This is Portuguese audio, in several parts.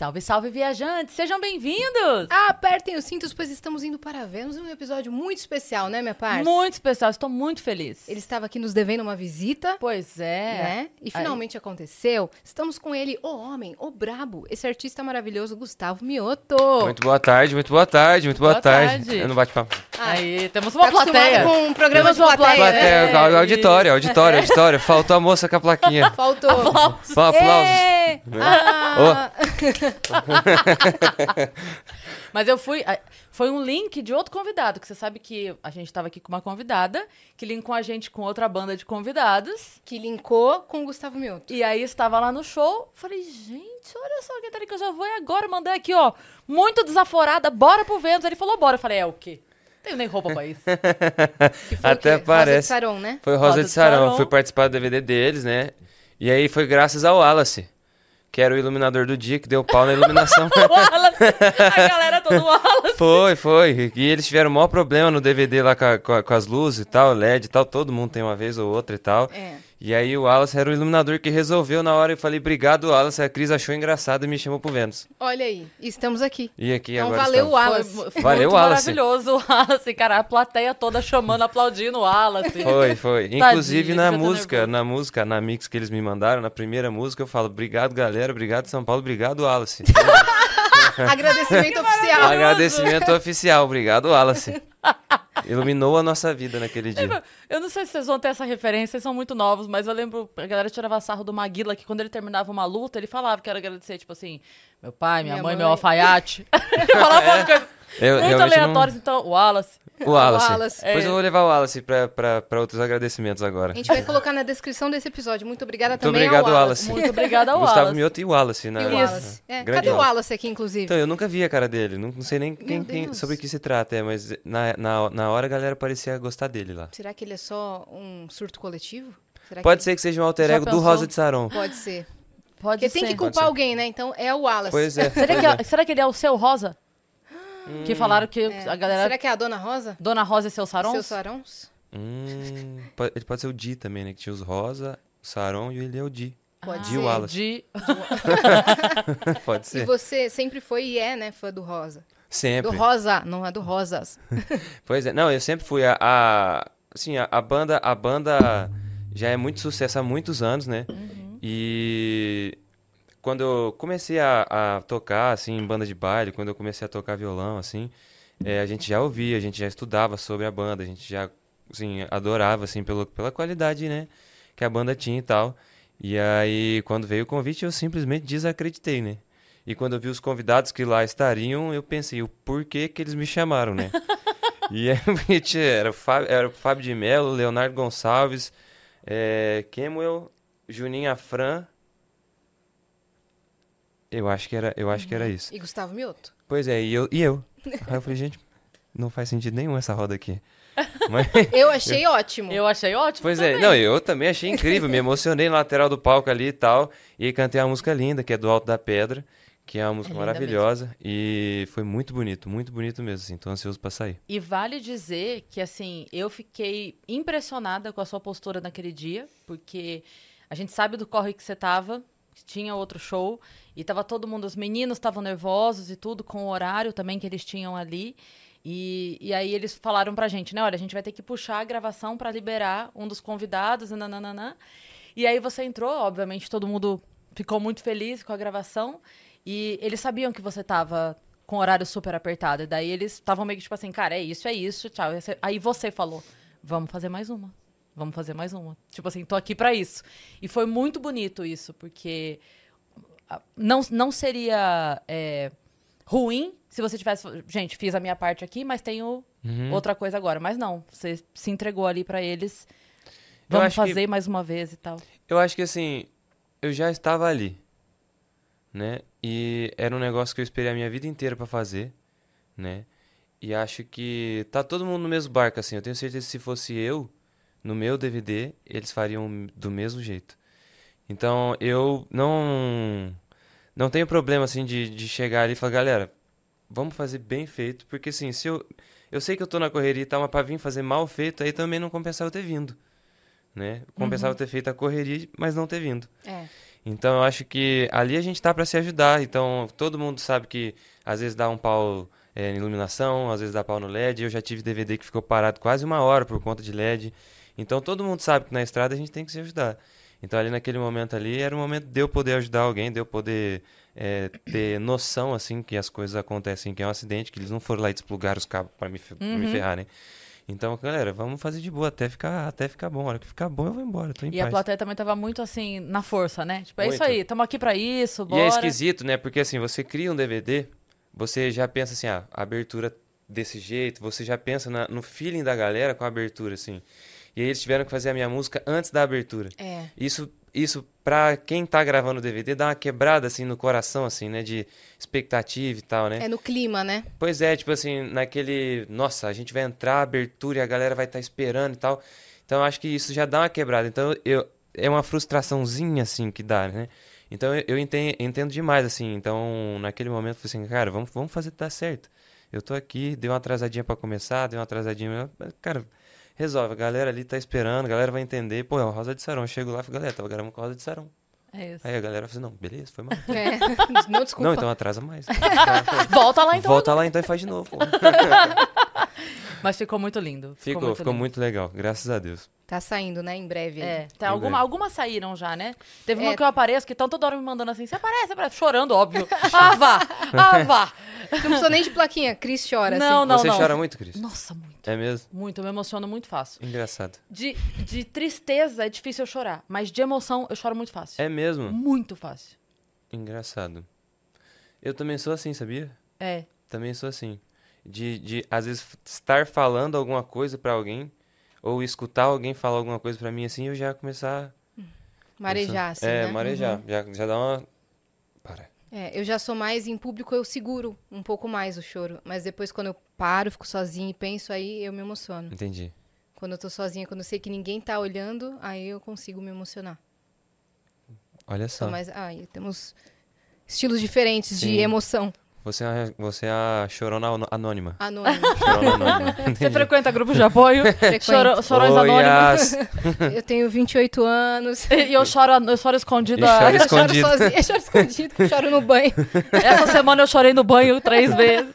Salve, salve, viajantes! Sejam bem-vindos! Apertem os cintos, pois estamos indo para Vênus em um episódio muito especial, né, minha parte? Muito especial, estou muito feliz. Ele estava aqui nos devendo uma visita. Pois é. Né? E finalmente Aí. aconteceu. Estamos com ele, o homem, o brabo, esse artista maravilhoso, Gustavo Mioto. Muito boa tarde, muito boa tarde, muito boa, boa tarde. tarde. Eu não bate papo. Aí, temos uma tá plateia. com um programa temos de plateia. plateia é. Auditório, auditório, auditório. Faltou a moça com a plaquinha. Faltou. Aplausos. Aplausos. Ah. Oh. Mas eu fui. Foi um link de outro convidado, que você sabe que a gente estava aqui com uma convidada, que linkou a gente com outra banda de convidados. Que linkou com o Gustavo Milton. E aí estava lá no show. Falei, gente, olha só quem tá ali que eu já vou e agora. Mandei aqui, ó, muito desaforada, bora pro Vênus. Ele falou, bora. Eu falei, é o quê? Tenho nem roupa pra isso. Até parece. Rosa de Saron, né? Foi Rosa, Rosa de, Saron. Saron. Fui participar do DVD deles, né? E aí foi graças ao Wallace que era o iluminador do dia, que deu pau na iluminação. a galera toda Wallace. Foi, foi. E eles tiveram o maior problema no DVD lá com, a, com, a, com, as luzes e tal, LED e tal. Todo mundo tem uma vez ou outra e tal. É. E aí o Wallace era o iluminador que resolveu na hora. Eu falei, obrigado, Wallace. A Cris achou engraçado e me chamou pro Vênus. Olha aí, estamos aqui. E aqui então, agora valeu o Wallace. Foi, foi valeu, Wallace. maravilhoso o Wallace, cara. A plateia toda chamando, aplaudindo o Wallace. Foi, foi. Inclusive na música, na música, na mix que eles me mandaram, na primeira música, eu falo, obrigado, galera. Obrigado, São Paulo. Obrigado, Wallace. Agradecimento oficial. Agradecimento oficial. Obrigado, Wallace. Iluminou a nossa vida naquele dia. Eu não sei se vocês vão ter essa referência, vocês são muito novos, mas eu lembro, a galera tirava sarro do Maguila, que quando ele terminava uma luta, ele falava que era agradecer, tipo assim, meu pai, minha, minha mãe, mãe, meu alfaiate. falava é. coisas eu, muito aleatórias, não... então, o Wallace. O Wallace. O Wallace. Depois é. eu vou levar o Wallace para outros agradecimentos agora. A gente vai colocar na descrição desse episódio. Muito obrigada Muito também obrigado, ao Wallace. Wallace. Muito obrigada ao Wallace. Gustavo Mioto e o Wallace, né? E o Wallace. É. Cadê o Wallace aqui, inclusive? Então, eu nunca vi a cara dele. Não, não sei nem quem, quem, sobre o que se trata, é, mas na, na, na hora a galera parecia gostar dele lá. Será que ele é só um surto coletivo? Será Pode que... ser que seja um alter ego do Rosa de Saron. Pode ser. Pode Porque ser. tem que culpar alguém, né? Então é o Wallace. Pois é. será, pois que, é. será que ele é o seu Rosa? Que falaram que é. a galera. Será que é a Dona Rosa? Dona Rosa e seus sarons? Seus sarons? Hum, pode, ele pode ser o Di também, né? Que tinha os Rosa, o Saron e ele é o Di. Pode Di ser. Wallace. Di... pode ser. E você sempre foi e é, né, fã do Rosa? Sempre. Do Rosa, não é do Rosas. pois é, não, eu sempre fui a, a assim, a, a, banda, a banda já é muito sucesso há muitos anos, né? Uhum. E quando eu comecei a, a, tocar, assim, em banda de baile, quando eu comecei a tocar violão, assim, é, a gente já ouvia, a gente já estudava sobre a banda, a gente já, assim, adorava, assim, pelo, pela qualidade, né, que a banda tinha e tal. E aí, quando veio o convite, eu simplesmente desacreditei, né? E quando eu vi os convidados que lá estariam, eu pensei, o porquê que eles me chamaram, né? e aí, era o Fábio, era o Fábio de Mello, Leonardo Gonçalves, é, Kemuel, Juninho Afran eu acho que era, eu acho uhum. que era uhum. isso. E Gustavo Mioto? Pois é, e eu. E eu. Aí eu falei, gente, não faz sentido nenhum essa roda aqui. Mas, eu achei eu, ótimo. Eu achei ótimo. Pois também. é, não, eu também achei incrível. me emocionei na lateral do palco ali e tal. E cantei uma música linda, que é do Alto da Pedra, que é uma música é maravilhosa. Mesmo. E foi muito bonito, muito bonito mesmo, assim. Tô ansioso pra sair. E vale dizer que, assim, eu fiquei impressionada com a sua postura naquele dia, porque a gente sabe do corre que você tava, tinha outro show. E tava todo mundo, os meninos estavam nervosos e tudo, com o horário também que eles tinham ali. E, e aí eles falaram pra gente, né? Olha, a gente vai ter que puxar a gravação para liberar um dos convidados, nananana. E aí você entrou, obviamente todo mundo ficou muito feliz com a gravação. E eles sabiam que você tava com horário super apertado. E daí eles estavam meio que tipo assim, cara, é isso, é isso, tchau. Aí você falou, vamos fazer mais uma. Vamos fazer mais uma. Tipo assim, tô aqui para isso. E foi muito bonito isso, porque não, não seria é, ruim se você tivesse. Gente, fiz a minha parte aqui, mas tenho uhum. outra coisa agora. Mas não, você se entregou ali para eles. Vamos fazer que, mais uma vez e tal. Eu acho que assim, eu já estava ali, né? E era um negócio que eu esperei a minha vida inteira para fazer, né? E acho que tá todo mundo no mesmo barco, assim. Eu tenho certeza que se fosse eu, no meu DVD, eles fariam do mesmo jeito. Então, eu não não tenho problema assim de, de chegar ali e falar, galera, vamos fazer bem feito, porque assim, se eu eu sei que eu tô na correria e tal, mas para vir fazer mal feito, aí também não compensava eu ter vindo, né? Compensava uhum. ter feito a correria, mas não ter vindo. É. Então eu acho que ali a gente tá para se ajudar. Então todo mundo sabe que às vezes dá um pau é, em iluminação, às vezes dá pau no LED. Eu já tive DVD que ficou parado quase uma hora por conta de LED. Então todo mundo sabe que na estrada a gente tem que se ajudar. Então ali naquele momento ali era o momento de eu poder ajudar alguém, de eu poder é, ter noção assim que as coisas acontecem, que é um acidente, que eles não foram lá e desplugaram os cabos para me, uhum. me ferrar, né? Então, galera, vamos fazer de boa até ficar, até ficar bom. A hora que ficar bom, eu vou embora. E paz. a plateia também tava muito assim, na força, né? Tipo, é muito. isso aí, estamos aqui para isso, bora. E é esquisito, né? Porque assim, você cria um DVD, você já pensa assim, ah, a abertura desse jeito, você já pensa na, no feeling da galera com a abertura, assim. E aí eles tiveram que fazer a minha música antes da abertura. É. Isso isso pra quem tá gravando o DVD dá uma quebrada assim no coração assim, né, de expectativa e tal, né? É no clima, né? Pois é, tipo assim, naquele, nossa, a gente vai entrar abertura e a galera vai estar tá esperando e tal. Então acho que isso já dá uma quebrada. Então eu é uma frustraçãozinha assim que dá, né? Então eu, eu entendo, entendo demais assim. Então naquele momento eu falei assim, cara, vamos vamos fazer dar certo. Eu tô aqui, deu uma atrasadinha para começar, deu uma atrasadinha, cara, resolve. A galera ali tá esperando, a galera vai entender. Pô, é o Rosa de Sarão. Eu chego lá e falo, galera, tava gravando com a Rosa de Sarão. É isso. Aí a galera fala assim, não, beleza, foi mal. É. Não, desculpa. Não, então atrasa mais. Volta lá então. Volta lá então e faz de novo. Mas ficou muito lindo. Ficou, muito, ficou lindo. muito legal, graças a Deus. Tá saindo, né? Em breve. É, tem Em alguma, breve. algumas saíram já, né? Teve É. uma que eu apareço que estão toda hora me mandando assim, você aparece, aparece, chorando, óbvio. Ah, vá, ah, vá. Não precisou nem de plaquinha. Cris chora, Não, assim. não, Você não. chora muito, Cris? Nossa, muito, É mesmo? muito. Eu me emociono muito fácil. Engraçado. De, de tristeza é difícil eu chorar, mas de emoção eu choro muito fácil. É mesmo? Muito fácil. Engraçado. Eu também sou assim, sabia? É. Também sou assim. De, de às vezes, estar falando alguma coisa pra alguém, ou escutar alguém falar alguma coisa pra mim assim, eu já começar. Marejar, assim, É, né? marejar. Já, já dá uma. Para. É, eu já sou mais em público, eu seguro um pouco mais o choro. Mas depois, quando eu paro, fico sozinha e penso, aí eu me emociono. Entendi. Quando eu tô sozinha, quando eu sei que ninguém tá olhando, aí eu consigo me emocionar. Olha só. mais, ai, temos estilos diferentes Sim. de emoção. Você é, a- você é a chorona anônima. Anônimo. Chorona anônima. Você frequenta grupo de apoio? Choro, chorões Oi, anônimos. Eu tenho 28 anos. E eu choro, eu choro escondido. E Eu choro escondido. sozinha, eu choro escondido, eu choro no banho. Essa semana eu chorei no banho três vezes.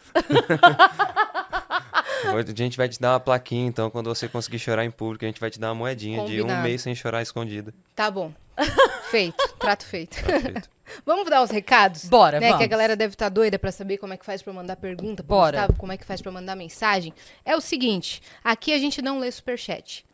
A gente vai te dar uma plaquinha, então, quando você conseguir chorar em público, a gente vai te dar uma moedinha de um Combinado. mês sem chorar escondido. Tá bom. Feito. Trato feito. Tá feito. Vamos dar os recados? Bora, né, Que a vamos. galera deve estar doida pra saber como é que faz pra mandar pergunta pro Bora. Gustavo, como é que faz pra mandar mensagem. É o seguinte, aqui a gente não lê superchat.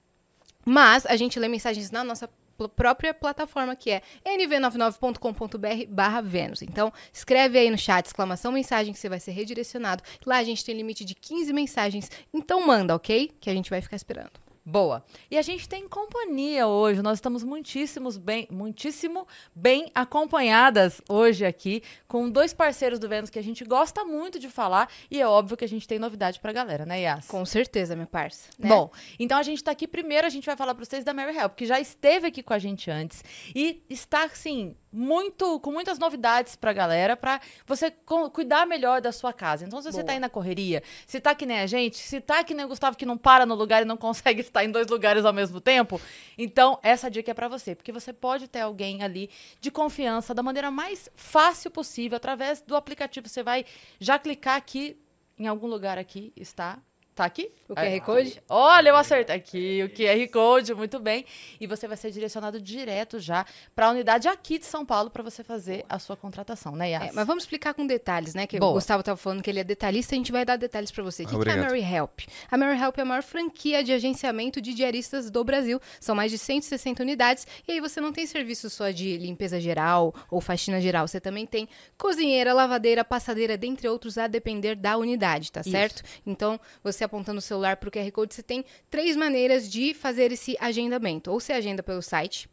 Mas a gente lê mensagens na nossa pl- própria plataforma, que é nv99.com.br barra Vênus. Então, escreve aí no chat, exclamação mensagem, que você vai ser redirecionado. Lá a gente tem limite de 15 mensagens. Então manda, ok? Que a gente vai ficar esperando. Boa. E a gente tem companhia hoje. Nós estamos muitíssimos bem, muitíssimo bem acompanhadas hoje aqui com dois parceiros do Vênus que a gente gosta muito de falar e é óbvio que a gente tem novidade pra galera, né, Yas? Com certeza, minha parça. né? Bom, então a gente tá aqui primeiro, a gente vai falar pra vocês da Mary Help, que já esteve aqui com a gente antes e está assim, muito com muitas novidades pra galera pra você cuidar melhor da sua casa. Então, se você Boa. tá aí na correria, se tá que nem a gente, se tá que nem o Gustavo que não para no lugar e não consegue estar em dois lugares ao mesmo tempo, então essa dica é pra você, porque você pode ter alguém ali de confiança da maneira mais fácil possível através do aplicativo. Você vai já clicar aqui em algum lugar aqui está Tá aqui? O QR Aí, Code? Olha, eu acertei aqui o QR Code, muito bem. E você vai ser direcionado direto já para a unidade aqui de São Paulo para você fazer a sua contratação, né, Yas? É, mas vamos explicar com detalhes, né? Que Boa. o Gustavo estava falando que ele é detalhista, a gente vai dar detalhes para você. O que, que é a. Mary Help? A Mary Help é a maior franquia de agenciamento de diaristas do Brasil. São mais de 160 unidades. E aí você não tem serviço só de limpeza geral ou faxina geral. Você também tem cozinheira, lavadeira, passadeira, dentre outros, a depender da unidade, tá Isso. certo? Então, você apontando o celular para o QR Code, você tem três maneiras de fazer esse agendamento. Ou você agenda pelo site,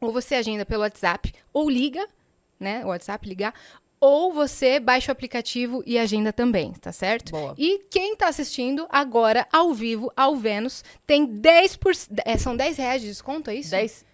ou você agenda pelo WhatsApp, ou liga, né? O WhatsApp ligar. Ou você baixa o aplicativo e agenda também, tá certo? Boa. E quem tá assistindo agora, ao vivo, ao Vênus, tem 10%. É, são 10 reais de desconto, é isso? 10.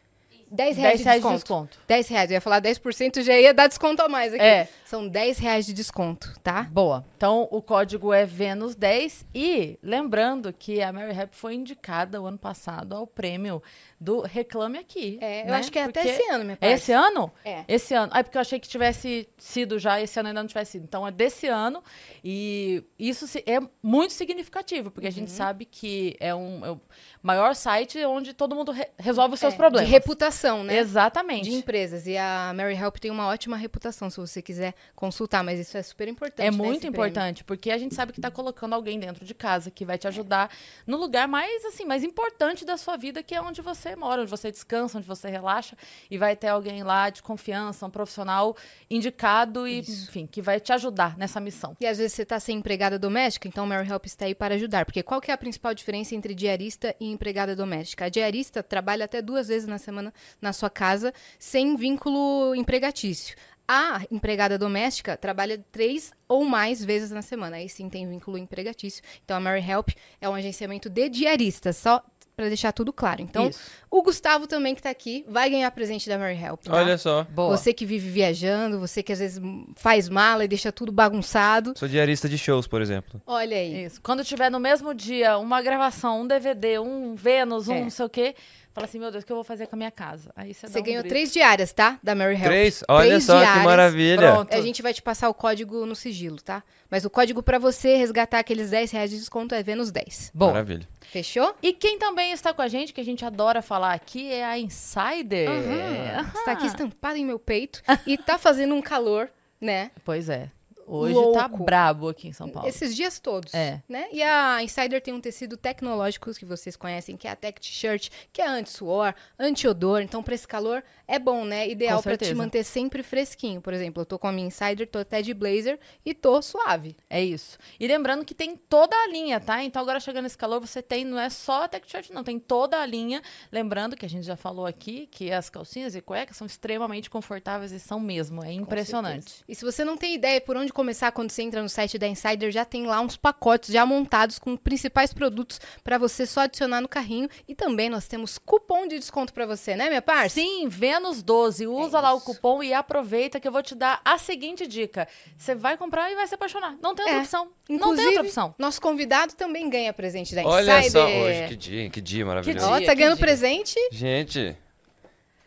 10 reais, 10 de, reais de desconto. desconto. 10 reais. Eu ia falar 10%, já ia dar desconto a mais aqui. É. São 10 reais de desconto, tá? Boa. Então, o código é Vênus10. E lembrando que a Mary Rap foi indicada o ano passado ao prêmio do Reclame Aqui. É, eu né? acho que é até Porque- esse ano, minha É parte. esse ano? É. Esse ano. Ah, é porque eu achei que tivesse sido já, esse ano ainda não tivesse sido. Então é desse ano. E isso é muito significativo, porque a Uhum. gente sabe que é, um, é o maior site onde todo mundo re- resolve os seus É, problemas. De reputação, né? Exatamente. De empresas. E a Mary Help tem uma ótima reputação, se você quiser consultar, mas isso é super importante. É né, muito esse prêmio. importante, porque a gente sabe que tá colocando alguém dentro de casa que vai te ajudar no lugar mais assim, mais importante da sua vida, que é onde você mora, onde você descansa, onde você relaxa, e vai ter alguém lá de confiança, um profissional indicado e, enfim, que vai te ajudar nessa missão. E às vezes você está sem empregada doméstica, então o Mary Help está aí para ajudar. Porque qual que é a principal diferença entre diarista e empregada doméstica? A diarista trabalha até duas vezes na semana na sua casa, sem vínculo empregatício. A empregada doméstica trabalha três ou mais vezes na semana. Aí sim tem vínculo empregatício. Então a Mary Help é um agenciamento de diaristas, só para deixar tudo claro. Então, Isso. o Gustavo também que tá aqui vai ganhar presente da Mary Help. tá? Olha só. Boa. Você que vive viajando, você que às vezes faz mala e deixa tudo bagunçado. Sou diarista de shows, por exemplo. Olha aí. Isso. Quando tiver no mesmo dia uma gravação, um DVD, um Vênus, um É. não sei o quê, fala assim, meu Deus, o que eu vou fazer com a minha casa? Aí você, Você dá um ganhou grito. três diárias, tá? Da Mary Help. Três? Olha Três só que diárias. maravilha. Pronto. A gente vai te passar o código no sigilo, tá? Mas o código pra você resgatar aqueles 10 reais de desconto é Vênus 10. Boa. Maravilha. Fechou? E quem também está com a gente, que a gente adora falar aqui, é a Insider. Aham. Está aqui estampado em meu peito e tá fazendo um calor, né? Pois é. Hoje tá Louco. brabo aqui em São Paulo. Esses dias todos. É. Né? E a Insider tem um tecido tecnológico que vocês conhecem, que é a Tech T-shirt, que é anti-suor, anti-odor. Então, pra esse calor, é bom, né? Ideal pra te manter sempre fresquinho. Por exemplo, eu tô com a minha Insider, tô até de blazer e tô suave. É isso. E lembrando que tem toda a linha, tá? Então agora chegando esse calor, você tem, não é só a tech shirt, não, tem toda a linha. Lembrando que a gente já falou aqui que as calcinhas e cuecas são extremamente confortáveis e são mesmo. É impressionante. E se você não tem ideia por onde começar quando você entra no site da Insider, já tem lá uns pacotes já montados com principais produtos pra você só adicionar no carrinho. E também nós temos cupom de desconto pra você, né, minha parça? Sim, Vênus 12. Usa É lá o cupom e aproveita que eu vou te dar a seguinte dica. Você vai comprar e vai se apaixonar. Não tem outra É. opção. não Inclusive, tem outra opção. nosso convidado também ganha presente da Olha Insider. só. Hoje, que dia, que dia maravilhoso. dia. Ó, tá ganhando que dia. presente? Gente,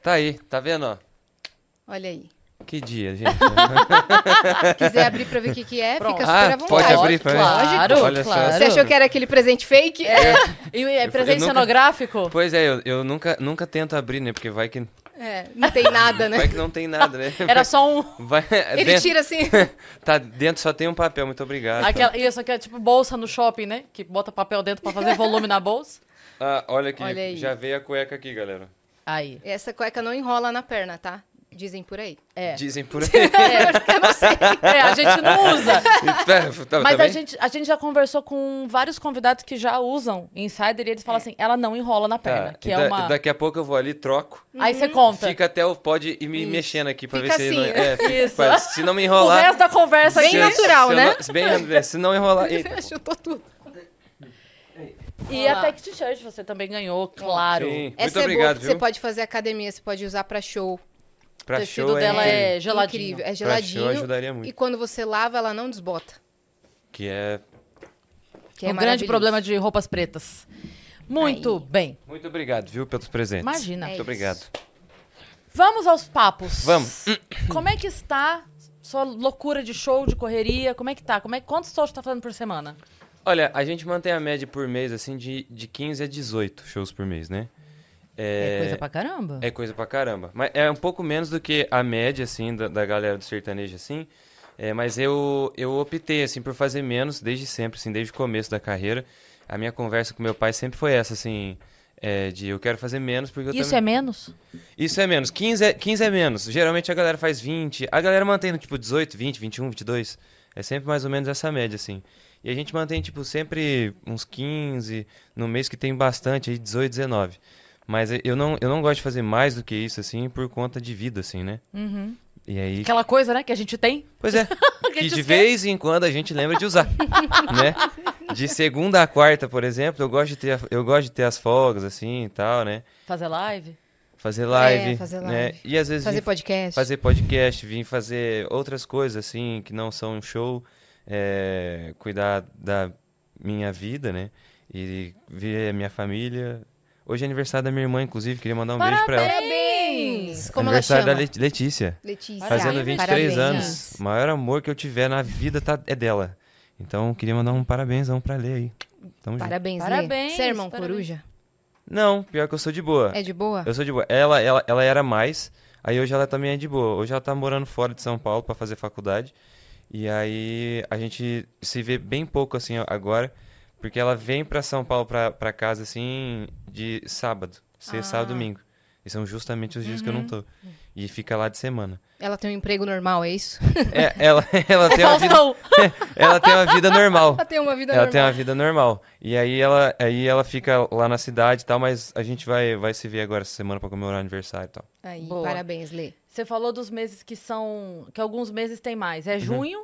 tá aí, tá vendo? Olha aí. Que dia, gente. Quiser abrir pra ver o que, que é, Pronto. fica super Ah, à vontade. pode abrir pra mim? Claro, Olha só. claro. Você achou que era aquele presente fake? E é Eu- presente eu nunca- cenográfico? Pois é, eu, eu nunca, nunca tento abrir, né? Porque vai que, É, não tem nada, né? vai que não tem nada, né? Era só um. Vai, Ele dentro, tira assim. Tá, dentro só tem um papel, muito obrigado. Aquela, isso aqui é tipo bolsa no shopping, né? Que bota papel dentro pra fazer volume na bolsa. Ah, olha aqui, Olha já veio a cueca aqui, galera. Aí. Essa cueca não enrola na perna, tá? Dizem por aí. É. Dizem por aí. É, a gente não usa. Pera, tá- Mas a gente, a gente já conversou com vários convidados que já usam Insider e eles falam assim, ela não enrola na perna. Tá, que e é da- uma... Daqui a pouco eu vou ali, troco. Aí você conta. Fica até o pode ir me Isso. mexendo aqui pra Fica ver se assim, não, né? é, fica- Isso. pra- se não me O enrolar. resto da conversa Bem se- natural, se eu né? não- bem, é, se não enrolar. Eita, Chutou tudo. E a Tech T-shirt você também ganhou, claro. Sim, muito Essa é boa, obrigado, porque viu? você pode fazer academia, você pode usar pra show. Pra o tecido show dela é, é geladinho. Incrível. É Pra geladinho. show ajudaria muito. E quando você lava, ela não desbota. Que é... Que é um grande problema de roupas pretas. Muito Aí. bem. Muito obrigado, viu, pelos presentes. Imagina. É Muito isso. obrigado. Vamos aos papos. Vamos. Como é que está sua loucura de show, de correria? Como é que tá? Como é, quantos shows você tá fazendo por semana? Olha, a gente mantém a média por mês, assim, de, de 15 a 18 shows por mês, né? É, coisa pra caramba. É coisa pra caramba. Mas é um pouco menos do que a média, assim, da, da galera do sertanejo, assim. É, mas eu, eu optei, assim, por fazer menos desde sempre, assim, desde o começo da carreira. A minha conversa com meu pai sempre foi essa, assim, é, de eu quero fazer menos porque eu Isso também... é menos? Isso é menos. 15 é, 15 é menos. Geralmente a galera faz 20. A galera mantém no tipo 18, 20, 21, 22. É sempre mais ou menos essa média, assim. E a gente mantém, tipo, sempre uns 15. No mês que tem bastante, aí 18, 19. Mas eu não, eu não gosto de fazer mais do que isso, assim, por conta de vida, assim, né? Uhum. E aí. Aquela coisa, né, que a gente tem. Pois é. que de vez em quando a gente lembra de usar. né? De segunda a quarta, por exemplo, eu gosto de ter, eu gosto de ter as folgas, assim e tal, né? Fazer live. fazer live, É, fazer né? live. E às vezes Fazer podcast. fazer podcast, vir fazer outras coisas assim que não são um show, é, cuidar da minha vida, né? E ver a minha família. Hoje é aniversário da minha irmã, inclusive, queria mandar um beijo pra ela. Parabéns! Como ela aniversário chama? da Let- Letícia. Letícia. Fazendo Parabéns. 23 Parabéns. anos. O maior amor que eu tiver na vida tá, é dela. Então, queria mandar um parabénsão pra Lê aí. Tamo junto. Parabéns, Parabéns, Lê. Você é irmão parabéns. coruja? Não, pior que eu sou de boa. É de boa? Eu sou de boa. Ela, ela, ela era mais, aí hoje ela também é de boa. Hoje ela tá morando fora de São Paulo pra fazer faculdade. E aí a gente se vê bem pouco assim agora, porque ela vem pra São Paulo pra, pra casa assim de sábado, sexta, Ah. sábado, domingo. E são justamente os dias que eu Uhum. não tô. E fica lá de semana. Ela tem um emprego normal, é isso? É, ela, ela, tem uma vida, ela tem uma vida normal. Ela tem uma vida Ela normal. tem uma vida normal. E aí ela, aí ela fica lá na cidade e tal, mas a gente vai, vai se ver agora essa semana pra comemorar o aniversário e tal. Aí, Boa. parabéns, Lê. Você falou dos meses que são. que alguns meses tem mais. Uhum. É junho?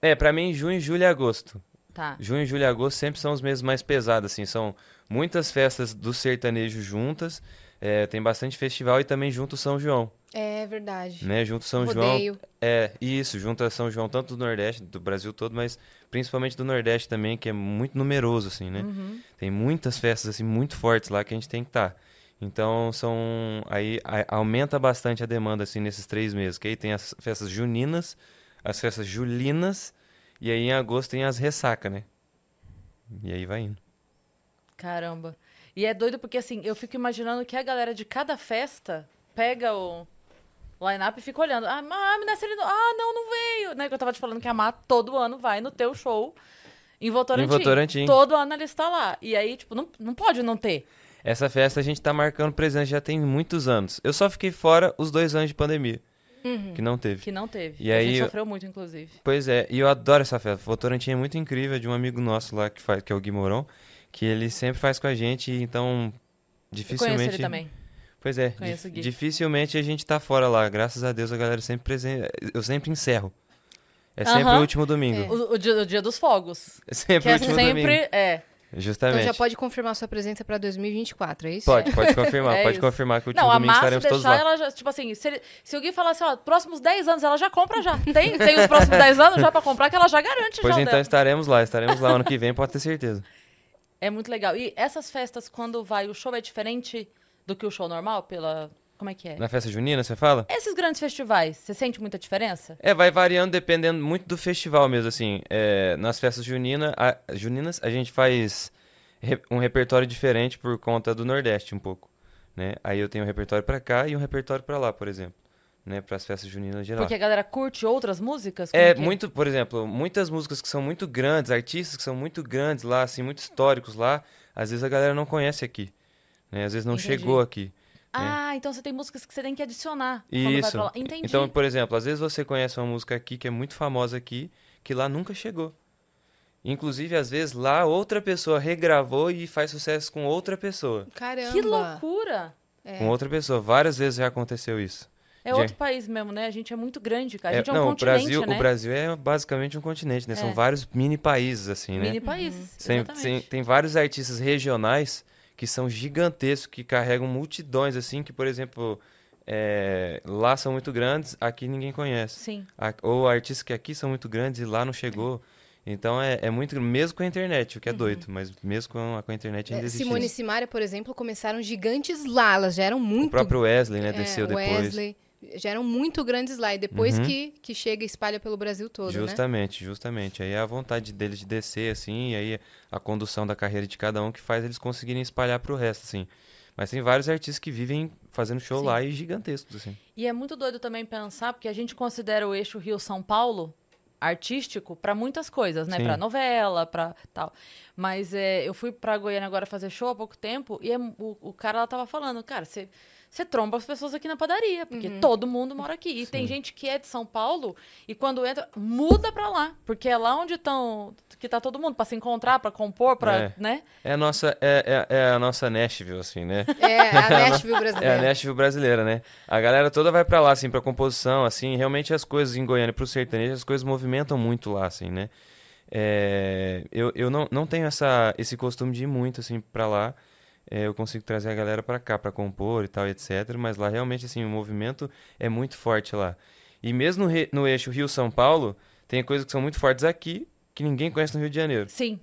É, pra mim, junho, julho e agosto. Tá. Junho, julho e agosto sempre são os meses mais pesados, assim. São muitas festas do sertanejo juntas. é, tem bastante festival e também junto São João, É verdade. né? Junto São João. Rodeio. É, isso, junto a São João, tanto do Nordeste, do Brasil todo, mas principalmente do Nordeste também, que é muito numeroso, assim, né? Uhum. Tem muitas festas, assim, muito fortes lá que a gente tem que estar. Então, são... Aí a- aumenta bastante a demanda, assim, nesses três meses. Que aí tem as festas juninas, as festas julinas, e aí em agosto tem as ressaca, né? E aí vai indo. Caramba. E é doido porque, assim, eu fico imaginando que a galera de cada festa pega o line-up e fica olhando. Ah, mas Minas Celino- ah, não, não veio. Né? Que eu tava te falando que a Má todo ano vai no teu show em Votorantim. Em Votorantim. Todo ano ela está lá. E aí, tipo, não, não pode não ter. Essa festa a gente tá marcando presença já tem muitos anos. Eu só fiquei fora os dois anos de pandemia, que não teve. Que não teve. E a aí gente eu- sofreu muito, inclusive. Pois é, e eu adoro essa festa. Votorantim é muito incrível, é de um amigo nosso lá que, faz, que é o Gui Mourão, que ele sempre faz com a gente, então Eu dificilmente... conheço ele também. Pois é, Conheço o dificilmente a gente tá fora lá. Graças a Deus a galera sempre presente. Eu sempre encerro. É sempre Aham. o último domingo. O, o dia, o dia dos fogos. É sempre Que o é último sempre. domingo. É. Justamente. Então já pode confirmar sua presença pra 2024, é isso? Pode, pode confirmar. É pode isso. confirmar que o Não, a domingo estaremos todos deixar, lá. ela já, tipo assim, se, ele- se Gui falar assim, ó, próximos 10 anos, ela já compra já. Tem, tem os próximos 10 anos já pra comprar, que ela já garante Pois já o então dela. estaremos lá. Estaremos lá ano que vem, pode ter certeza. É muito legal. E essas festas, quando vai, o show é diferente do que o show normal? Pela. Como é que é? Na festa junina, você fala? Esses grandes festivais, você sente muita diferença? É, vai variando dependendo muito do festival mesmo, assim. É, nas festas junina, a- juninas, a gente faz re- um repertório diferente por conta do Nordeste um pouco, né? Aí eu tenho um repertório pra cá e um repertório pra lá, por exemplo, né? Para as festas juninas geral. Porque a galera curte outras músicas? Como É, que muito, por exemplo, muitas músicas que são muito grandes, artistas que são muito grandes lá, assim, muito históricos lá, às vezes a galera não conhece aqui, né? Às vezes não Entendi. chegou aqui. Ah, então você tem músicas que você tem que adicionar Isso. pra lá. Entendi. Então, por exemplo, às vezes você conhece uma música aqui que é muito famosa aqui, que lá nunca chegou. Inclusive, às vezes lá outra pessoa regravou e faz sucesso com outra pessoa. Caramba. Que loucura! É. Com outra pessoa. Várias vezes já aconteceu isso. É Já- outro país mesmo, né? A gente é muito grande, cara. A É, gente é, um não, o continente, Brasil, né? o Brasil é basicamente um continente, né? São É. vários mini países, assim, né? Mini países, tem, tem vários artistas regionais que são gigantescos, que carregam multidões, assim, que, por exemplo, é, lá são muito grandes, aqui ninguém conhece. Sim. A- ou artistas que aqui são muito grandes e lá não chegou. Então é, é muito. Mesmo com a internet, o que é doido, mas mesmo com a, com a internet ainda É, existe. Simone e isso. Simaria, por exemplo, começaram gigantes lá. Elas já eram muito O próprio Wesley, né, é, desceu depois. Wesley, já eram muito grandes lá. E depois Uhum. que, que chega e espalha pelo Brasil todo, né? Justamente, justamente. Aí é a vontade deles de descer, assim, e aí a condução da carreira de cada um que faz eles conseguirem espalhar pro resto, assim. Mas tem vários artistas que vivem fazendo show Sim. lá e gigantescos, assim. E é muito doido também pensar, porque a gente considera o eixo Rio-São Paulo artístico para muitas coisas, né? Pra novela, pra tal. Mas é, eu fui pra Goiânia agora fazer show há pouco tempo e é- o, o cara lá tava falando, cara, você. Você tromba as pessoas aqui na padaria, porque todo mundo mora aqui. E tem gente que é de São Paulo e quando entra, muda pra lá. Porque é lá onde estão. que tá todo mundo, pra se encontrar, pra compor, pra. É. né? É a nossa, é, é, é a nossa Nashville, assim, né? É, a Nashville É a brasileira. Nashville brasileira, né? A galera toda vai pra lá, assim, pra composição, assim. Realmente as coisas em Goiânia, pro sertanejo, as coisas movimentam muito lá, assim, né? É, eu eu não, não tenho essa, esse costume de ir muito, assim, pra lá. É, eu consigo trazer a galera pra cá pra compor e tal, etc. Mas lá realmente, assim, o movimento é muito forte lá. E mesmo no, eixo Rio-São Paulo, tem coisas que são muito fortes aqui que ninguém conhece no Rio de Janeiro. Sim.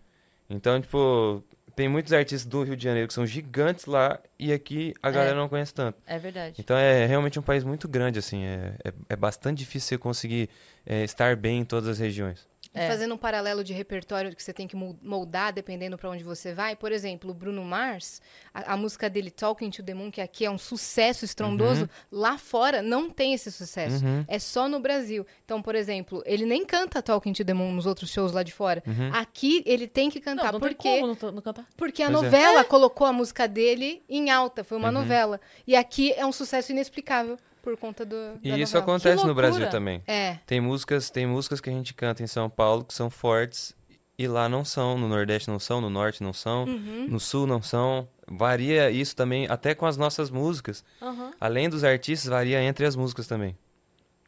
Então, tipo, tem muitos artistas do Rio de Janeiro que são gigantes lá e aqui a galera não conhece tanto. É verdade. Então é realmente um país muito grande, assim. É, é, é bastante difícil você conseguir é, estar bem em todas as regiões. É. Fazendo um paralelo de repertório que você tem que mol- moldar dependendo pra onde você vai. Por exemplo, o Bruno Mars, a, a música dele Talking to the Moon, que aqui é um sucesso estrondoso, lá fora não tem esse sucesso. Uhum. É só no Brasil. Então, por exemplo, ele nem canta Talking to the Moon nos outros shows lá de fora. Aqui ele tem que cantar não, não porque tem como não, não cantar. porque a Pois é. novela colocou a música dele em alta, foi uma Uhum. novela. E aqui é um sucesso inexplicável por conta do E isso novela. acontece no Brasil também. É. Tem músicas, tem músicas que a gente canta em São Paulo que são fortes e lá não são, no Nordeste não são, no Norte não são, Uhum. no Sul não são. Varia isso também até com as nossas músicas. Aham. Além dos artistas, varia entre as músicas também.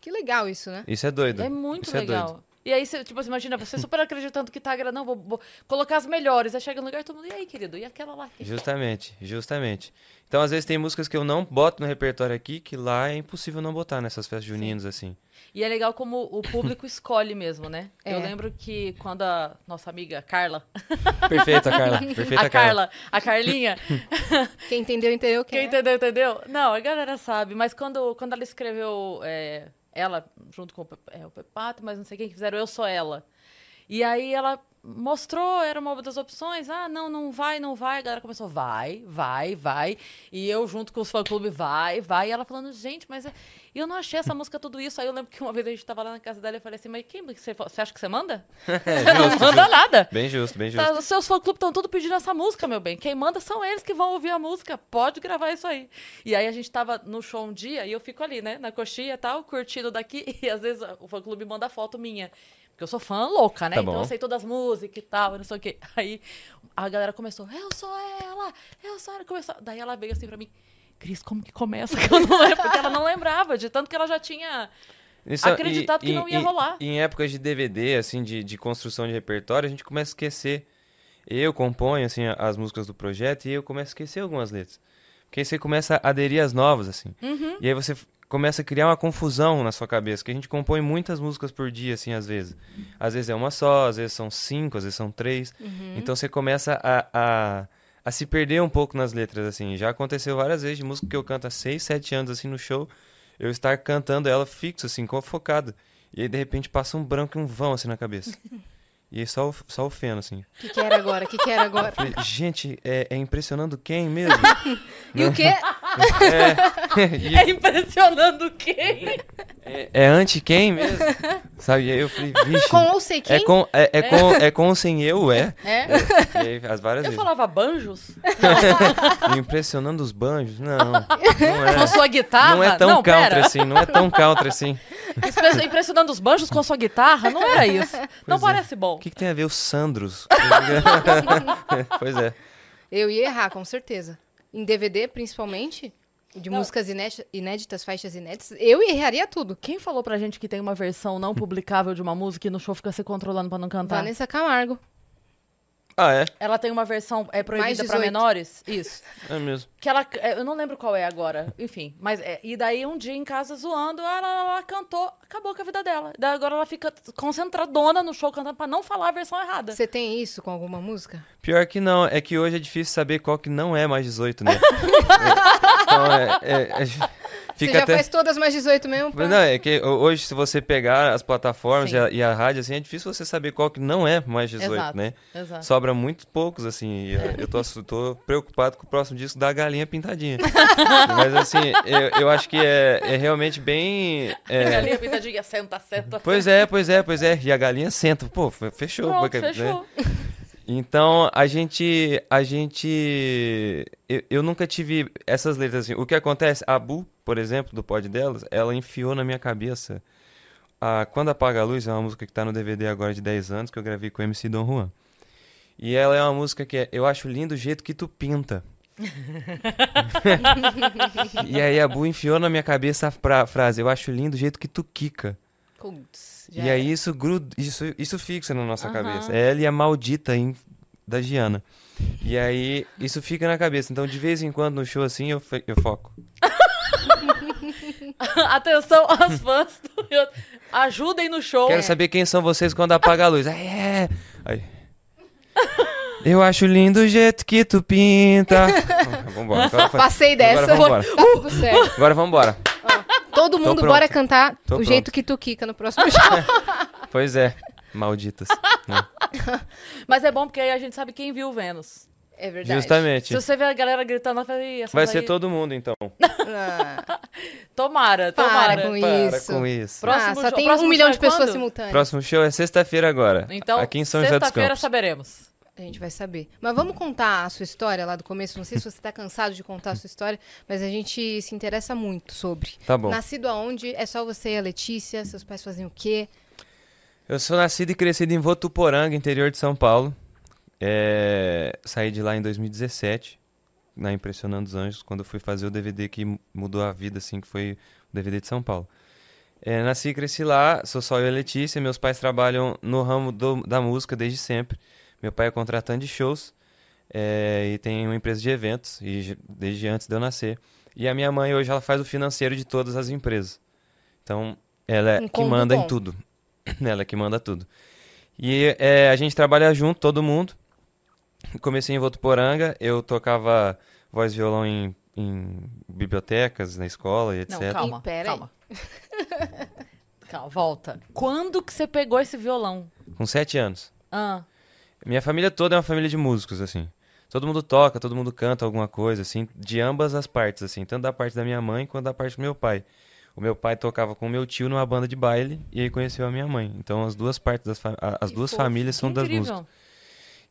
Que legal isso, né? Isso é doido. É muito isso É legal. doido. E aí, você, tipo assim, imagina, você super acreditando que tá agradando, não, vou, vou colocar as melhores. Aí chega no lugar todo mundo, e aí, querido, e aquela lá? Justamente, justamente. Então, às vezes, tem músicas que eu não boto no repertório aqui, que lá é impossível não botar nessas festas juninas, assim. E é legal como o público escolhe mesmo, né? É. Eu lembro que quando a nossa amiga Carla, Perfeita, Carla. Perfeita, a Carla, a Carlinha, Quem entendeu, entendeu. Quem quem é? entendeu, entendeu? Não, a galera sabe, mas quando, quando ela escreveu, é, ela, junto com o, é, o Pepato, mas não sei quem que fizeram, Eu Sou Ela. E aí ela mostrou, era uma das opções, ah, não, não vai, não vai. A galera começou, vai, vai, vai. E eu, junto com os fã-clube, vai, vai. E ela falando, gente, mas é- eu não achei essa música tudo isso. Aí eu lembro que uma vez a gente tava lá na casa dela e eu falei assim, mas quem você, você acha que você manda? Você não justo, manda justo. nada. Bem justo, bem justo. Tá, os seus fã-clubes estão tudo pedindo essa música, meu bem. Quem manda são eles que vão ouvir a música. Pode gravar isso aí. E aí a gente tava no show um dia e eu fico ali, né, na coxinha e tal, curtindo daqui. E às vezes o fã-clube manda foto minha. Porque eu sou fã louca, né? Tá então eu sei todas as músicas e tal, e não sei o quê. Aí a galera começou, eu sou ela, eu sou ela. Começou... Daí ela veio assim pra mim, Cris, como que começa? Que eu não lembro, porque ela não lembrava, de tanto que ela já tinha. Isso- acreditado que e- não ia e- rolar. Em épocas de DVD, assim, de, de construção de repertório, a gente começa a esquecer. Eu componho, assim, as músicas do projeto e eu começo a esquecer algumas letras. Porque aí você começa a aderir às novas, assim. Uhum. E aí você começa a criar uma confusão na sua cabeça, que a gente compõe muitas músicas por dia, assim, às vezes. Às vezes é uma só, às vezes são cinco, às vezes são três. Então você começa a, a, a se perder um pouco nas letras, assim. Já aconteceu várias vezes de música que eu canto há seis, sete anos, assim, no show, eu estar cantando ela fixo, assim, focado. E aí, de repente, passa um branco e um vão, assim, na cabeça. E aí só, o- só o feno, assim. O que, que era agora? O que, que era agora? Falei, gente, é, é impressionando quem mesmo? E o quê? E É impressionando quem? é, é anti quem mesmo? Sabe? E aí eu falei, vixe. Com ou sei quem? É com, é, é com, é com ou sem eu, é. É? E aí, as várias Eu vezes. falava banjos? Impressionando os banjos? Não, não é. Com sua guitarra? Não é tão não, country pera. assim, não é tão country assim. Impre- Impressionando os banjos com sua guitarra? Não era isso. não Pois é. parece bom. O que, que tem a ver os Sandros? pois é. Eu ia errar, com certeza. Em DVD, principalmente, de Não. músicas inéditas, inéditas, faixas inéditas, eu erraria tudo. Quem falou pra gente que tem uma versão não publicável de uma música e no show fica se controlando pra não cantar? Vanessa Camargo. Ah, é? Ela tem uma versão é, proibida pra 18. menores? Isso. É mesmo. Que ela. é, Eu não lembro qual é agora. Enfim. Mas. é, e daí, um dia em casa zoando, ela, ela cantou, acabou com a vida dela. Daí agora ela fica concentradona no show cantando pra não falar a versão errada. Você tem isso com alguma música? Pior que não, é que hoje é difícil saber qual que não é mais 18, né? É, então, é, é- é- Você fica já até... faz todas mais 18 mesmo? Mas Não, é que ho- hoje, se você pegar as plataformas e a, e a rádio, assim, é difícil você saber qual que não é mais 18, Exato. né? Exato. Sobra muito poucos, assim. e eu- Eu tô, tô preocupado com o próximo disco da Galinha Pintadinha. Mas, assim, eu, eu acho que é, é realmente bem... é, Galinha pintadinha, senta, senta. Pois é, pois é, pois é. E a galinha senta. Pô, fe- fechou. Pronto, porque, né? fechou. Então, a gente. A gente. Eu, eu nunca tive essas letras assim. O que acontece? A Bu, por exemplo, do pod delas, ela enfiou na minha cabeça. A Quando Apaga a Luz é uma música que tá no DVD agora de 10 anos, que eu gravei com o MC Dom Juan. E ela é uma música que é, eu acho lindo o jeito que tu pinta. e aí a Bu enfiou na minha cabeça a fra- frase, eu acho lindo o jeito que tu quica. E aí isso gruda, isso, isso fixa na nossa cabeça. Ela e a maldita em da Giana. E aí, isso fica na cabeça. Então, de vez em quando, no show assim, eu, eu foco. Atenção aos fãs. do Ajudem no show. Quero saber quem são vocês quando apaga a luz. Aí, é. Aí. Eu acho lindo o jeito que tu pinta. Vambora. Agora, foi- Passei dessa. Agora vambora. Tá tudo certo. Agora vambora. Todo mundo pronto. bora cantar Tô o pronto. jeito que tu quica no próximo show. Pois é. Malditas. né? Mas é bom porque aí a gente sabe quem viu o Vênus. É verdade. Justamente. Se você vê a galera gritando, ela fala, "Ih, essas Vai ser aí- todo mundo, então. Ah, Tomara, Para tomara. com Para isso. com isso. Próximo ah, só show- tem próximo um milhão de é pessoas quando? simultâneas. Próximo show é sexta-feira agora. Então, aqui em São José dos sexta-feira Campos. saberemos. A gente vai saber. Mas vamos contar a sua história lá do começo. Não sei se você tá cansado de contar a sua história, mas a gente se interessa muito sobre. Tá bom. Nascido aonde? É só você e a Letícia? Seus pais fazem o quê? Eu sou nascido e crescido em Votuporanga, interior de São Paulo. É, Saí de lá em 2017, na Impressionando os Anjos, quando eu fui fazer o DVD que mu- mudou a vida, assim, que foi o DVD de São Paulo. É, nasci e cresci lá, sou só eu e Letícia. Meus pais trabalham no ramo do- da música desde sempre. Meu pai é contratante de shows é, e tem uma empresa de eventos, e desde antes de eu nascer. E a minha mãe hoje ela faz o financeiro de todas as empresas. Então, ela é Um que manda bom. em tudo. ela é que manda tudo. E é, a gente trabalha junto, todo mundo. Comecei em Votuporanga, eu tocava voz e violão em, em bibliotecas, na escola e etc. Não, calma, pera aí. calma. calma, volta. Quando que você pegou esse violão? Com sete anos. Ah, Minha família toda é uma família de músicos, assim. Todo mundo toca, todo mundo canta alguma coisa, assim, de ambas as partes, assim, tanto da parte da minha mãe quanto da parte do meu pai. O meu pai tocava com o meu tio numa banda de baile e aí conheceu a minha mãe. Então as duas partes das as que duas fofo, famílias que são das incrível. músicas.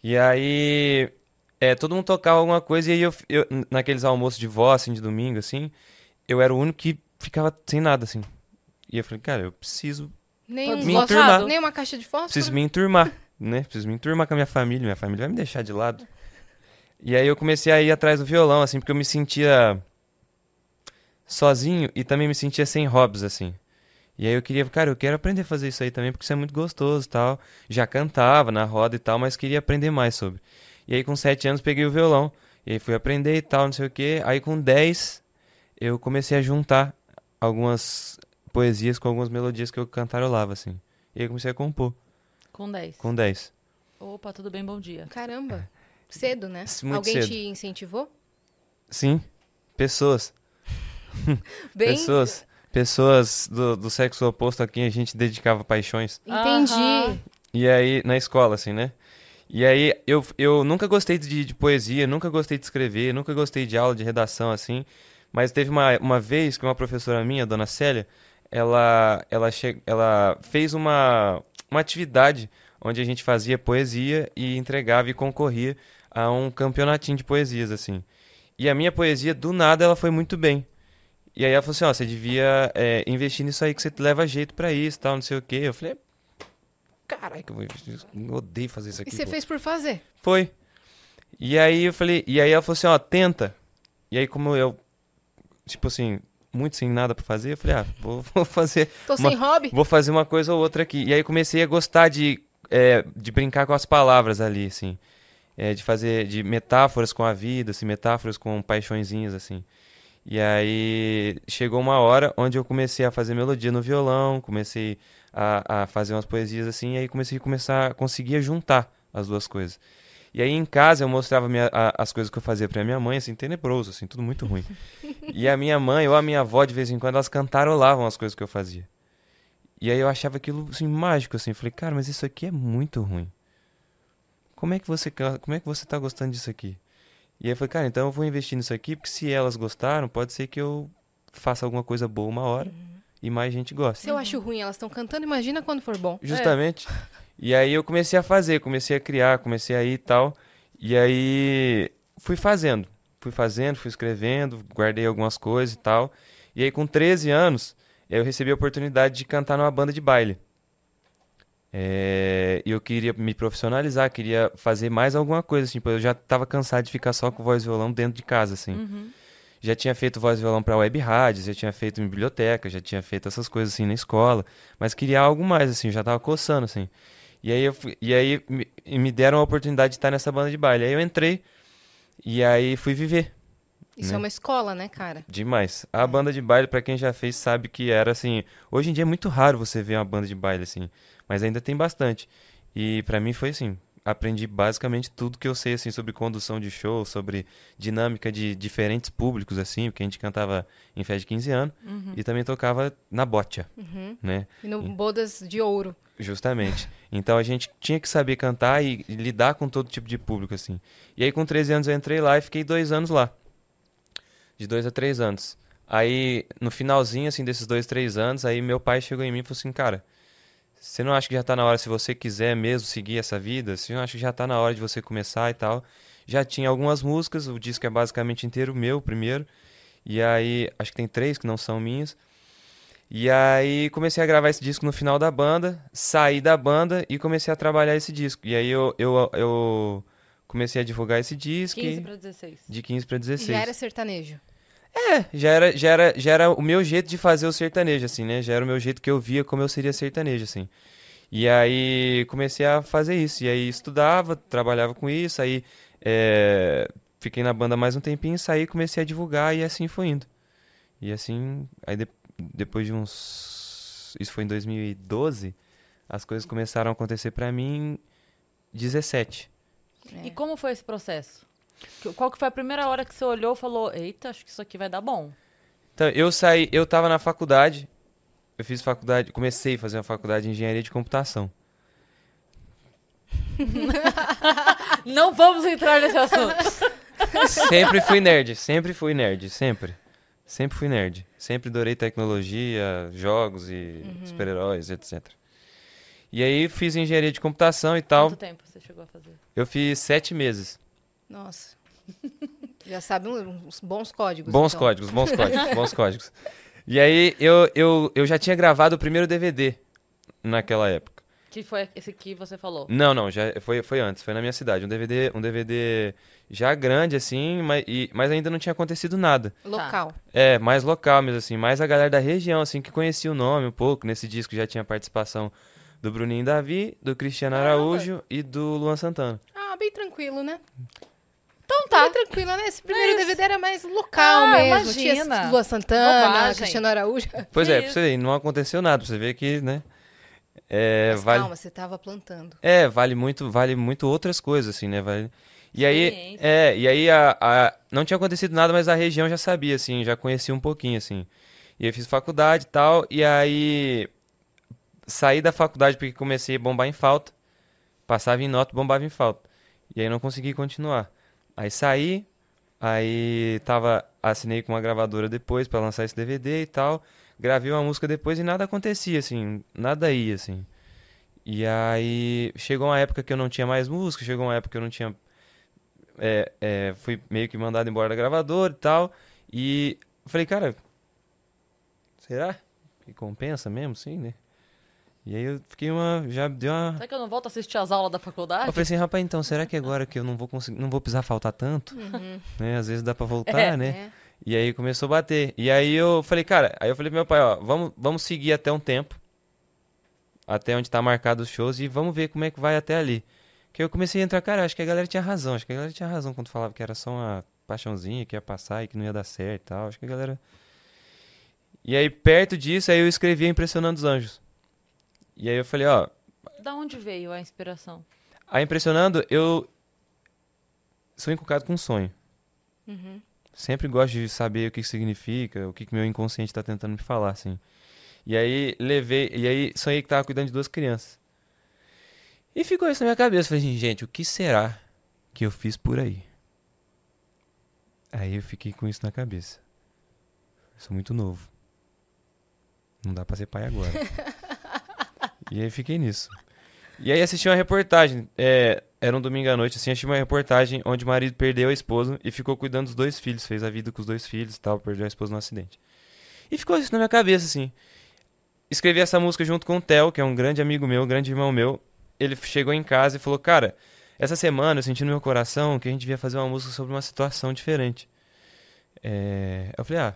E aí é, todo mundo tocava alguma coisa e aí eu, eu naqueles almoços de vó, assim, de domingo, assim, eu era o único que ficava sem nada, assim. E eu falei, cara, eu preciso, Nem, um Me fósforo, enturmar. nem uma caixa de fósforo? preciso me enturmar, né? Preciso me enturmar com a minha família, minha família vai me deixar de lado. E aí eu comecei a ir atrás do violão, assim, porque eu me sentia sozinho e também me sentia sem hobbies, assim. E aí eu queria, cara, eu quero aprender a fazer isso aí também, porque isso é muito gostoso e tal. Já cantava na roda e tal, mas queria aprender mais sobre. E aí com sete anos peguei o violão, e aí fui aprender e tal, não sei o quê. Aí com 10 eu comecei a juntar algumas poesias com algumas melodias que eu cantarolava, assim. E aí comecei a compor, com 10. com 10. Opa, tudo bem, bom dia. Caramba. Cedo, né? Muito Alguém cedo. te incentivou? Sim, pessoas. Bem, Pessoas. Pessoas do, do sexo oposto a quem a gente dedicava paixões. entendi. E aí, na escola, assim, né? E aí, eu, eu nunca gostei de, de poesia, nunca gostei de escrever, nunca gostei de aula de redação, assim. Mas teve uma, uma vez que uma professora minha, dona Célia, ela, ela, che... ela fez uma, uma atividade onde a gente fazia poesia e entregava e concorria a um campeonatinho de poesias, assim. E a minha poesia, do nada, ela foi muito bem. E aí ela falou assim, ó, você devia é, investir nisso aí que você leva jeito pra isso, tal, não sei o quê. Eu falei, caralho, que eu vou investir nisso? Eu odeio fazer isso E aqui. você pô." fez por fazer? Foi. E aí eu falei, e aí ela falou assim, ó, tenta. E aí como eu, tipo assim, muito sem nada pra fazer, eu falei, ah, vou, vou fazer, Tô Uma- sem hobby? vou fazer uma coisa ou outra aqui. E aí comecei a gostar de, é, de brincar com as palavras ali, assim. É, de fazer, de metáforas com a vida, assim, metáforas com paixõezinhas, assim. E aí chegou uma hora onde eu comecei a fazer melodia no violão, comecei a, a fazer umas poesias assim, e aí comecei a começar, conseguia juntar as duas coisas. E aí em casa eu mostrava minha- a- as coisas que eu fazia pra minha mãe, assim, tenebroso, assim, tudo muito ruim. e a minha mãe ou a minha avó, de vez em quando, elas cantarolavam as coisas que eu fazia. E aí eu achava aquilo, assim, mágico, assim. Falei, cara, mas isso aqui é muito ruim. Como é que você, como é que você tá gostando disso aqui? E aí eu falei, cara, então eu vou investir nisso aqui, porque se elas gostaram, pode ser que eu faça alguma coisa boa uma hora e mais gente goste. Se eu acho ruim, elas estão cantando, imagina quando for bom. Justamente. E aí eu comecei a fazer, comecei a criar, comecei a ir e tal. E aí fui fazendo. Fui fazendo, fui escrevendo, guardei algumas coisas e tal. E aí com 13 anos, eu recebi a oportunidade de cantar numa banda de baile. É, E eu queria me profissionalizar, queria fazer mais alguma coisa, assim, eu já estava cansado de ficar só com voz e violão dentro de casa, assim. Uhum. Já tinha feito voz e violão para web rádios, já tinha feito em biblioteca, já tinha feito essas coisas assim na escola, mas queria algo mais assim, já tava coçando assim. E aí, eu e aí me, me deram a oportunidade de estar nessa banda de baile. Aí eu entrei e aí fui viver. Isso né? é uma escola, né, cara? Demais. A banda de baile, pra quem já fez, sabe que era assim. Hoje em dia é muito raro você ver uma banda de baile assim, mas ainda tem bastante. E pra mim foi assim. Aprendi basicamente tudo que eu sei assim sobre condução de show, sobre dinâmica de diferentes públicos assim, porque a gente cantava em festa de 15 anos e também tocava na botia, Uhum. né? E no Bodas de Ouro. Justamente. Então a gente tinha que saber cantar e, e lidar com todo tipo de público, assim. E aí com 13 anos eu entrei lá e fiquei dois anos lá. De dois a três anos. Aí, no finalzinho, assim, desses dois, três anos, aí meu pai chegou em mim e falou assim, cara, você não acha que já tá na hora, se você quiser mesmo seguir essa vida, você não acha que já tá na hora de você começar e tal? Já tinha algumas músicas, o disco é basicamente inteiro meu, primeiro. E aí, acho que tem três que não são minhas. E aí comecei a gravar esse disco no final da banda, saí da banda e comecei a trabalhar esse disco. E aí eu, eu, eu comecei a divulgar esse disco 15 e- pra 16. de 15 para 16. Já era sertanejo. É, já era, já, era, já era o meu jeito de fazer o sertanejo, assim, né? Já era o meu jeito que eu via como eu seria sertanejo, assim. E aí comecei a fazer isso. E aí estudava, trabalhava com isso, aí é, fiquei na banda mais um tempinho, saí, comecei a divulgar e assim foi indo. E assim, aí de- depois de uns... Isso foi em 2012, as coisas começaram a acontecer pra mim em 17. É. E como foi esse processo? Qual que foi a primeira hora que você olhou e falou, eita, acho que isso aqui vai dar bom? Então, eu saí, eu tava na faculdade, eu fiz faculdade, comecei a fazer uma faculdade de engenharia de computação. Não vamos entrar nesse assunto. Sempre fui nerd, sempre fui nerd, sempre. Sempre fui nerd. Sempre adorei tecnologia, jogos e super-heróis, etc. E aí fiz engenharia de computação e tal. Quanto tempo você chegou a fazer? Eu fiz sete meses. Nossa. Já sabe uns bons códigos. Bons então. códigos, bons códigos, bons códigos. E aí eu, eu, eu já tinha gravado o primeiro DVD naquela época. Que foi esse que você falou? Não, não, já foi, foi antes, foi na minha cidade. Um DVD, um DVD já grande, assim, mas, e- mas ainda não tinha acontecido nada. Local. É, mais local mesmo, assim, mais a galera da região, assim, que conhecia o nome um pouco. Nesse disco já tinha participação do Bruninho Davi, do Cristiano Caramba. Araújo e do Luan Santana. Ah, bem tranquilo, né? Então tá. Bem tranquilo, né? Esse primeiro isso. DVD era mais local Ah, mesmo. imagina. Tinha Lua Santana, Bobagem. Cristiano Araújo. Pois é, pra você ver, não aconteceu nada, pra você ver que, né? É, Mas vale, calma, você tava plantando. é, vale muito, vale muito outras coisas, assim, né? Vale... E aí, é, e aí a, a- não tinha acontecido nada, mas a região já sabia, assim, já conhecia um pouquinho, assim. E eu fiz faculdade e tal, e aí saí da faculdade porque comecei a bombar em falta. Passava em nota, bombava em falta. E aí não consegui continuar. Aí saí, aí tava, assinei com uma gravadora depois pra lançar esse DVD e tal. Gravei uma música depois e nada acontecia, assim, nada ia, assim. E aí chegou uma época que eu não tinha mais música, chegou uma época que eu não tinha. É, é, fui meio que mandado embora da gravadora e tal. E falei, cara, será que compensa mesmo, sim, né? E aí eu fiquei uma. Já deu uma. Será que eu não volto a assistir as aulas da faculdade? Eu falei assim, rapaz, então, será que agora que eu não vou conseguir, não vou precisar faltar tanto? Uhum. Né? Às vezes dá pra voltar, É, né? É. E aí começou a bater. E aí eu falei, cara, aí eu falei pro meu pai, ó, vamos, vamos seguir até um tempo. Até onde tá marcado os shows e vamos ver como é que vai até ali. Que eu comecei a entrar, cara, acho que a galera tinha razão. Acho que a galera tinha razão quando falava que era só uma paixãozinha que ia passar e que não ia dar certo e tal. Acho que a galera. E aí, perto disso, aí eu escrevi Impressionando os Anjos. E aí eu falei, ó, Da onde veio a inspiração? a Impressionando, eu sou encucado com um sonho. Uhum. Sempre gosto de saber o que que significa, o que que meu inconsciente está tentando me falar, assim. E aí levei, e aí sonhei que tava cuidando de duas crianças. E ficou isso na minha cabeça. Falei assim, gente, o que será que eu fiz por aí? Aí eu fiquei com isso na cabeça. Eu sou muito novo. Não dá pra ser pai agora. e aí fiquei nisso. E aí assisti uma reportagem, é, era um domingo à noite, assim, assisti uma reportagem onde o marido perdeu a esposa e ficou cuidando dos dois filhos, fez a vida com os dois filhos e tal, perdeu a esposa no acidente. E ficou isso na minha cabeça, assim. Escrevi essa música junto com o Theo, que é um grande amigo meu, um grande irmão meu. Ele chegou em casa e falou, cara, essa semana eu senti no meu coração que a gente devia fazer uma música sobre uma situação diferente. É, Eu falei, ah,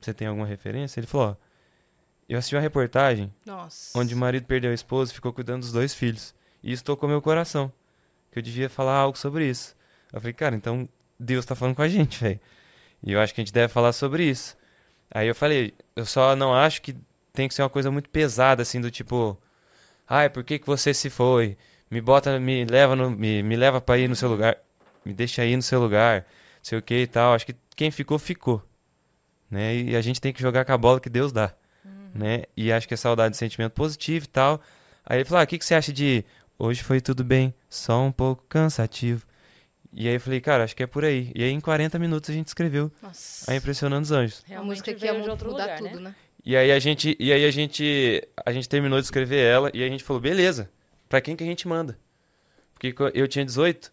você tem alguma referência? Ele falou, ó, eu assisti uma reportagem Nossa. onde o marido perdeu a esposa e ficou cuidando dos dois filhos. E isso tocou meu coração. Que eu devia falar algo sobre isso. Eu falei, cara, então Deus tá falando com a gente, velho. E eu acho que a gente deve falar sobre isso. Aí eu falei, eu só não acho que tem que ser uma coisa muito pesada, assim, do tipo, ai, por que, que você se foi? Me bota, me leva, no, me, me leva pra ir no seu lugar, me deixa ir no seu lugar, sei o que e tal. Acho que quem ficou, ficou. Né? E a gente tem que jogar com a bola que Deus dá. Né? E acho que é saudade de sentimento positivo e tal. Aí ele falou, ah, o que, que você acha de hoje foi tudo bem, só um pouco cansativo. E aí eu falei, cara, acho que é por aí. E aí em 40 minutos a gente escreveu Nossa. a Impressionando os Anjos. a música que ia mudar lugar, tudo, né? né? E aí a gente, e aí a gente, a gente terminou de escrever ela e aí a gente falou, beleza, pra quem que a gente manda? Porque eu tinha 18.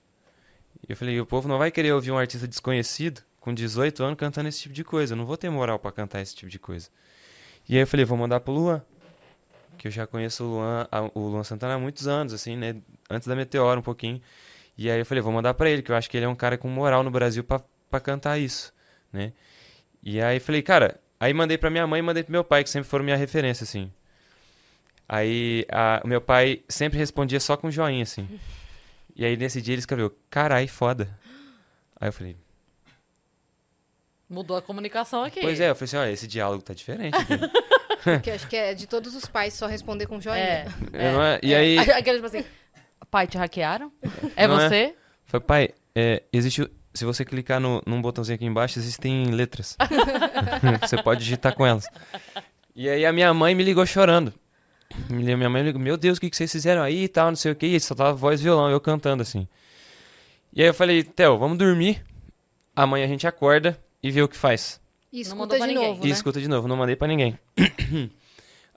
E eu falei, o povo não vai querer ouvir um artista desconhecido com 18 anos cantando esse tipo de coisa. Eu não vou ter moral pra cantar esse tipo de coisa. E aí eu falei, vou mandar pro Luan. Que eu já conheço o Luan, o Luan Santana há muitos anos, assim, né? Antes da Meteora um pouquinho. E aí eu falei, vou mandar pra ele, que eu acho que ele é um cara com moral no Brasil pra, pra cantar isso, né? E aí falei, cara, aí mandei pra minha mãe e mandei pro meu pai, que sempre foram minha referência, assim. Aí a- o meu pai sempre respondia só com joinha, assim. E aí nesse dia ele escreveu, carai, foda. Aí eu falei, Mudou a comunicação aqui. pois é, eu falei assim, olha, esse diálogo tá diferente aqui. Porque acho que é de todos os pais só responder com joinha. É. É, não é? E aí, Aquele tipo assim, pai, te hackearam? É Não é? você? foi, pai, é, existe, se você clicar no, num botãozinho aqui embaixo, existem letras. você pode digitar com elas. E aí a minha mãe me ligou chorando. Me Minha mãe ligou, meu Deus, o que, que vocês fizeram aí e tal, não sei o que. E só tava voz e violão, eu cantando assim. E aí eu falei, Theo, vamos dormir. Amanhã a gente acorda e vê o que faz. E escuta pra de ninguém. novo, E né? escuta de novo, não mandei pra ninguém.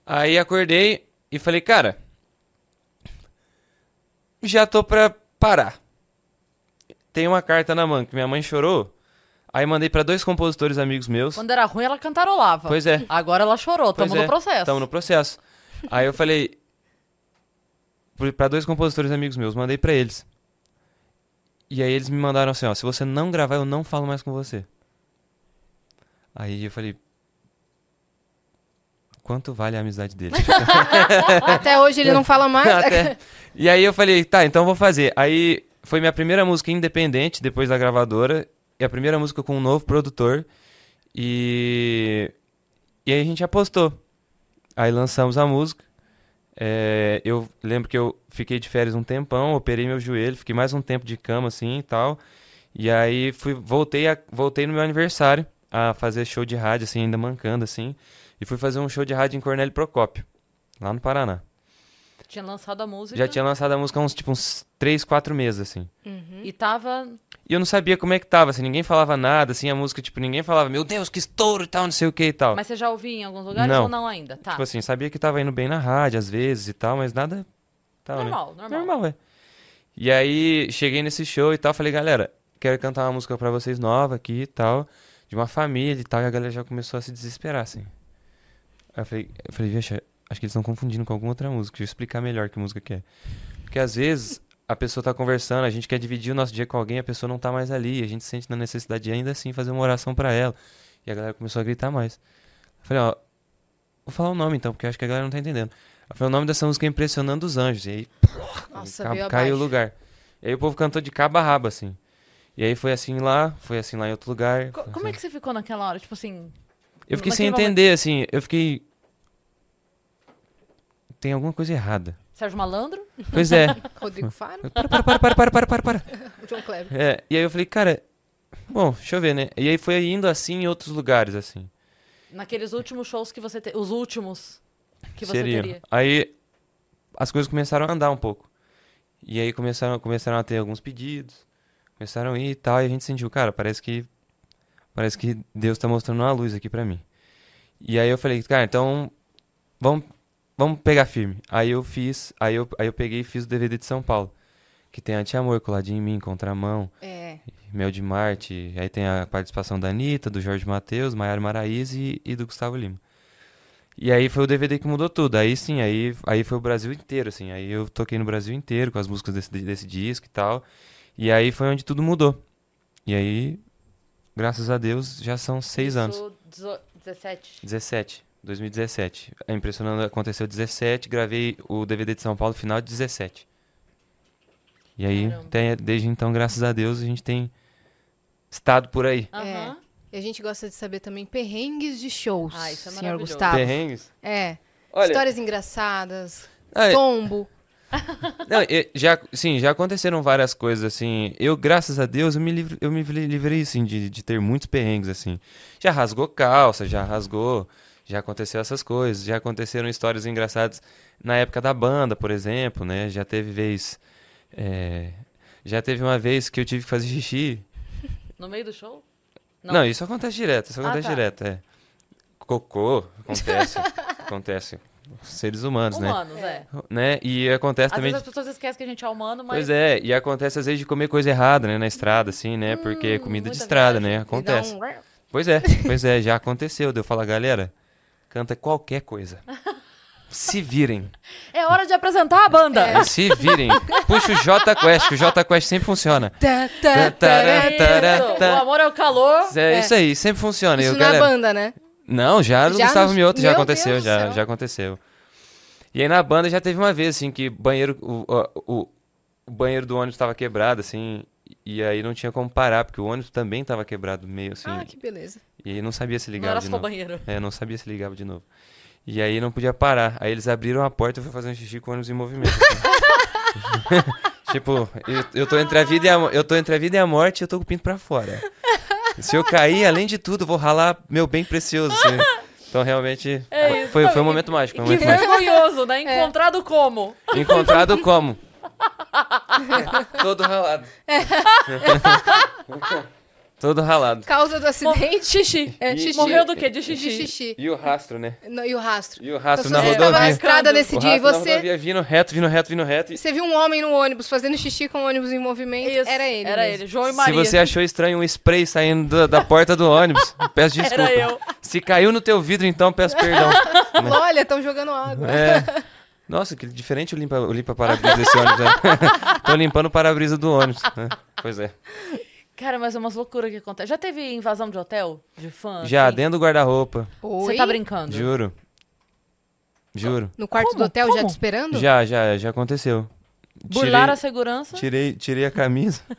Aí acordei e falei, cara, já tô pra parar. Tem uma carta na mão que minha mãe chorou. Aí mandei pra dois compositores amigos meus. Quando era ruim, ela cantarolava. Pois é. Agora ela chorou, Pois tamo é, no processo. Tamo no processo. Aí eu falei pro- pra dois compositores amigos meus, mandei pra eles. E aí eles me mandaram assim, ó, se você não gravar, eu não falo mais com você. Aí eu falei, quanto vale a amizade dele? Até hoje ele não fala mais. Até- E aí eu falei, tá, então vou fazer. Aí foi minha primeira música independente depois da gravadora. E a primeira música com um novo produtor. E. E aí a gente apostou. Aí lançamos a música. É, eu lembro que eu fiquei de férias um tempão, operei meu joelho, fiquei mais um tempo de cama assim e tal. E aí fui, voltei, a, voltei no meu aniversário a fazer show de rádio, assim, ainda mancando, assim. E fui fazer um show de rádio em Cornélio Procópio, lá no Paraná. Tinha lançado a música. Já tinha lançado a música há uns, tipo, uns 3, 4 meses, assim. Uhum. E tava. E eu não sabia como é que tava, assim, ninguém falava nada, assim, a música, tipo, ninguém falava, meu Deus, que estouro e tal, não sei o que e tal. Mas você já ouvia em alguns lugares Não. ou não ainda? Tá. Tipo assim, sabia que tava indo bem na rádio, às vezes e tal, mas nada... Tal, né? normal, normal. Normal, é. E aí, cheguei nesse show e tal, falei, galera, quero cantar uma música pra vocês nova aqui e tal, de uma família e tal, e a galera já começou a se desesperar, assim. Aí eu falei, eu falei, vixe, acho que eles estão confundindo com alguma outra música, deixa eu explicar melhor que música que é. Porque às vezes a pessoa tá conversando, a gente quer dividir o nosso dia com alguém, a pessoa não tá mais ali, a gente sente na necessidade de ainda assim fazer uma oração pra ela. E a galera começou a gritar mais. Eu falei, ó, vou falar o nome então, porque eu acho que a galera não tá entendendo. Eu falei, o nome dessa música é Impressionando os Anjos. E aí Nossa, Ca- caiu o lugar. E aí o povo cantou de cabo a rabo, assim. E aí foi assim lá, foi assim lá em outro lugar. Co- Como é que você ficou naquela hora? Tipo assim. Eu fiquei sem entender, assim, eu fiquei... Tem alguma coisa errada. Sérgio Malandro? Pois é. Rodrigo Faro, Para, para, para, para, para, para, para, para. o João Kleber. É, e aí eu falei, cara, bom, deixa eu ver, né? E aí foi indo assim em outros lugares, assim. Naqueles últimos shows que você te... Os últimos que você Seriam. teria. Aí as coisas começaram a andar um pouco. E aí começaram, começaram a ter alguns pedidos, começaram a ir e tal, e a gente sentiu, cara, parece que parece que Deus tá mostrando uma luz aqui pra mim. E aí eu falei, cara, então vamos vamos pegar firme. Aí eu fiz, aí eu aí eu peguei e fiz o DVD de São Paulo, que tem Anti-Amor, Coladinho em Mim, Contramão, É. Mel de Marte, aí tem a participação da Anitta, do Jorge Matheus, Maiara Maraíza e, e do Gustavo Lima. E aí foi o DVD que mudou tudo. Aí sim, aí, aí foi o Brasil inteiro, assim. Aí eu toquei no Brasil inteiro com as músicas desse, desse disco e tal. E aí foi onde tudo mudou. E aí, graças a Deus, já são seis Isso, anos. dezo- 17. 17. 2017. A Impressionando aconteceu 17, gravei o DVD de São Paulo final de 17. E aí, tem- desde então, graças a Deus, a gente tem estado por aí. Aham. E a gente gosta de saber também perrengues de shows, Ah, isso é senhor maravilhoso. Gustavo. Perrengues? É. Olha, Histórias engraçadas, ah, tombo. Não, já, sim, já aconteceram várias coisas, assim. Eu, graças a Deus, eu me, livre, eu me li- livrei, assim, de, de ter muitos perrengues, assim. Já rasgou calça, já rasgou, já aconteceu essas coisas. Já aconteceram histórias engraçadas na época da banda, por exemplo, né? Já teve vez... é, já teve uma vez que eu tive que fazer xixi. No meio do show? Não, isso acontece direto, isso Ah, acontece tá. direto, é. Cocô, acontece, acontece. Seres humanos, né? Humanos, é. né? E acontece Às também... vezes as pessoas esquecem que a gente é humano, mas. Pois é, e acontece às vezes de comer coisa errada, né, na estrada, assim, né? Porque é comida de estrada, viagem. né? Acontece. E um- Pois é, pois é, já aconteceu. Deu falar, galera, canta qualquer coisa. Se virem. É hora de apresentar a banda. Se virem. Puxa o J Quest, que o J Quest sempre funciona. Tá, tá, tá. O amor é o calor. É, É. isso aí, sempre funciona. E Isso não é galera... banda, né? Não, já Já Gustavo no- Mioto já Meu aconteceu, Deus do já, já aconteceu. E aí na banda já teve uma vez, assim, que banheiro, o, o, o- banheiro do ônibus estava quebrado, assim, e aí não tinha como parar, porque o ônibus também estava quebrado meio assim. Ah, que beleza. E aí não sabia se Não ligava era de só novo. banheiro. É, não sabia se ligava de novo. E aí não podia parar. Aí eles abriram a porta e eu fui fazendo xixi com o ônibus em movimento. assim. tipo, eu, eu tô entre a vida e a, eu tô entre a vida e a morte e eu tô com o pinto pra fora. Se eu cair, além de tudo, vou ralar meu bem precioso. assim. Então realmente É foi- isso. foi, um momento mágico. Que Foi um momento mágico. vergonhoso, né? Encontrado como? Encontrado como? Todo ralado. Todo ralado. Causa do acidente. Xixi. É, E- xixi. Morreu do quê? De De xixi. xixi. E o rastro, né? No- E o rastro. E o rastro Então, na você estava na rodovia. estrada nesse O dia e rastro na você, rodovia vindo reto, vindo reto, vindo reto. você viu um homem no ônibus fazendo xixi com o ônibus em movimento. Isso, Era ele. Era mesmo. ele. João e Se Maria. você achou estranho um spray saindo da, da porta do ônibus, peço desculpa. Era eu. Se caiu no teu vidro, então peço perdão. Olha, estão jogando água. É. Nossa, que diferente o limpa, o limpa para-brisa desse ônibus. Né? Tô limpando o para-brisa do ônibus. né? Pois é. Cara, mas é umas loucuras que acontecem. Já teve invasão de hotel? De fã? Já, assim? dentro do guarda-roupa. Você tá brincando? Juro. Juro. No quarto Como? do hotel já Como? te esperando? Já, já, já aconteceu. Burlar a segurança? tirei, tirei a camisa.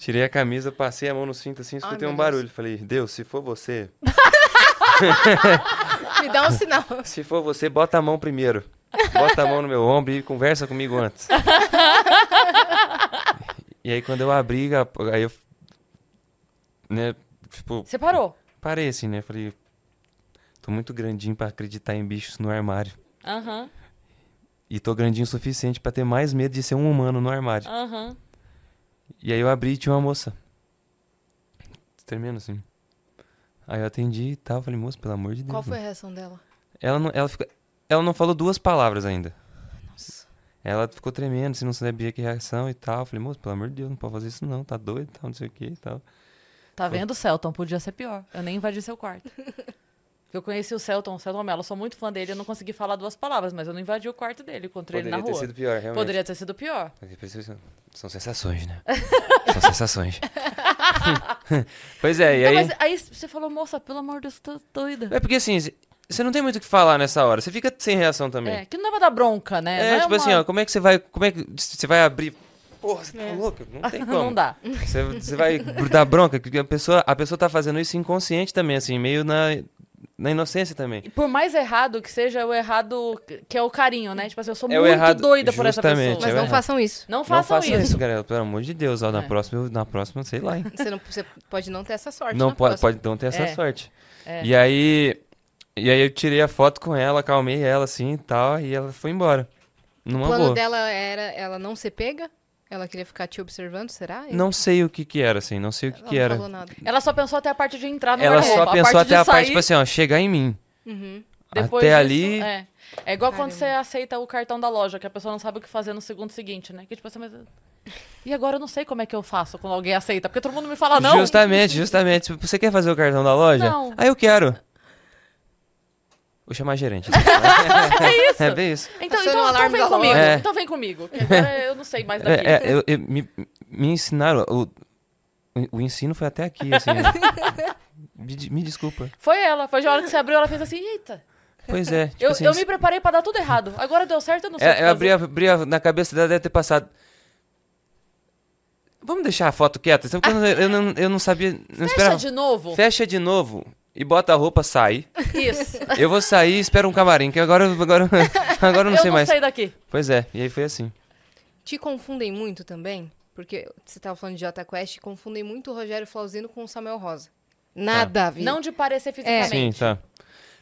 Tirei a camisa, passei a mão no cinto assim, escutei meu um Deus. barulho. Falei, Deus, se for você, Me dá um sinal. se for você, bota a mão primeiro. Bota a mão no meu ombro e conversa comigo antes. e aí quando eu abri, aí eu. Né, tipo, Você parou? parei assim, né? Falei, tô muito grandinho pra acreditar em bichos no armário. Aham, E tô grandinho o suficiente pra ter mais medo de ser um humano no armário. aham. E aí eu abri e tinha uma moça. Tremendo assim. Aí eu atendi e tal, falei, moça, pelo amor de Deus. Qual foi a reação dela? Ela não, ela, fica, ela não falou duas palavras ainda. Ela ficou tremendo, se não sabia que reação e tal. Falei, moço, pelo amor de Deus, não pode fazer isso não, tá doido, tal, não sei o que e tal. Tá vendo, Celton? Podia ser pior. Eu nem invadi seu quarto. Eu conheci o Celton, o Celton Mello, eu sou muito fã dele, eu não consegui falar duas palavras, mas eu não invadi o quarto dele, encontrei ele na Poderia ter rua. sido pior, realmente. Poderia ter sido pior. São sensações, né? São sensações. pois é, e Não, aí... mas aí você falou, moça, pelo amor de Deus, tô doida. É porque assim, você não tem muito o que falar nessa hora. Você fica sem reação também. É, que não dá pra dar bronca, né? É, Não tipo uma- assim, ó, como é que você vai. Como é que você vai abrir. Porra, você tá É. louco? Não tem como. Não dá. Você, você vai dar bronca, porque a pessoa, a pessoa tá fazendo isso inconsciente também, assim, meio na, na inocência também. E por mais errado que seja, é o errado que é o carinho, né? Tipo assim, eu sou É o muito errado- doida por essa pessoa. Mas é não verdade. façam isso. Não Não façam faça isso. isso, galera, pelo amor de Deus. Ó, na, É. próxima, na próxima, sei lá, hein? Você, não, você pode não ter essa sorte. Não pode, próxima. pode não ter essa É. sorte. É. E aí. E aí eu tirei a foto com ela, acalmei ela assim e tal, e ela foi embora. O Numa plano boa. dela era ela não ser pega? Ela queria ficar te observando, será? Não sei o que que era, assim, não sei o que Ela que não era. falou nada. Ela só pensou até a parte de entrar no Ela só pensou parte até a de parte, sair, tipo assim, ó, chegar em mim. Uhum. depois até disso, ali. É. É igual quando Caramba. você aceita o cartão da loja, que a pessoa não sabe o que fazer no segundo seguinte, né? Que tipo assim, mas... E agora eu não sei como é que eu faço quando alguém aceita, porque todo mundo me fala não. Justamente, justamente. Tipo, Você quer fazer o cartão da loja? Não. Ah, eu quero. Vou chamar a gerente. É isso. É bem isso. Então, então, o então vem comigo. É. Então vem comigo. Que agora eu não sei mais daqui. É, é, eu- eu- me, me ensinaram. O, o ensino foi até aqui, assim. me, de- me desculpa. Foi ela. Foi a hora que você abriu, ela fez assim, eita. Pois é. Tipo Eu, assim, eu me preparei pra dar tudo errado. Agora deu certo, eu não sei o que É, eu abri, a- abri a- na cabeça dela, deve ter passado. Vamos deixar a foto quieta? Eu, não- eu não, eu não sabia. Não Fecha esperava. de novo. Fecha de novo e bota a roupa, sai. Isso. Eu vou sair e espero um camarim, que agora, agora, agora eu não eu sei vou mais. sair daqui. Pois é, e aí foi assim. Te confundem muito também? Porque você tava falando de Jota Quest, confundem muito o Rogério Flauzino com o Samuel Rosa. Nada a ver. Não de parecer Sim, fisicamente. tá.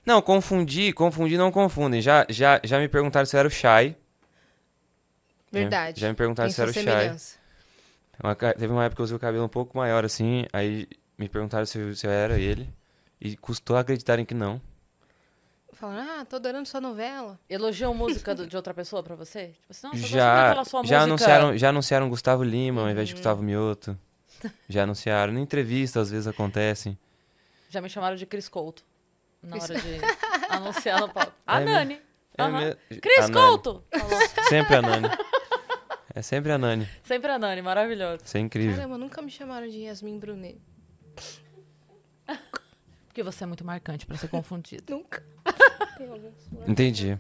Não, confundi, confundi, não confundem. Já, já, já me perguntaram se eu era o Shai. Verdade. Já me perguntaram Tem se eu era o Shai. Uma teve uma época que eu usei o cabelo um pouco maior assim, aí me perguntaram se, eu- se eu era ele. E custou acreditarem que não. Falando, ah, tô adorando sua novela. Elogiam música do- de outra pessoa pra você? Tipo assim, nossa, já sua já música. anunciaram, já anunciaram Gustavo Lima ao Uhum. invés de Gustavo Mioto. Já anunciaram. Na entrevista às vezes acontecem. Já me chamaram de Cris Couto. Na hora de anunciar no palco. A É Nani. É me- Cris a. Couto! Falou. Sempre a Nani. É sempre a Nani. Sempre a Nani, maravilhoso. Isso é incrível. Caramba, nunca me chamaram de Yasmin Brunet. Porque você é muito marcante pra ser confundido. Nunca. Entendi.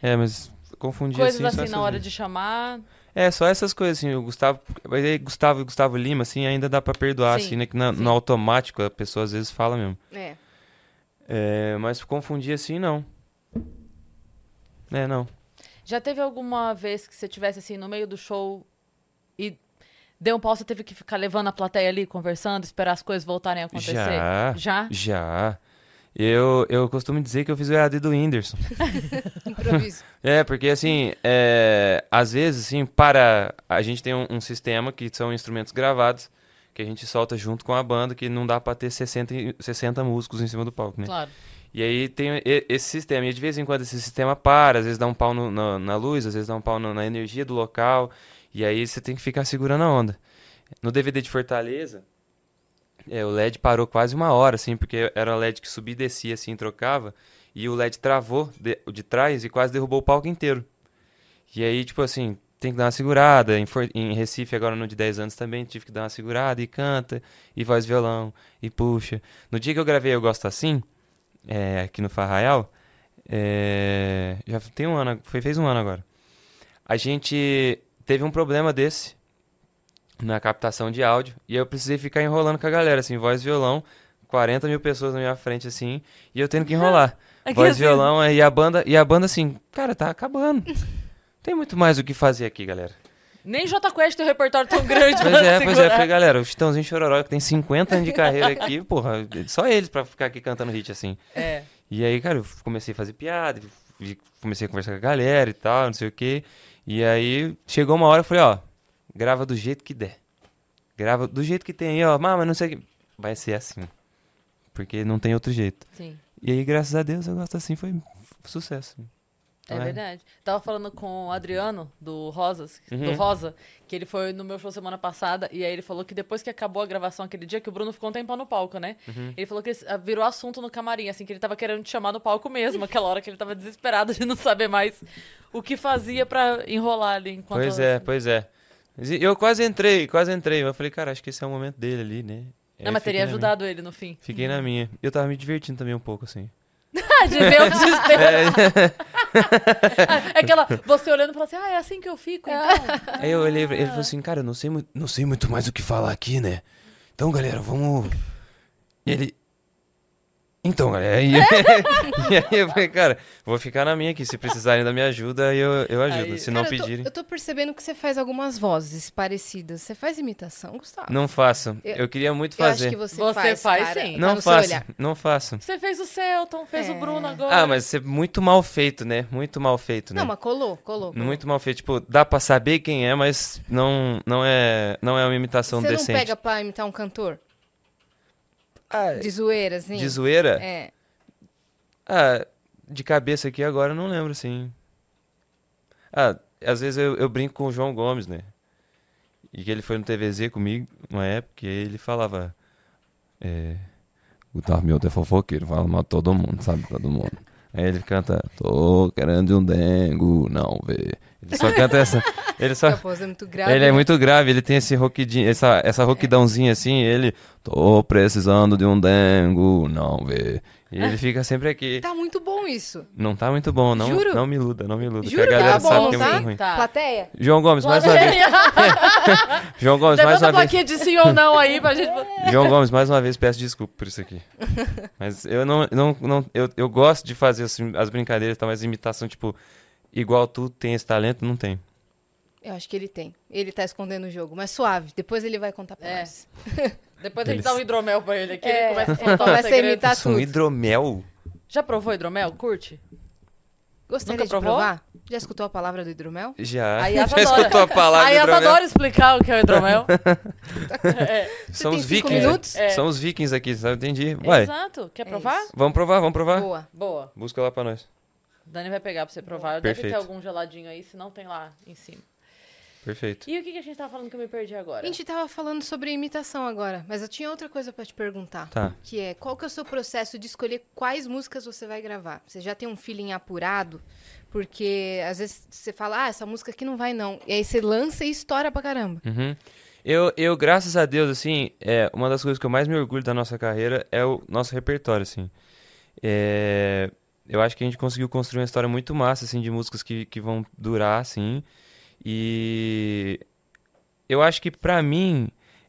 É. É, mas confundi Coisas assim, assim na hora de chamar. É, só essas coisas assim, o Gustavo, mas aí Gustavo e Gustavo Lima assim, ainda dá pra perdoar Sim, assim, né, que na- no automático a pessoa às vezes fala mesmo. É. É, mas confundir assim não. É, não. Já teve alguma vez que você tivesse assim no meio do show e deu um pau, você teve que ficar levando a plateia ali, conversando, esperar as coisas voltarem a acontecer? Já. Já? Já. Eu, eu costumo dizer que eu fiz o EAD do Whindersson. Improviso. É, porque assim, é, às vezes, assim, para. A gente tem um, um sistema que são instrumentos gravados, que a gente solta junto com a banda, que não dá pra ter 60, e- 60 músicos em cima do palco, né? Claro. E aí tem esse sistema. E de vez em quando esse sistema para, às vezes dá um pau no- na, na luz, às vezes dá um pau no- na energia do local. E aí você tem que ficar segurando a onda. No DVD de Fortaleza, é, o LED parou quase uma hora, assim, porque era um LED que subia e descia, assim, trocava. E o LED travou de, de trás e quase derrubou o palco inteiro. E aí, tipo assim, tem que dar uma segurada. Em, em Recife, agora no de 10 anos também, tive que dar uma segurada e canta, e voz violão, e puxa. No dia que eu gravei Eu Gosto Assim, é, aqui no Farraial, é, já tem um ano, foi, fez um ano agora. A gente teve um problema desse na captação de áudio, e eu precisei ficar enrolando com a galera, assim, voz e violão, 40 mil pessoas na minha frente, assim, e eu tendo que enrolar. Aqui, voz assim, e violão, é, e a banda, e a banda assim, cara, tá acabando. Tem muito mais o que fazer aqui, galera. Nem J Quest tem um repertório tão grande Pois é, pois é, segurar. falei, galera, o Chitãozinho Chororó que tem 50 anos de carreira aqui, porra, só eles pra ficar aqui cantando hit assim. É. E aí, cara, eu comecei a fazer piada, comecei a conversar com a galera e tal, não sei o quê. E aí, chegou uma hora, eu falei, ó, grava do jeito que der. Grava do jeito que tem aí, ó, mas não sei o que. Vai ser assim. Porque não tem outro jeito. Sim. E aí, graças a Deus, eu gosto assim, foi sucesso. É Então, verdade. Tava falando com o Adriano, do Rosas, do Uhum. Rosa, que ele foi no meu show semana passada, e aí ele falou que depois que acabou a gravação aquele dia, que o Bruno ficou um tempão no palco, né? Uhum. Ele falou que ah, virou assunto no camarim, assim, que ele tava querendo te chamar no palco mesmo, aquela hora que ele tava desesperado de não saber mais o que fazia pra enrolar ali enquanto... Pois é, pois é. Eu quase entrei, quase entrei. mas Eu falei, cara, acho que esse é o momento dele ali, né? Não, mas teria na minha. ajudado ele no fim. Fiquei na minha. Eu tava me divertindo também um pouco, assim. de ver o desespero. É aquela, você olhando e falando assim, ah, é assim que eu fico, então. Aí eu olhei ele falou assim, cara, eu não sei, mu- não sei muito mais o que falar aqui, né? Então, galera, vamos... E ele... Então, galera, e, e aí eu falei, cara, vou ficar na minha aqui, se precisarem da minha ajuda, eu, eu ajudo, Aí- se não Cara, eu tô- pedirem... Eu tô, percebendo que você faz algumas vozes parecidas. Você faz imitação, Gustavo? Não faço, Eu- eu, queria muito Eu acho fazer. que você, Você faz, faz, cara. sim. Tá Não seu faço, não faço. Você fez o Celton, fez o É. Bruno agora. Ah, mas isso é muito mal feito, né? Muito mal feito, né? Não, mas colou, colou. colou. Muito mal feito. Tipo, dá pra saber quem é, mas não, não, é, não é uma imitação Você decente. não pega pra imitar um cantor? Ah, De zoeira, assim? de zoeira? É. Ah, de cabeça aqui agora eu não lembro, assim. Ah, às vezes eu, eu brinco com o João Gomes, né? E que ele foi no TVZ comigo, uma época, e ele falava... É... O Tarmilton é fofoqueiro, fala mal todo mundo, sabe? Todo mundo. Aí ele canta, tô querendo um dengo, não vê. Ele só canta essa. Ele só. A voz é muito grave. Ele é né? muito grave, ele tem esse roquidinho, essa, essa roquidãozinha assim, ele. Tô precisando de um dengo, não vê. E ele fica sempre aqui. Tá muito bom isso. Não tá muito bom, não, Juro? não me iluda, não me iluda. Juro que a galera tá sabe bom, que é tá? muito ruim. Tá. Plateia? João Gomes, mais uma vez. João Gomes, mais Levanta uma a vez. plaquinha de sim ou não aí pra gente... João Gomes, mais uma vez, peço desculpa por isso aqui. Mas eu não. não, não eu, eu gosto de fazer assim, as brincadeiras tal, mas imitação, tipo, igual tu tem esse talento, não tem. Eu acho que ele tem. Ele tá escondendo o jogo, mas suave. Depois ele vai contar pra É. nós. Depois a gente dá um hidromel pra ele aqui, É, ele começa a ele soltar o começa a imitar Isso, um hidromel? Já provou hidromel? Curte? Gostaria Nunca de provou? provar? Já escutou a palavra do hidromel? Já. Aí Já escutou a palavra Aí essa hidromel? adora explicar o que é o hidromel. é. São tem os vikings. É. São os vikings aqui, sabe? Entendi. Vai. Exato. Quer É provar? isso. Vamos provar, vamos provar. Boa. Boa. Busca lá pra nós. Dani vai pegar pra você provar. Deve ter Perfeito. algum geladinho aí, se não tem lá em cima. Perfeito. E o que, que a gente tava falando que eu me perdi agora? A gente tava falando sobre imitação agora, mas eu tinha outra coisa pra te perguntar. Tá. Que é, qual que é o seu processo de escolher quais músicas você vai gravar? Você já tem um feeling apurado? Porque às vezes você fala, ah, essa música aqui não vai não. E aí você lança e estoura pra caramba. Uhum. Eu, eu, graças a Deus, assim, é, uma das coisas que eu mais me orgulho da nossa carreira é o nosso repertório, assim. É, eu acho que a gente conseguiu construir uma história muito massa, assim, de músicas que, que vão durar, assim. E eu acho que pra mim,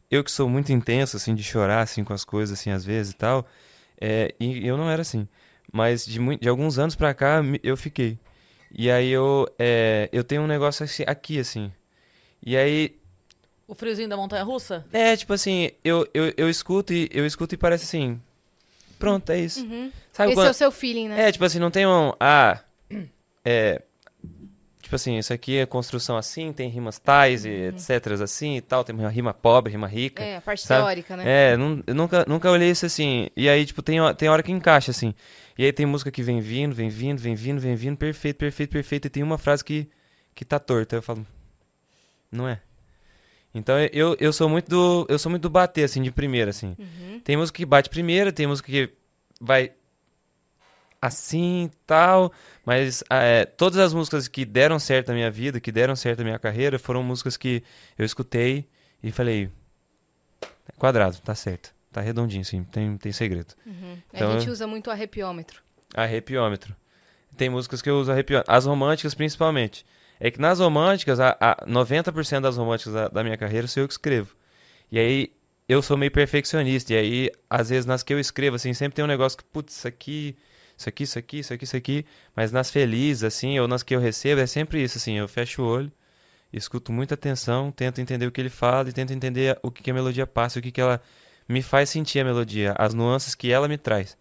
eu que sou muito intenso, assim, de chorar, assim, com as coisas, assim, às vezes e tal, é, e eu não era assim. Mas de, de alguns anos pra cá, eu fiquei. E aí eu, é, eu tenho um negócio aqui, assim. E aí, O friozinho da montanha russa? é, tipo assim, eu, eu, eu escuto e eu escuto e parece assim. Pronto, é isso. Sabe Esse quando... é o seu feeling, né? É, tipo assim, não tem um. Ah. É. Tipo assim, isso aqui é construção assim, tem rimas tais e etc. assim e tal, tem uma rima pobre, rima rica. É, a parte sabe? teórica, né? É, eu nunca, nunca olhei isso assim. E aí, tipo, tem, tem hora que encaixa, assim. E aí tem música que vem vindo, vem vindo, vem vindo, vem vindo, perfeito, perfeito, perfeito. E tem uma frase que, que tá torta. Eu falo, não é. Então eu, eu sou muito do. Eu sou muito do bater, assim, de primeira, assim. Tem música que bate primeira, tem música que vai assim tal. Mas ah, é, todas as músicas que deram certo na minha vida, que deram certo na minha carreira, foram músicas que eu escutei e falei. Quadrado, tá certo. Tá redondinho, sim, tem, tem segredo. Então- a gente usa muito arrepiômetro. Arrepiômetro. Tem músicas que eu uso arrepiômetro. As românticas, principalmente. É que nas românticas, a, a 90% das românticas da, da minha carreira sou eu que escrevo. E aí, eu sou meio perfeccionista. E aí, às vezes, nas que eu escrevo, assim, sempre tem um negócio que, putz, isso aqui, isso aqui, isso aqui, isso aqui, isso aqui. Mas nas felizes, assim, ou nas que eu recebo, é sempre isso, assim. Eu fecho o olho, escuto muita atenção, tento entender o que ele fala e tento entender o que, que a melodia passa, o que, que ela me faz sentir a melodia, as nuances que ela me traz.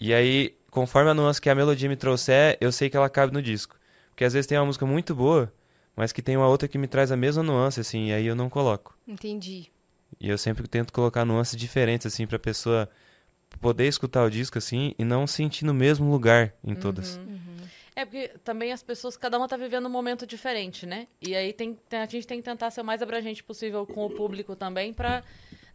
E aí, conforme a nuance que a melodia me trouxer, eu sei que ela cabe no disco. Porque às vezes tem uma música muito boa, mas que tem uma outra que me traz a mesma nuance, assim, e aí eu não coloco. Entendi. E eu sempre tento colocar nuances diferentes, assim, pra pessoa poder escutar o disco, assim, e não sentir no mesmo lugar em todas. É porque também as pessoas, cada uma tá vivendo um momento diferente, né? E aí tem, tem- a gente tem que tentar ser o mais abrangente possível com o público também pra,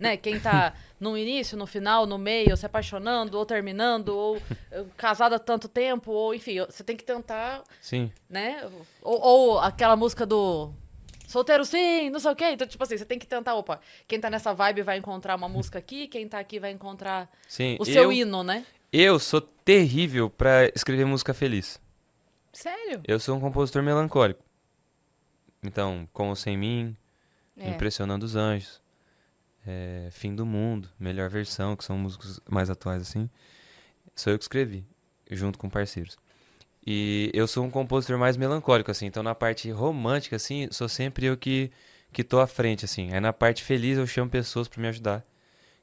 né, quem tá no início, no final, no meio, se apaixonando, ou terminando, ou eh, casado há tanto tempo, ou enfim, você tem que tentar, Sim. né? Ou, ou aquela música do solteiro sim, não sei o quê. Então, tipo assim, você tem que tentar, opa, quem tá nessa vibe vai encontrar uma música aqui, quem tá aqui vai encontrar Sim. o seu eu, hino, né? eu sou terrível pra escrever música feliz. Sério? Eu sou um compositor melancólico. Então, Com ou Sem Mim, É. Impressionando os Anjos, é, Fim do Mundo, Melhor Versão, que são músicos mais atuais assim. Sou eu que escrevi, junto com parceiros. E eu sou um compositor mais melancólico, assim. Então, na parte romântica, assim, sou sempre eu que, que tô à frente, assim. Aí, na parte feliz, eu chamo pessoas pra me ajudar.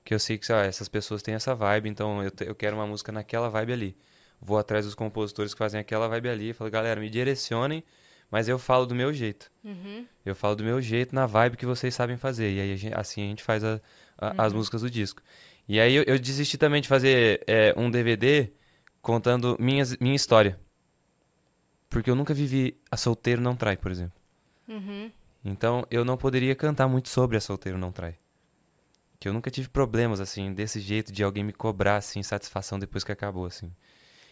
Que eu sei que essas pessoas têm essa vibe, então eu, eu quero uma música naquela vibe ali. Vou atrás dos compositores que fazem aquela vibe ali falo, galera, me direcionem, mas eu falo do meu jeito. Eu falo do meu jeito na vibe que vocês sabem fazer. E aí, a gen- assim, a gente faz a- a- as músicas do disco. E aí, eu, eu desisti também de fazer é, um DVD contando minhas, minha história. Porque eu nunca vivi a Solteiro Não Trai, por exemplo. Então, eu não poderia cantar muito sobre a Solteiro Não Trai. Que eu nunca tive problemas, assim, desse jeito, de alguém me cobrar, assim, satisfação depois que acabou, assim.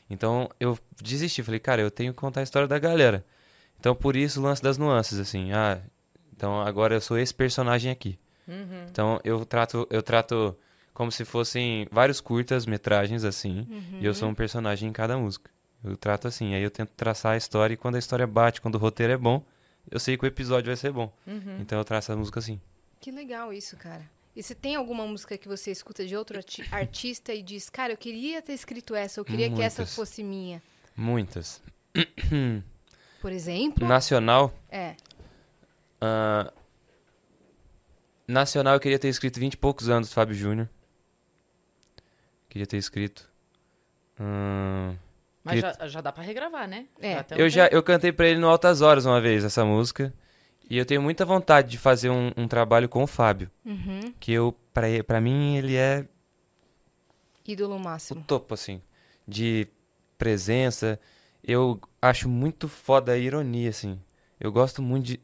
Então, eu desisti. Falei, cara, eu tenho que contar a história da galera. Então, por isso o lance das nuances, assim. Ah, então agora eu sou esse personagem aqui. Uhum. Então, eu trato, eu trato como se fossem vários curtas metragens, assim. E eu sou um personagem em cada música. Eu trato assim, aí eu tento traçar a história e quando a história bate, quando o roteiro é bom, eu sei que o episódio vai ser bom. Uhum. Então eu traço a música assim. Que legal isso, cara. E se tem alguma música que você escuta de outro arti- artista e diz, cara, eu queria ter escrito essa, eu queria que essa Muitas. fosse minha. Muitas. Por exemplo? Nacional, É. ah, Nacional eu queria ter escrito 20 e poucos anos, Fábio Júnior. Queria ter escrito. Ahn, Mas Que- já, já dá pra regravar, né? É. Já Eu já eu cantei pra ele no Altas Horas uma vez essa música. E eu tenho muita vontade de fazer um, um trabalho com o Fábio. Uhum. Que eu, pra, pra mim, ele é Ídolo o máximo. topo, assim. De presença. Eu acho muito foda a ironia, assim. Eu gosto muito de.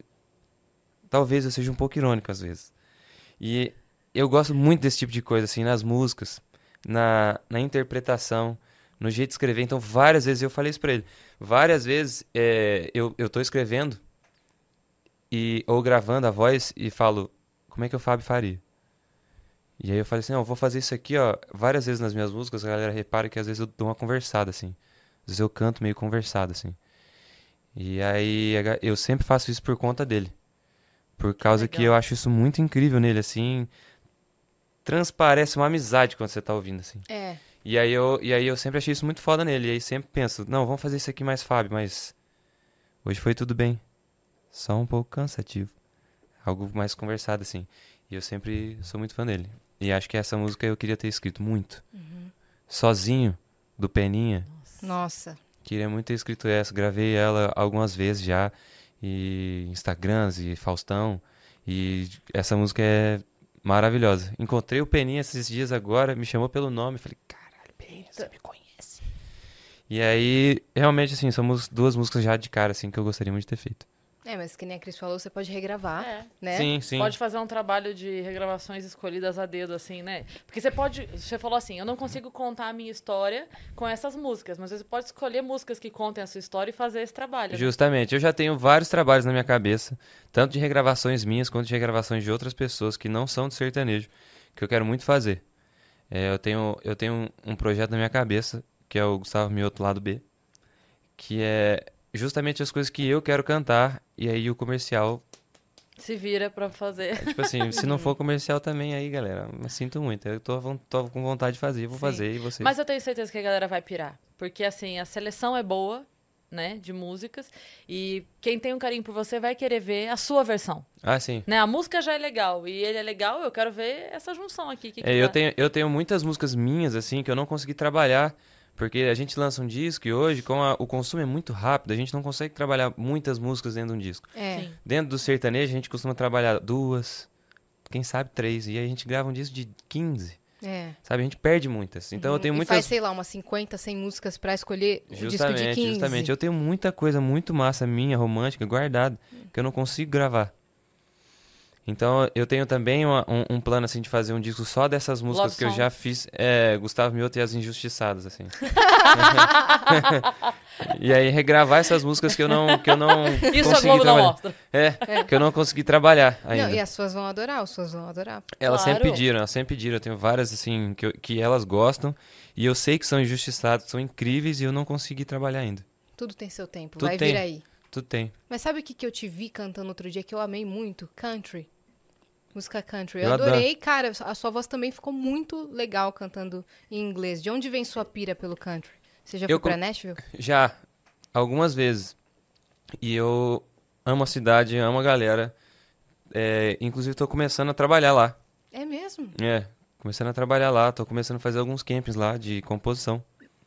Talvez eu seja um pouco irônico às vezes. E eu gosto muito desse tipo de coisa, assim, nas músicas, na, na interpretação, no jeito de escrever. Então, várias vezes eu falei isso pra ele. Várias vezes é, eu, eu tô escrevendo e, ou gravando a voz e falo, como é que o Fábio faria? E aí eu falei assim, não, eu vou fazer isso aqui, ó. Várias vezes nas minhas músicas, a galera repara que às vezes eu dou uma conversada, assim. Às vezes eu canto meio conversado, assim. E aí eu sempre faço isso por conta dele. Por causa que legal. eu acho isso muito incrível nele, assim. Transparece uma amizade quando você tá ouvindo, assim. É. E aí eu, e aí eu sempre achei isso muito foda nele. E aí sempre penso, não, vamos fazer isso aqui mais Fábio, mas hoje foi tudo bem. Só um pouco cansativo. Algo mais conversado, assim. E eu sempre sou muito fã dele. E acho que essa música eu queria ter escrito muito. Sozinho, do Peninha. Nossa. Queria muito ter escrito essa. Gravei ela algumas vezes já. E Instagrams e Faustão. E essa música é maravilhosa. Encontrei o Peninha esses dias agora, me chamou pelo nome. Falei, caralho, Peninha, você me conhece. E aí, realmente, assim, são duas músicas já de cara, assim, que eu gostaria muito de ter feito. É, mas que nem a Cris falou, você pode regravar, É. né? Sim, sim. Pode fazer um trabalho de regravações escolhidas a dedo, assim, né? Porque você pode. Você falou assim, eu não consigo contar a minha história com essas músicas, mas você pode escolher músicas que contem a sua história e fazer esse trabalho. né? Justamente, eu já tenho vários trabalhos na minha cabeça, tanto de regravações minhas quanto de regravações de outras pessoas que não são de sertanejo, que eu quero muito fazer. É, eu tenho, eu tenho um, um projeto na minha cabeça, que é o Gustavo Mioto Lado B, que é justamente as coisas que eu quero cantar, e aí o comercial, Se vira pra fazer. tipo assim, se não for comercial também, aí galera, eu sinto muito, eu tô, tô com vontade de fazer, vou Sim. fazer, e vocês... Mas eu tenho certeza que a galera vai pirar. Porque, assim, a seleção é boa, né? De músicas. E quem tem um carinho por você vai querer ver a sua versão. Ah, sim. Né? A música já é legal. E ele é legal, eu quero ver essa junção aqui. que que É, eu tá- tenho, eu tenho muitas músicas minhas, assim, que eu não consegui trabalhar, porque a gente lança um disco e hoje, como a- o consumo é muito rápido, a gente não consegue trabalhar muitas músicas dentro de um disco. É. Dentro do sertanejo, a gente costuma trabalhar duas, quem sabe três, e aí a gente grava um disco de 15, É. sabe? A gente perde muitas. Então eu tenho e muitas... faz, sei lá, umas 50, 100 músicas pra escolher o disco de Justamente, 15. justamente. Eu tenho muita coisa muito massa minha, romântica, guardada, que eu não consigo gravar. Então eu tenho também uma- um, um plano assim de fazer um disco só dessas músicas Love que eu song. já fiz, é, Gustavo Mioto e as Injustiçadas, assim. e aí regravar essas músicas que eu não que eu não Isso a consegui Globo não trabalhar. mostra. É, que eu não consegui trabalhar ainda. Não, e as suas vão adorar, os suas vão adorar. Elas sempre Claro. pediram, elas sempre pediram. Eu tenho várias, assim, que, eu- que elas gostam. E eu sei que são injustiçadas, são incríveis e eu não consegui trabalhar ainda. Tudo tem seu tempo, Tudo vai tem. vir aí. Tudo tem. Mas sabe o que, que eu te vi cantando outro dia que eu amei muito? Country. Música country. Eu, Eu adoro. adorei, cara. A sua voz também ficou muito legal cantando em inglês. De onde vem sua pira pelo country? Você já Eu foi pra Nashville? Já, algumas vezes. E eu amo a cidade, amo a galera. É, inclusive, tô começando a trabalhar lá. É mesmo? É, começando a trabalhar lá. Tô começando a fazer alguns campings lá de composição.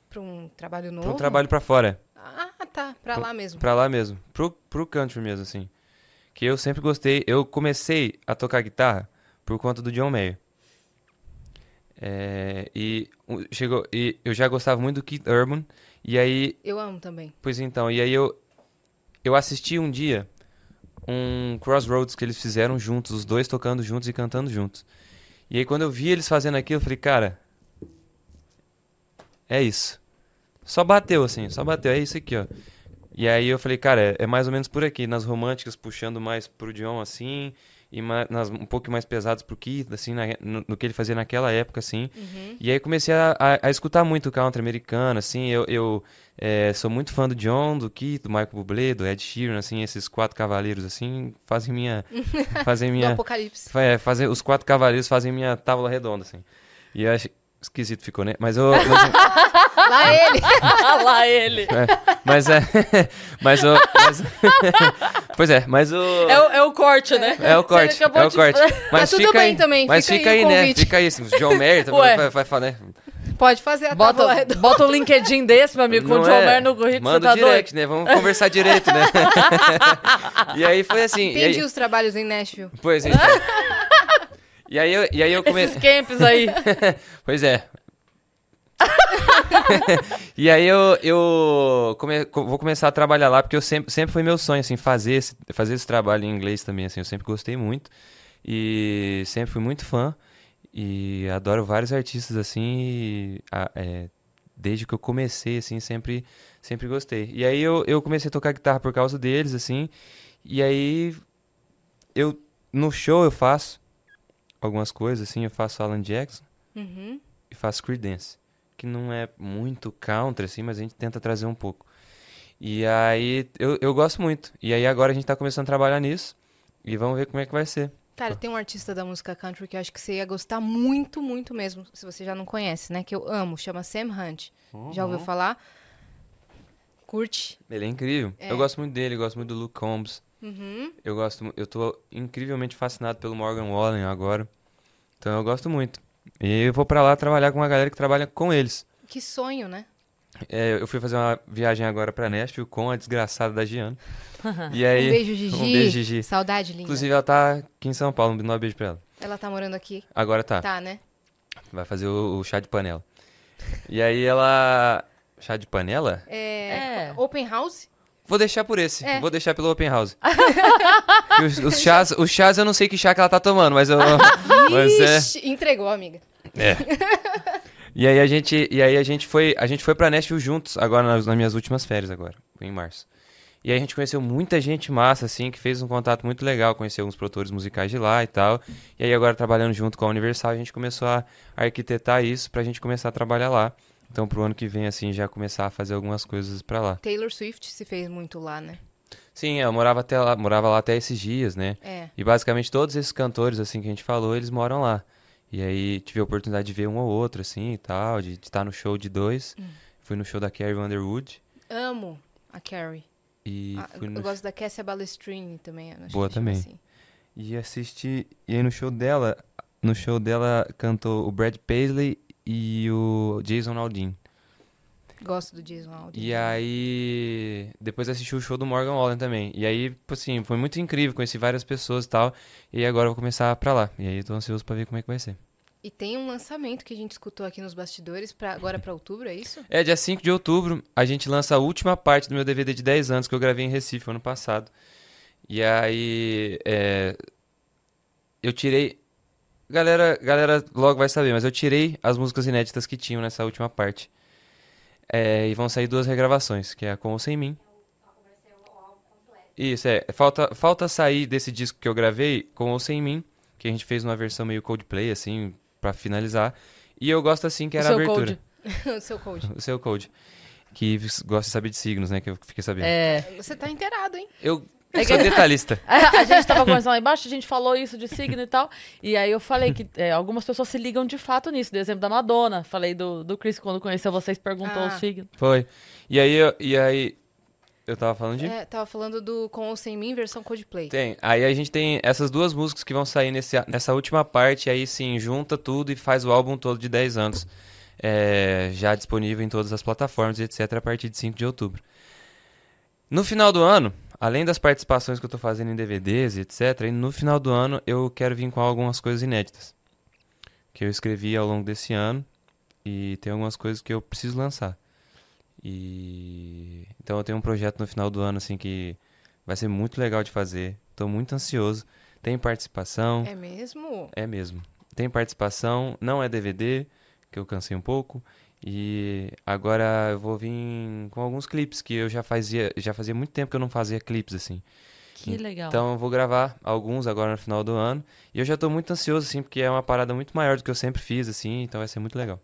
Pra um trabalho novo? Pra um trabalho pra fora. Ah, tá. Pra lá mesmo. Pra lá mesmo. Pro, pro country mesmo, assim. Que eu sempre gostei. Eu comecei a tocar guitarra por conta do John Mayer. É, e, chegou, e eu já gostava muito do Keith Urban. E aí, Eu amo também. pois então, e aí eu, eu assisti um dia um Crossroads que eles fizeram juntos, os dois tocando juntos e cantando juntos. E aí quando eu vi eles fazendo aquilo, eu falei, cara, é isso. Só bateu assim, só bateu, é isso aqui, ó. E aí eu falei, cara, é, é mais ou menos por aqui, nas românticas puxando mais pro John assim, e nas um pouco mais pesadas pro Keith, assim, na- no, no que ele fazia naquela época, assim. E aí comecei a, a- a escutar muito country americano, assim, eu, eu é, sou muito fã do John, do Keith, do Michael Bublé, do Ed Sheeran, assim, esses quatro cavaleiros, assim, fazem minha... fazem Do minha... Apocalipse. Fa- É, fazer, os quatro cavaleiros fazem minha tábua redonda, assim. E eu acho esquisito ficou, né? Mas eu. Mas, Lá ele. Lá ele. é, mas é. Mas o. Mas, pois é, mas o. É, o- é o corte, né? É o corte, é o de- corte. Mas tudo fica bem aí, também, Mas fica fica aí aí, o né? Fica aí, assim, o John Mayer também Ué. vai, vai falar, né? Pode fazer a Bota, bota um LinkedIn desse, meu amigo, com o Não John é. Mayer no currículo, Manda tá o direct, doido? né? Vamos conversar direito, né? e aí foi assim. Entendi aí, os trabalhos em Nashville. Pois então. E aí eu, e aí eu comecei. Esses camps aí. Pois é. e aí eu, eu come- co- vou começar a trabalhar lá, porque eu sempre, sempre foi meu sonho, assim, fazer esse, fazer esse trabalho em inglês também, assim, eu sempre gostei muito. E sempre fui muito fã. E adoro vários artistas, assim, a- é, desde que eu comecei, assim, sempre, sempre gostei. E aí eu, eu comecei a tocar guitarra por causa deles, assim, e aí eu, no show eu faço algumas coisas, assim, eu faço Alan Jackson Uhum. e faço Creedence, que não é muito country, assim, mas a gente tenta trazer um pouco. E aí eu, eu gosto muito. E aí agora a gente tá começando a trabalhar nisso e vamos ver como é que vai ser. Cara, tem um artista da música country que eu acho que você ia gostar muito, muito mesmo, se você já não conhece, né? Que eu amo, chama Sam Hunt. Já ouviu falar? Curte? Ele é incrível. É. Eu gosto muito dele, eu gosto muito do Luke Combs. Uhum. Eu gosto, eu tô incrivelmente fascinado pelo Morgan Wallen agora. Então eu gosto muito. E eu vou pra lá trabalhar com uma galera que trabalha com eles. Que sonho, né? É, eu fui fazer uma viagem agora pra Nashville com a desgraçada da Giana. E aí, um beijo, Gigi. um beijo, Gigi. Saudade, linda. Inclusive ela tá aqui em São Paulo, um beijo pra ela. Ela tá morando aqui. Agora tá. Tá, né? Vai fazer o, o chá de panela. E aí ela. Chá de panela? É, É. Open House? Vou deixar por esse. É. Vou deixar pelo Open House. Os, os chás, os chás eu não sei que chá que ela tá tomando, mas eu. mas é. Entregou, amiga. É. E aí a gente, e aí a gente foi, a gente foi para Nashville juntos agora nas, nas minhas últimas férias agora, em março. E aí a gente conheceu muita gente massa assim, que fez um contato muito legal, conheceu alguns produtores musicais de lá e tal. E aí agora trabalhando junto com a Universal, a gente começou a arquitetar isso pra gente começar a trabalhar lá. Então pro ano que vem assim já começar a fazer algumas coisas pra lá. Taylor Swift se fez muito lá, né? Sim, eu morava até lá, morava lá até esses dias, né? É. E basicamente todos esses cantores, assim, que a gente falou, eles moram lá. E aí tive a oportunidade de ver um ou outro, assim, e tal, de estar no show de dois. Hum. Fui no show da Carrie Underwood Amo a Carrie. e Ah, eu no... gosto da Cassia Balestrini também. Boa também. assim. E assisti... E aí no show dela, no show dela cantou o Brad Paisley e o Jason Aldean. Gosto do Jason Aldean. E aí, depois assisti o show do Morgan Wallen também. E aí, tipo assim, foi muito incrível, conheci várias pessoas e tal. E agora eu vou começar pra lá. E aí tô ansioso pra ver como é que vai ser. E tem um lançamento que a gente escutou aqui nos bastidores, pra, agora pra outubro, é isso? É, dia 5 de outubro, a gente lança a última parte do meu DVD de 10 anos que eu gravei em Recife ano passado. E aí, é, eu tirei. Galera, galera logo vai saber, mas eu tirei as músicas inéditas que tinham nessa última parte. É, e vão sair duas regravações, que é a Com ou Sem Mim. Isso, é. Falta, falta sair desse disco que eu gravei, Com ou Sem Mim, que a gente fez uma versão meio Coldplay, assim, pra finalizar. E eu gosto assim que era a abertura. code. o seu code. O seu code. Que gosta de saber de signos, né? Que eu fiquei sabendo. É. Você tá inteirado, hein? Eu sou detalhista. A, a gente tava conversando lá embaixo, a gente falou isso de signo e tal. E aí eu falei que é, algumas pessoas se ligam de fato nisso. Dei exemplo da Madonna. Falei do, do Chris, quando conheceu vocês, perguntou Ah. o signo. Foi. E aí, eu, e aí. Eu tava falando de. É, tava falando do Com ou Sem Mim, versão Coldplay. Tem. Aí a gente tem essas duas músicas que vão sair nesse, nessa última parte. Aí sim, junta tudo e faz o álbum todo de 10 anos. É, já disponível em todas as plataformas, etc., a partir de 5 de outubro. No final do ano, além das participações que eu tô fazendo em DVDs e etc., e no final do ano eu quero vir com algumas coisas inéditas. Que eu escrevi ao longo desse ano. E tem algumas coisas que eu preciso lançar. E então eu tenho um projeto no final do ano assim que vai ser muito legal de fazer. Tô muito ansioso. Tem participação, É mesmo? é mesmo. Tem participação, não é DVD, que eu cansei um pouco. E agora eu vou vir com alguns clipes que eu já fazia, já fazia muito tempo que eu não fazia clipes assim. Que legal. Então eu vou gravar alguns agora no final do ano. E eu já tô muito ansioso assim, porque é uma parada muito maior do que eu sempre fiz assim, então vai ser muito legal.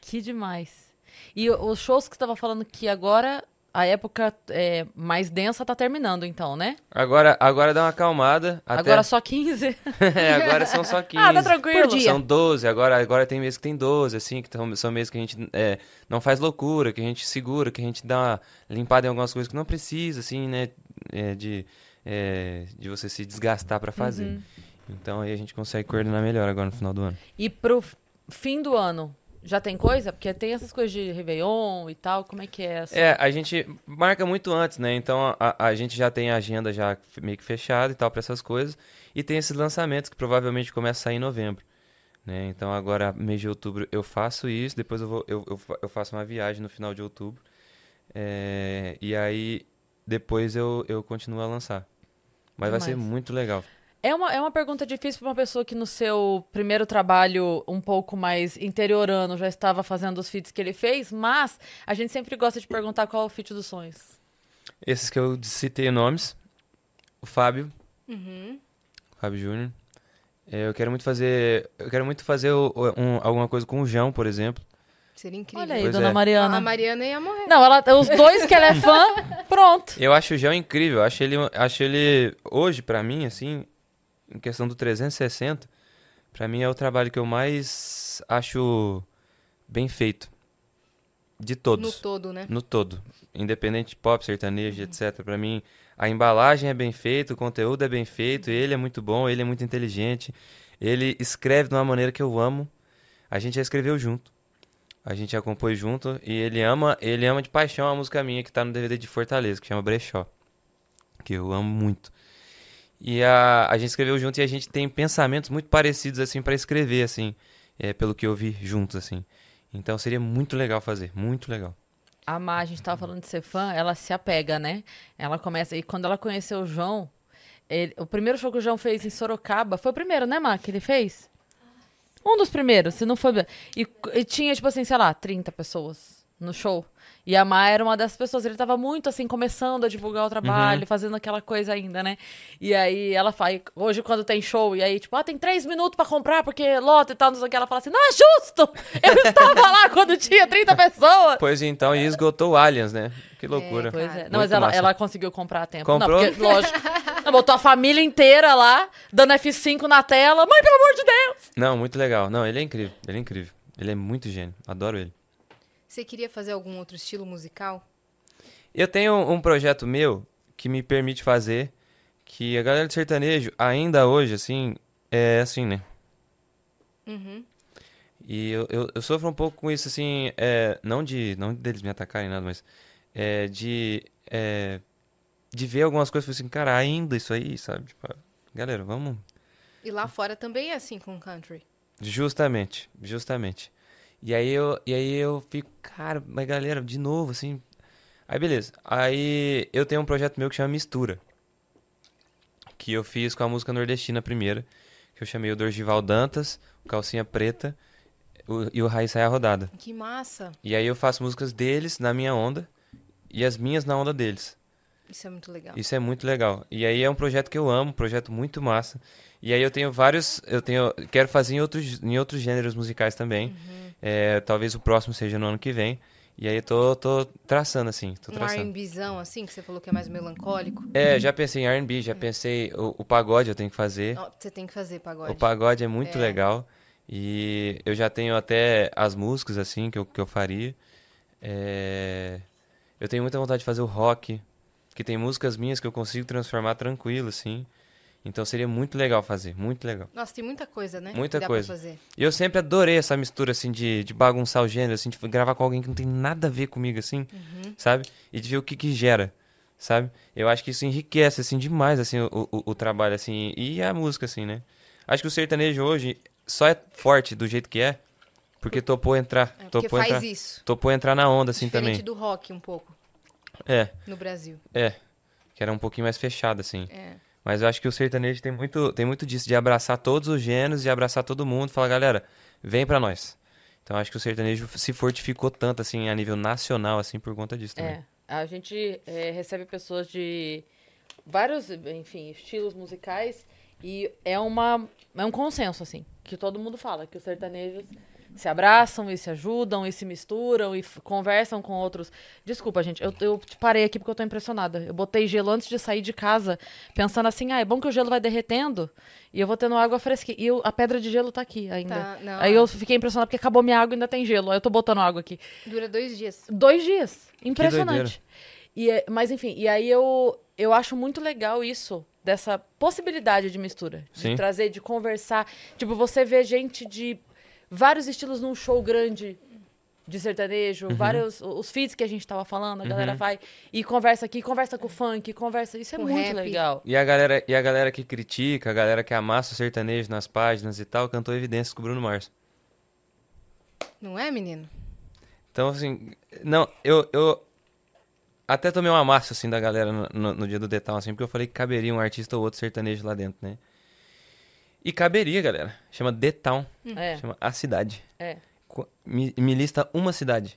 Que demais. E os shows que você estava falando que agora a época é, mais densa tá terminando, então, né? Agora, agora dá uma acalmada. Até... Agora só 15. é, agora são só 15. ah, tá tranquilo. Por dia. São 12, agora, agora tem meses que tem 12, assim, que são meses que a gente é, não faz loucura, que a gente segura, que a gente dá uma limpada em algumas coisas que não precisa, assim, né? é, de, é, de você se desgastar pra fazer. Uhum. Então aí a gente consegue coordenar melhor agora no final do ano. E pro fim do ano, já tem coisa? Porque tem essas coisas de Réveillon e tal, como é que é essa? É, a gente marca muito antes, né? Então a, a gente já tem a agenda já meio que fechada e tal pra essas coisas. E tem esses lançamentos que provavelmente começam a sair em novembro. Né? Então agora, mês de outubro, eu faço isso, depois eu, vou, eu, eu, eu faço uma viagem no final de outubro. É, e aí depois eu, eu continuo a lançar. Mas vai ser Demais. muito legal. É uma, é uma pergunta difícil para uma pessoa que no seu primeiro trabalho um pouco mais interiorano já estava fazendo os feats que ele fez, mas a gente sempre gosta de perguntar qual é o feat dos sonhos. Esses que eu citei nomes, o Fábio, Uhum. Fábio Júnior. É, eu quero muito fazer, eu quero muito fazer um- alguma coisa com o João, por exemplo. Seria incrível. Olha aí, Pois dona é. Mariana. A Mariana ia morrer. Não, ela, os dois que ela é fã, pronto. Eu acho o João incrível, eu acho ele, acho ele hoje pra mim assim, em questão do 360, pra mim é o trabalho que eu mais acho bem feito de No todos, todo, né? no todo, independente de pop, sertanejo, etc. Pra mim a embalagem é bem feita, o conteúdo é bem feito, ele é muito bom, ele é muito inteligente, ele escreve de uma maneira que eu amo. A gente já escreveu junto. A gente já compôs junto e ele ama, ele ama de paixão a música minha que tá no DVD de Fortaleza, que chama Brechó. Que eu amo muito. E a, a gente escreveu junto e a gente tem pensamentos muito parecidos assim pra escrever assim, é, pelo que eu vi juntos assim. Então seria muito legal fazer, muito legal. A Má, a gente tava falando de ser fã, ela se apega, né? Ela começa. E quando ela conheceu o João, ele- o primeiro show que o João fez em Sorocaba, foi o primeiro, né, Má, que ele fez? Um dos primeiros, se não foi. E, e tinha, tipo assim, sei lá, 30 pessoas no show. E a Má era uma dessas pessoas. Ele tava muito, assim, começando a divulgar o trabalho, fazendo aquela coisa ainda, né? E aí ela fala, hoje quando tem show, e aí, tipo, ah, tem três minutos pra comprar, porque lota e tal, não sei o que. Ela fala assim, não é justo! Eu estava lá quando tinha 30 pessoas! Pois então, e esgotou o Aliens, né? Que loucura. Pois é. Não, mas ela, massa. ela conseguiu comprar a tempo. Comprou? Não, porque, lógico. Não, botou a família inteira lá, dando F5 na tela. Mãe, pelo amor de Deus! Não, muito legal. Não, ele é incrível, ele é incrível. Ele é muito gênio, adoro ele. Você queria fazer algum outro estilo musical? Eu tenho um projeto meu que me permite fazer que a galera de sertanejo, ainda hoje, assim, é assim, né? Uhum. E eu, eu, eu sofro um pouco com isso, assim, é, não de não deles me atacarem nada, mas é, de é, de ver algumas coisas assim, cara, ainda isso aí, sabe? Tipo, galera, vamos E lá fora também é assim com country. Justamente, justamente. E aí eu, e aí eu fico, cara, mas galera, de novo, assim. Aí beleza. Aí eu tenho um projeto meu que chama Mistura. Que eu fiz com a música nordestina primeira. Que eu chamei o Dorgival Dantas, o Calcinha Preta o- e o Raiz Rodada. Que massa. E aí eu faço músicas deles na minha onda e as minhas na onda deles. Isso é muito legal. Isso é muito legal. E aí é um projeto que eu amo, um projeto muito massa. E aí eu tenho vários, eu tenho, quero fazer em outros, em outros gêneros musicais também. Uhum. É, talvez o próximo seja no ano que vem. E aí eu tô, tô traçando assim, tô Um traçando. R&Bzão, assim, que você falou que é mais melancólico. É, já pensei em R&B, já pensei o, o pagode eu tenho que fazer. Você tem que fazer pagode. O pagode é muito É. legal. E eu já tenho até as músicas assim que eu, que eu faria. É, eu tenho muita vontade de fazer o rock, que tem músicas minhas que eu consigo transformar tranquilo assim. Então seria muito legal fazer, muito legal. Nossa, tem muita coisa, né? Muita coisa. Pra fazer. E eu sempre adorei essa mistura, assim, de, de bagunçar o gênero, assim, de gravar com alguém que não tem nada a ver comigo, assim, Uhum. sabe? E de ver o que que gera, sabe? Eu acho que isso enriquece, assim, demais, assim, o, o, o trabalho, assim, e a música, assim, né? Acho que o sertanejo hoje só é forte do jeito que é, porque topou entrar, É, porque topou faz entrar, isso. topou entrar na onda, assim, Diferente também. do rock um pouco, É, no Brasil. é, que era um pouquinho mais fechado, assim. É. Mas eu acho que o sertanejo tem muito, tem muito disso, de abraçar todos os gêneros, de abraçar todo mundo, falar, galera, vem pra nós. Então acho que o sertanejo se fortificou tanto, assim, a nível nacional, assim, por conta disso também. É, a gente é, recebe pessoas de vários, enfim, estilos musicais e é uma é um consenso assim, que todo mundo fala que os sertanejos se abraçam e se ajudam e se misturam e conversam com outros. Desculpa, gente, eu, eu parei aqui porque eu tô impressionada. Eu botei gelo antes de sair de casa, pensando assim, ah, é bom que o gelo vai derretendo e eu vou tendo água fresquinha. E eu- a pedra de gelo tá aqui ainda. Tá, não. Aí eu fiquei impressionada porque acabou minha água e ainda tem gelo. Aí eu tô botando água aqui. Dura dois dias. Dois dias. Impressionante. E, é- mas enfim, e aí eu, eu acho muito legal isso, dessa possibilidade de mistura. De Sim. trazer, de conversar. Tipo, você vê gente de vários estilos num show grande de sertanejo, Uhum. vários os feats que a gente tava falando, a galera vai e conversa aqui, conversa com o funk, conversa, isso é Com muito rap. legal. E a galera, e a galera que critica, a galera que amassa o sertanejo nas páginas e tal, cantou evidências com o Bruno Mars. Não é, menino? Então, assim, não, eu, eu até tomei um amasso, assim, da galera no, no- no dia do Detal, assim, porque eu falei que caberia um artista ou outro sertanejo lá dentro, né? E caberia, galera. Chama The Town, É, chama A Cidade. é. Me, me lista uma cidade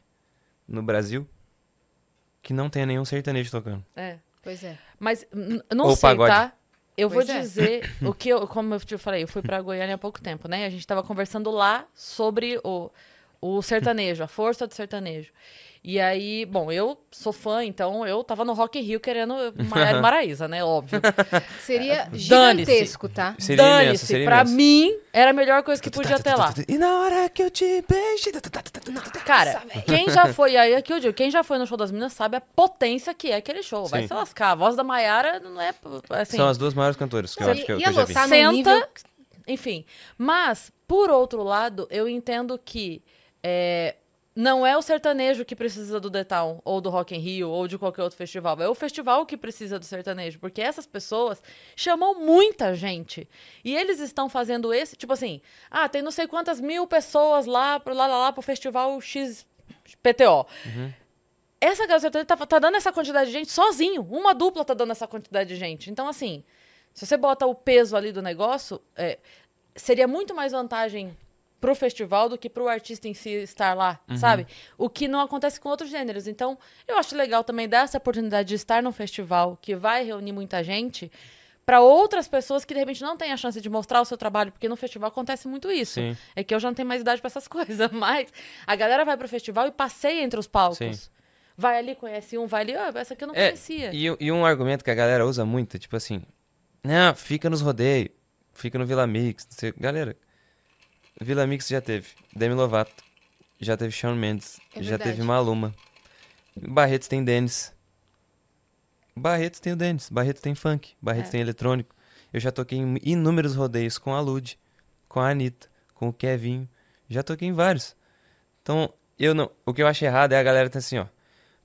no Brasil que não tenha nenhum sertanejo tocando. É. Pois é. Mas não Ou sei, pagode. tá? Eu Pois vou é. dizer o que eu, como eu te falei, eu fui pra Goiânia há pouco tempo, né? A gente tava conversando lá sobre o, o sertanejo, a força do sertanejo. E aí, bom, eu sou fã, então eu tava no Rock in Rio querendo Maiara e Maraísa, né? Óbvio. Seria gigantesco, tá? Seria imenso, Dane-se, seria pra imenso. mim era a melhor coisa que podia ter lá. E na hora que eu te beijei... Cara, quem já foi aí, aqui eu digo, quem já foi no show das meninas sabe a potência que é aquele show. Vai Sim. se lascar. A voz da Maiara não é assim. São as duas maiores cantoras que eu Não, acho que eu, ia que eu já vi. Senta, nível- enfim. Mas, por outro lado, eu entendo que é, não é o sertanejo que precisa do The Town, ou do Rock in Rio, ou de qualquer outro festival. É o festival que precisa do sertanejo, porque essas pessoas chamam muita gente. E eles estão fazendo esse, tipo assim, ah, tem não sei quantas mil pessoas lá, pro, lá, lá, lá pro festival XPTO. Essa galera sertaneja tá, tá dando essa quantidade de gente sozinho. Uma dupla tá dando essa quantidade de gente. Então, assim, se você bota o peso ali do negócio, é, seria muito mais vantagem pro festival do que pro artista em si estar lá, sabe? O que não acontece com outros gêneros. Então, eu acho legal também dar essa oportunidade de estar num festival que vai reunir muita gente para outras pessoas que de repente não têm a chance de mostrar o seu trabalho, porque no festival acontece muito isso. Sim. É que eu já não tenho mais idade para essas coisas, mas a galera vai pro festival e passeia entre os palcos. Sim. Vai ali, conhece um, vai ali, ah, essa aqui eu não É, conhecia. E, e um argumento que a galera usa muito, tipo assim, não, fica nos rodeios, fica no Vila Mix. não sei- Galera, Vila Mix já teve Demi Lovato, já teve Shawn Mendes, É já teve Maluma. Barretos tem Dennis. Barretos tem o Dennis, Barretos tem funk, Barretos É. tem eletrônico. Eu já toquei em inúmeros rodeios com a Lud, com a Anitta, com o Kevinho. Já toquei em vários. Então, eu não. O que eu acho errado é a galera tá assim, ó.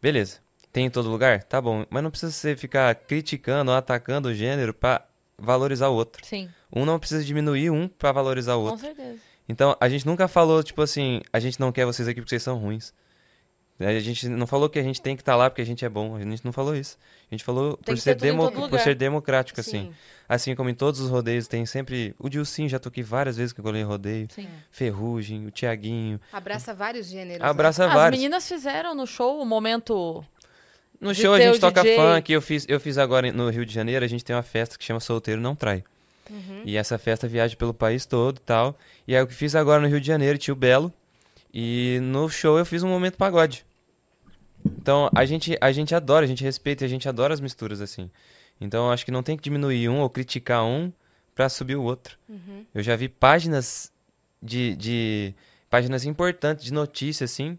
Beleza. Tem em todo lugar? Tá bom. Mas não precisa você ficar criticando ou atacando o gênero pra valorizar o outro. Sim, Um não precisa diminuir um pra valorizar o com outro. certeza. Então, a gente nunca falou, tipo assim, a gente não quer vocês aqui porque vocês são ruins. A gente não falou que a gente tem que estar lá porque a gente é bom. A gente não falou isso. A gente falou Tem por ser, demo- por ser democrático, assim. Sim. Assim como em todos os rodeios tem sempre. O Dilcinho já toquei várias vezes que eu colei em rodeio. Sim. Ferrugem, o Tiaguinho. Abraça vários gêneros. né? Abraça As vários. meninas fizeram no show o momento. No show a gente toca DJ. funk, eu fiz, eu fiz agora no Rio de Janeiro, a gente tem uma festa que chama Solteiro Não Trai. Uhum. E essa festa viaja pelo país todo e tal. E aí o que fiz agora no Rio de Janeiro, Tio Belo. E no show eu fiz um momento pagode. Então a gente, a gente adora, a gente respeita, e a gente adora as misturas assim. Então acho que não tem que diminuir um ou criticar um pra subir o outro. Uhum. Eu já vi páginas de, de páginas importantes de notícia assim,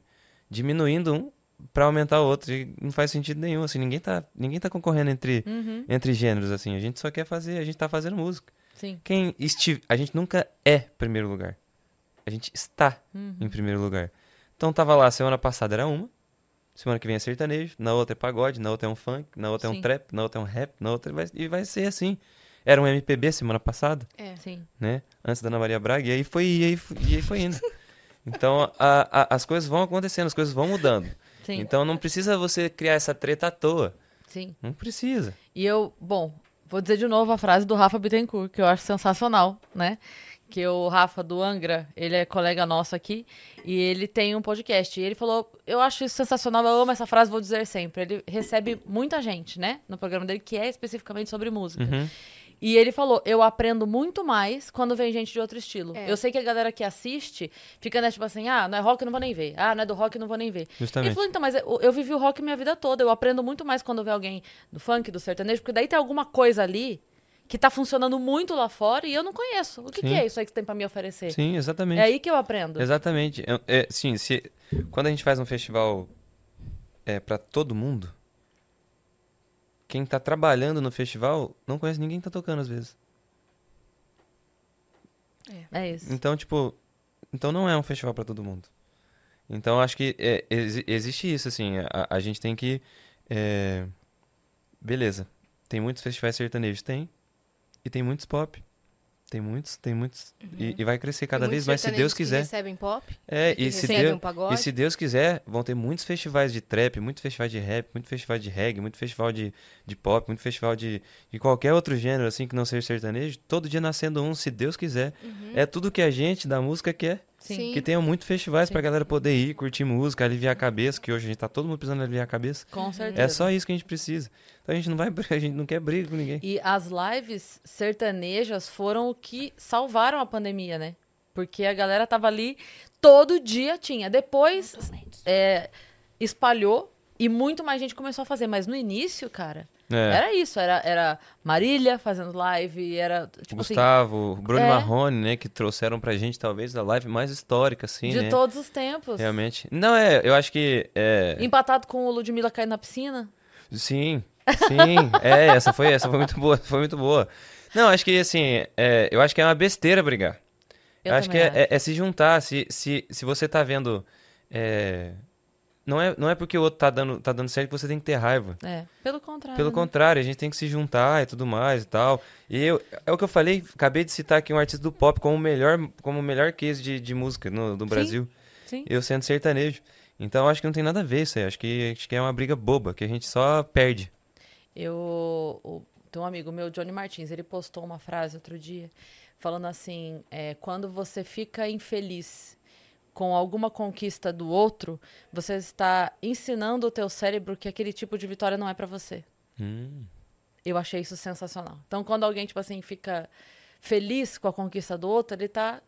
diminuindo um pra aumentar o outro. E não faz sentido nenhum, assim, ninguém tá, ninguém tá concorrendo entre Uhum, entre gêneros assim. A gente só quer fazer, a gente tá fazendo música. Sim. Quem estive, a gente nunca é primeiro lugar. A gente está Uhum. em primeiro lugar. Então tava lá, semana passada era uma, semana que vem é sertanejo, na outra é pagode, na outra é um funk, na outra é Sim. um trap, na outra é um rap, na outra vai, e vai ser assim. Era um MPB semana passada É. Sim. né? Antes da Ana Maria Braga, e aí foi, e aí, foi- e aí foi indo. Então, a- a- as coisas vão acontecendo, as coisas vão mudando. Sim. Então, não precisa você criar essa treta à toa. Sim. Não precisa. E eu, bom, vou dizer de novo a frase do Rafa Bittencourt, que eu acho sensacional, né? que o Rafa do Angra, ele é colega nosso aqui, e ele tem um podcast. E ele falou: Eu acho isso sensacional, eu amo essa frase, vou dizer sempre. Ele recebe muita gente, né, no programa dele, que é especificamente sobre música. Uhum. E ele falou: Eu aprendo muito mais quando vem gente de outro estilo. É. Eu sei que a galera que assiste fica, né, tipo assim: Ah, não é rock, eu não vou nem ver. Ah, não é do rock, eu não vou nem ver. Ele Justamente. falou, então, mas eu, eu vivi o rock minha vida toda. Eu aprendo muito mais quando vê alguém do funk, do sertanejo, porque daí tem alguma coisa ali que tá funcionando muito lá fora e eu não conheço. O que, que é isso aí que você tem pra me oferecer? Sim, exatamente. É aí que eu aprendo. Exatamente. Eu- é, sim, se, quando a gente faz um festival é, para todo mundo, quem tá trabalhando no festival não conhece ninguém que tá tocando às vezes. É isso. Então, tipo, então não é um festival pra todo mundo. Então, acho que é, exi- existe isso, assim, a, a gente tem que, é, beleza, tem muitos festivais sertanejos, tem, e tem muitos pop, tem muitos, tem muitos, e, e vai crescer cada vez mais, se Deus que quiser. recebem pop. É, que e se, recebem Deus, um pagode. e se Deus quiser, vão ter muitos festivais de trap, muitos festivais de rap, muitos festivais de reggae, muito festival de, de pop, muito festival de, de qualquer outro gênero, assim, que não seja sertanejo. Todo dia nascendo um, se Deus quiser. É tudo que a gente da música quer. Sim. Que tenham muitos festivais Sim. pra galera poder ir, curtir música, aliviar a cabeça, que hoje a gente tá todo mundo precisando aliviar a cabeça. Com certeza. É só isso que a gente precisa. Então a gente não vai, a gente não quer briga com ninguém. E as lives sertanejas foram o que salvaram a pandemia, né? Porque a galera tava ali, todo dia tinha. Depois é, espalhou e muito mais gente começou a fazer. Mas no início, cara, É. era isso. Era, era Marília fazendo live, era tipo assim, Gustavo, Bruno é. Marrone, né, que trouxeram pra gente talvez a live mais histórica, assim, de né? todos os tempos. Realmente. Não, é, eu acho que. É, Empatado com o Ludmilla caindo na piscina. sim, sim. é, essa foi, essa foi muito boa, foi muito boa. Não, acho que assim, é, eu acho que é uma besteira brigar. Eu, acho que é, é- é se juntar. Se, se, se você tá vendo. Não, é, não é porque o outro tá dando, tá dando certo que você tem que ter raiva. É, pelo contrário. Pelo né? contrário, a gente tem que se juntar e tudo mais e tal. E eu, é o que eu falei, acabei de citar aqui um artista do pop como o melhor, como o melhor case de, de música no, do Brasil. Sim. Eu sendo sertanejo. Então acho que não tem nada a ver isso aí. Acho que, acho que é uma briga boba, que a gente só perde. Eu. o- tem um amigo meu, Johnny Martins, ele postou uma frase outro dia, falando assim: é, quando você fica infeliz com alguma conquista do outro, você está ensinando o teu cérebro que aquele tipo de vitória não é pra você. Hum. Eu achei isso sensacional. Então, quando alguém, tipo assim, fica feliz com a conquista do outro, ele tá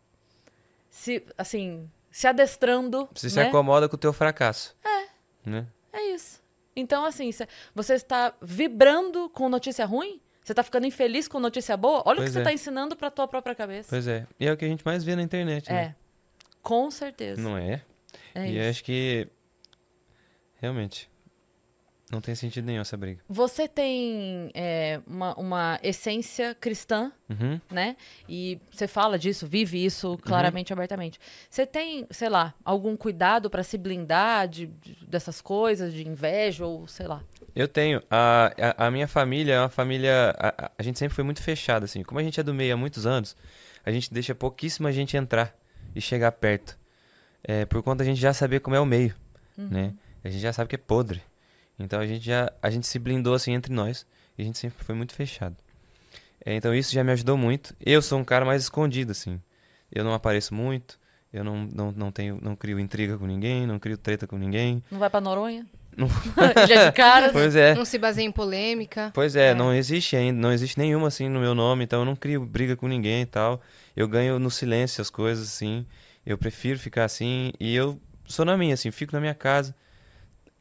se, assim, se adestrando, Você se né? acomoda com o teu fracasso. É. Né? É isso. Então, assim, cê- você está vibrando com notícia ruim? Você está ficando infeliz com notícia boa? Olha o Pois que você é. está ensinando para tua própria cabeça. Pois é. E é o que a gente mais vê na internet, é. né? Com certeza. Não é? É e acho que. Realmente. Não tem sentido nenhum essa briga. Você tem é, uma, uma essência cristã, Uhum. né? E você fala disso, vive isso claramente, abertamente. Você tem, sei lá, algum cuidado para se blindar de, de- dessas coisas, de inveja ou sei lá? Eu tenho. A, a, a minha família é uma família. A, a- a gente sempre foi muito fechada, assim. Como a gente é do meio há muitos anos, a gente deixa pouquíssima gente entrar e chegar perto. É, por conta da gente já saber como é o meio, né? A gente já sabe que é podre. Então a gente já. A gente se blindou assim entre nós. E a gente sempre foi muito fechado. É, então isso já me ajudou muito. Eu sou um cara mais escondido, assim. Eu não apareço muito. Eu não, não, não tenho. Não crio intriga com ninguém, não crio treta com ninguém. Não vai para Noronha? Não- Já de cara? Pois é. Não se baseia em polêmica. Pois é, É. não existe ainda, não existe nenhuma assim no meu nome, então eu não crio briga com ninguém e tal. Eu ganho no silêncio as coisas assim. Eu prefiro ficar assim e eu sou na minha, assim, fico na minha casa.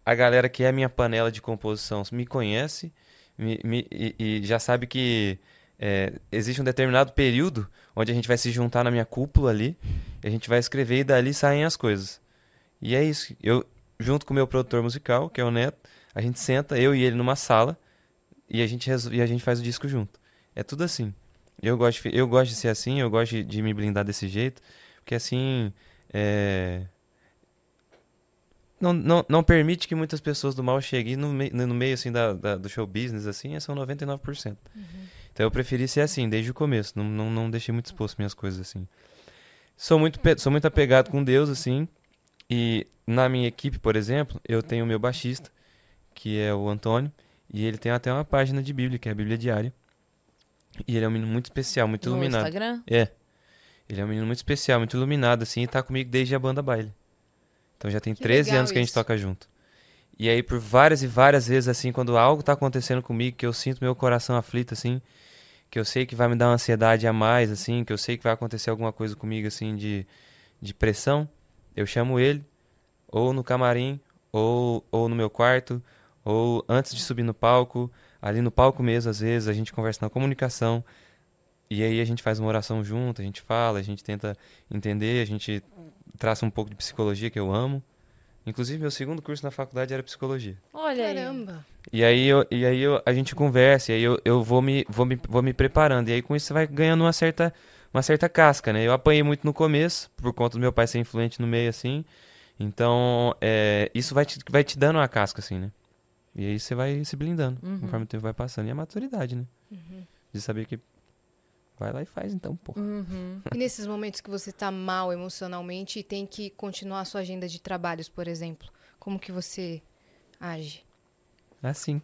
A galera que é a minha panela de composição me conhece me- me- e, e já sabe que é, existe um determinado período onde a gente vai se juntar na minha cúpula ali, a gente vai escrever e dali saem as coisas. E é isso. Eu, junto com o meu produtor musical, que é o Neto, a gente senta, eu e ele numa sala, e a gente, e a gente faz o disco junto. É tudo assim. Eu gosto, eu gosto de ser assim, eu gosto de, de me blindar desse jeito, porque assim. é, Não, não, não permite que muitas pessoas do mal cheguem no, mei- no meio assim da, da- do show business, assim, são 99%. Então eu preferi ser assim, desde o começo. Não, não, não deixei muito exposto minhas coisas assim. Sou muito, sou muito apegado com Deus, assim. E na minha equipe, por exemplo, eu tenho o meu baixista, que é o Antônio. E ele tem até uma página de Bíblia, que é a Bíblia Diária. E ele é um menino muito especial, muito no iluminado. Instagram? É. Ele é um menino muito especial, muito iluminado, assim, e tá comigo desde a banda baile. Então já tem Que 13 legal anos que a gente isso. toca junto. E aí, por várias e várias vezes, assim, quando algo tá acontecendo comigo, que eu sinto meu coração aflito, assim, que eu sei que vai me dar uma ansiedade a mais, assim, que eu sei que vai acontecer alguma coisa comigo, assim, de, de pressão, eu chamo ele, ou no camarim, ou, ou no meu quarto, ou antes de subir no palco, ali no palco mesmo, às vezes, a gente conversa na comunicação, e aí a gente faz uma oração junto, a gente fala, a gente tenta entender, a gente traça um pouco de psicologia, que eu amo. Inclusive, meu segundo curso na faculdade era psicologia. Olha. Caramba. E aí, eu, e aí eu, a gente conversa, e aí eu, eu vou, me, vou, me, vou me preparando. E aí com isso você vai ganhando uma certa, uma certa casca, né? Eu apanhei muito no começo, por conta do meu pai ser influente no meio, assim. Então, é, isso vai te, vai te dando uma casca, assim, né? E aí você vai se blindando, Uhum. conforme o tempo vai passando. E a maturidade, né? De saber que vai lá e faz, então, pô. Uhum. E nesses momentos que você tá mal emocionalmente e tem que continuar a sua agenda de trabalhos, por exemplo, como que você age? É assim.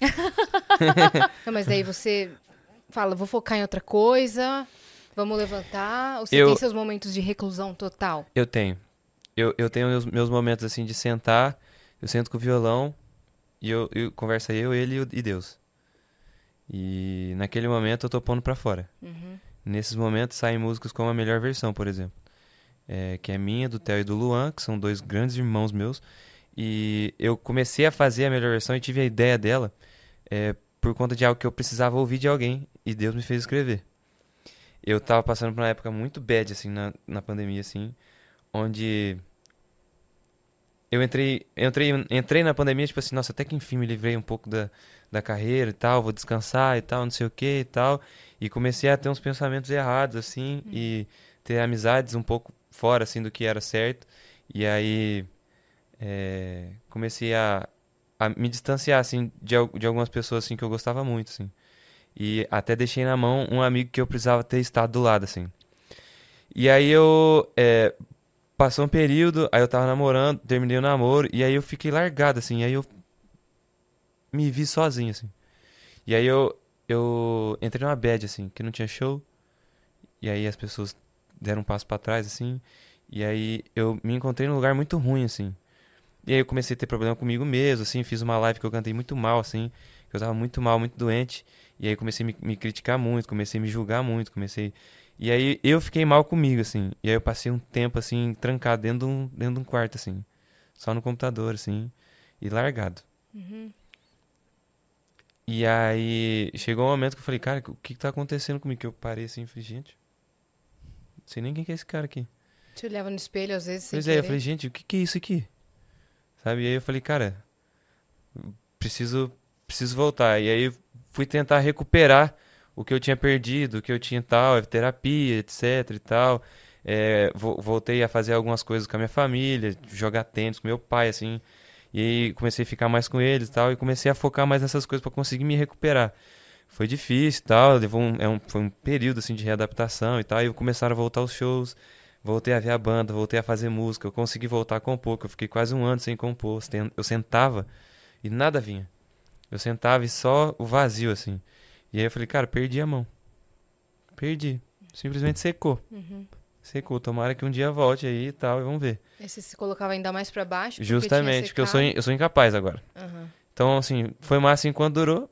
Não, mas daí você fala, vou focar em outra coisa, vamos levantar, ou você Eu- tem seus momentos de reclusão total? Eu tenho. Eu, eu tenho meus, meus momentos assim de sentar, eu sento com o violão e eu, eu conversa eu, ele e Deus. E naquele momento eu tô pondo pra fora. Nesses momentos saem músicas como a melhor versão, por exemplo. É, que é minha, do Theo e do Luan, que são dois grandes irmãos meus. E eu comecei a fazer a melhor versão e tive a ideia dela é, por conta de algo que eu precisava ouvir de alguém. E Deus me fez escrever. Eu tava passando por uma época muito bad, assim, na, na pandemia, assim onde eu entrei, entrei, entrei na pandemia, tipo assim, nossa, até que enfim me livrei um pouco da, da carreira e tal, vou descansar e tal, não sei o que e tal. E comecei a ter uns pensamentos errados, assim, e ter amizades um pouco fora, assim, do que era certo. E aí é, comecei a, a me distanciar, assim, de, de algumas pessoas, assim, que eu gostava muito, assim. E até deixei na mão um amigo que eu precisava ter estado do lado, assim. E aí eu é, passou um período, aí eu tava namorando, terminei o namoro, e aí eu fiquei largado, assim, aí eu me vi sozinho, assim. E aí eu, eu entrei numa bad, assim, que não tinha show, e aí as pessoas deram um passo pra trás, assim, e aí eu me encontrei num lugar muito ruim, assim. E aí eu comecei a ter problema comigo mesmo, assim, fiz uma live que eu cantei muito mal, assim, que eu tava muito mal, muito doente, e aí comecei a me, me criticar muito, comecei a me julgar muito, comecei... E aí eu fiquei mal comigo, assim. E aí eu passei um tempo, assim, trancado dentro de um, dentro de um quarto, assim. Só no computador, assim. E largado. E aí chegou um momento que eu falei, cara, o que que tá acontecendo comigo? Que eu parei assim e falei, gente, não sei nem quem que é esse cara aqui. Te olhava no espelho, às vezes, Pois é, eu querer. falei, gente, o que que é isso aqui? Sabe? E aí eu falei, cara, preciso, preciso voltar. E aí fui tentar recuperar o que eu tinha perdido, o que eu tinha tal, terapia, etc e tal. É, vo- voltei a fazer algumas coisas com a minha família, jogar tênis com meu pai, assim. E comecei a ficar mais com eles e tal, e comecei a focar mais nessas coisas para conseguir me recuperar. Foi difícil e tal, levou um, é um- foi um período assim de readaptação e tal, e começaram a voltar os shows. Voltei a ver a banda, voltei a fazer música, eu consegui voltar a compor, que eu fiquei quase um ano sem compor. Eu sentava e nada vinha. Eu sentava e só o vazio, assim. E aí eu falei, cara, perdi a mão. Perdi. Simplesmente secou. Uhum. Secou. Tomara que um dia volte aí e tal, e vamos ver. Aí você se colocava ainda mais pra baixo. porque Justamente, porque eu sou, in- eu sou incapaz agora. Aham. Então, assim, foi massa enquanto durou.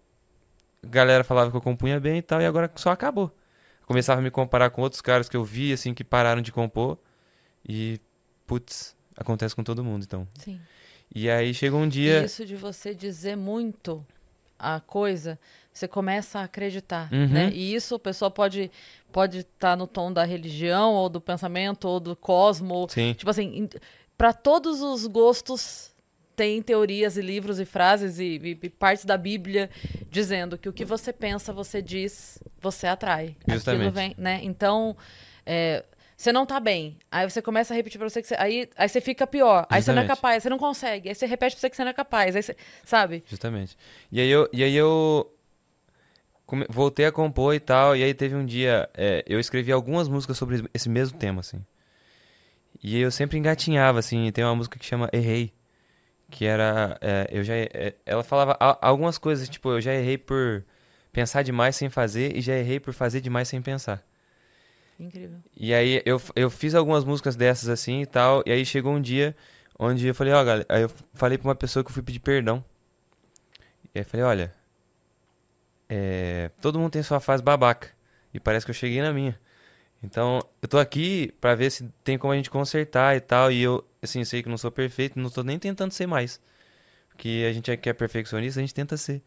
A galera falava que eu compunha bem e tal, e agora só acabou. Eu começava a me comparar com outros caras que eu vi, assim, que pararam de compor. E, putz, acontece com todo mundo, então. Sim. E aí chegou um dia. Isso de você dizer muito a coisa, você começa a acreditar, Uhum. né? E isso a pessoa pode pode estar no tom da religião ou do pensamento ou do cosmo, Sim, tipo assim, para todos os gostos tem teorias e livros e frases e, e- e partes da Bíblia dizendo que o que você pensa, você diz, você atrai. Justamente. vem, né? Então, é, você não tá bem. Aí você começa a repetir pra você que você, aí, aí você fica pior. Aí você não é Justamente. capaz, você não consegue. Aí você repete pra você que você não é capaz. Aí você, sabe? justamente. E aí eu, e aí eu voltei a compor e tal, e aí teve um dia, é, eu escrevi algumas músicas sobre esse mesmo tema, assim. E eu sempre engatinhava, assim, tem uma música que chama Errei, que era, é, eu já, é, ela falava algumas coisas, tipo, eu já errei por pensar demais sem fazer, e já errei por fazer demais sem pensar. Incrível. E aí eu, eu fiz algumas músicas dessas assim e tal. E aí chegou um dia onde eu falei, ó, galera. Aí eu falei pra uma pessoa que eu fui pedir perdão. E aí eu falei, olha. É, todo mundo tem sua fase babaca. E parece que eu cheguei na minha. Então, eu tô aqui pra ver se tem como a gente consertar e tal. E eu, assim, sei que não sou perfeito, não tô nem tentando ser mais. Porque a gente é que é perfeccionista, a gente tenta ser.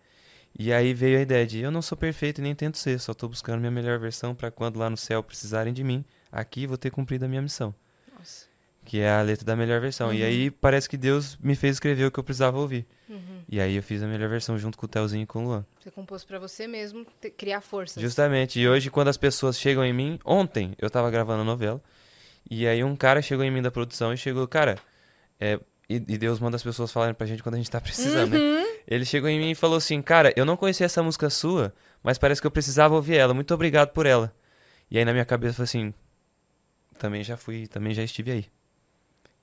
E aí veio a ideia de eu não sou perfeito e nem tento ser, só tô buscando minha melhor versão pra quando lá no céu precisarem de mim, aqui vou ter cumprido a minha missão. Nossa. Que é a letra da melhor versão. E aí parece que Deus me fez escrever o que eu precisava ouvir. Uhum. E aí eu fiz a melhor versão junto com o Telzinho e com o Luan. Você compôs pra você mesmo te- criar forças. Justamente. E hoje, quando as pessoas chegam em mim, ontem eu tava gravando a novela, e aí um cara chegou em mim da produção e chegou, cara, é, e, e Deus manda as pessoas falarem pra gente quando a gente tá precisando, né? Ele chegou em mim e falou assim, cara, eu não conhecia essa música sua, mas parece que eu precisava ouvir ela, muito obrigado por ela. E aí na minha cabeça foi assim, também já fui, também já estive aí.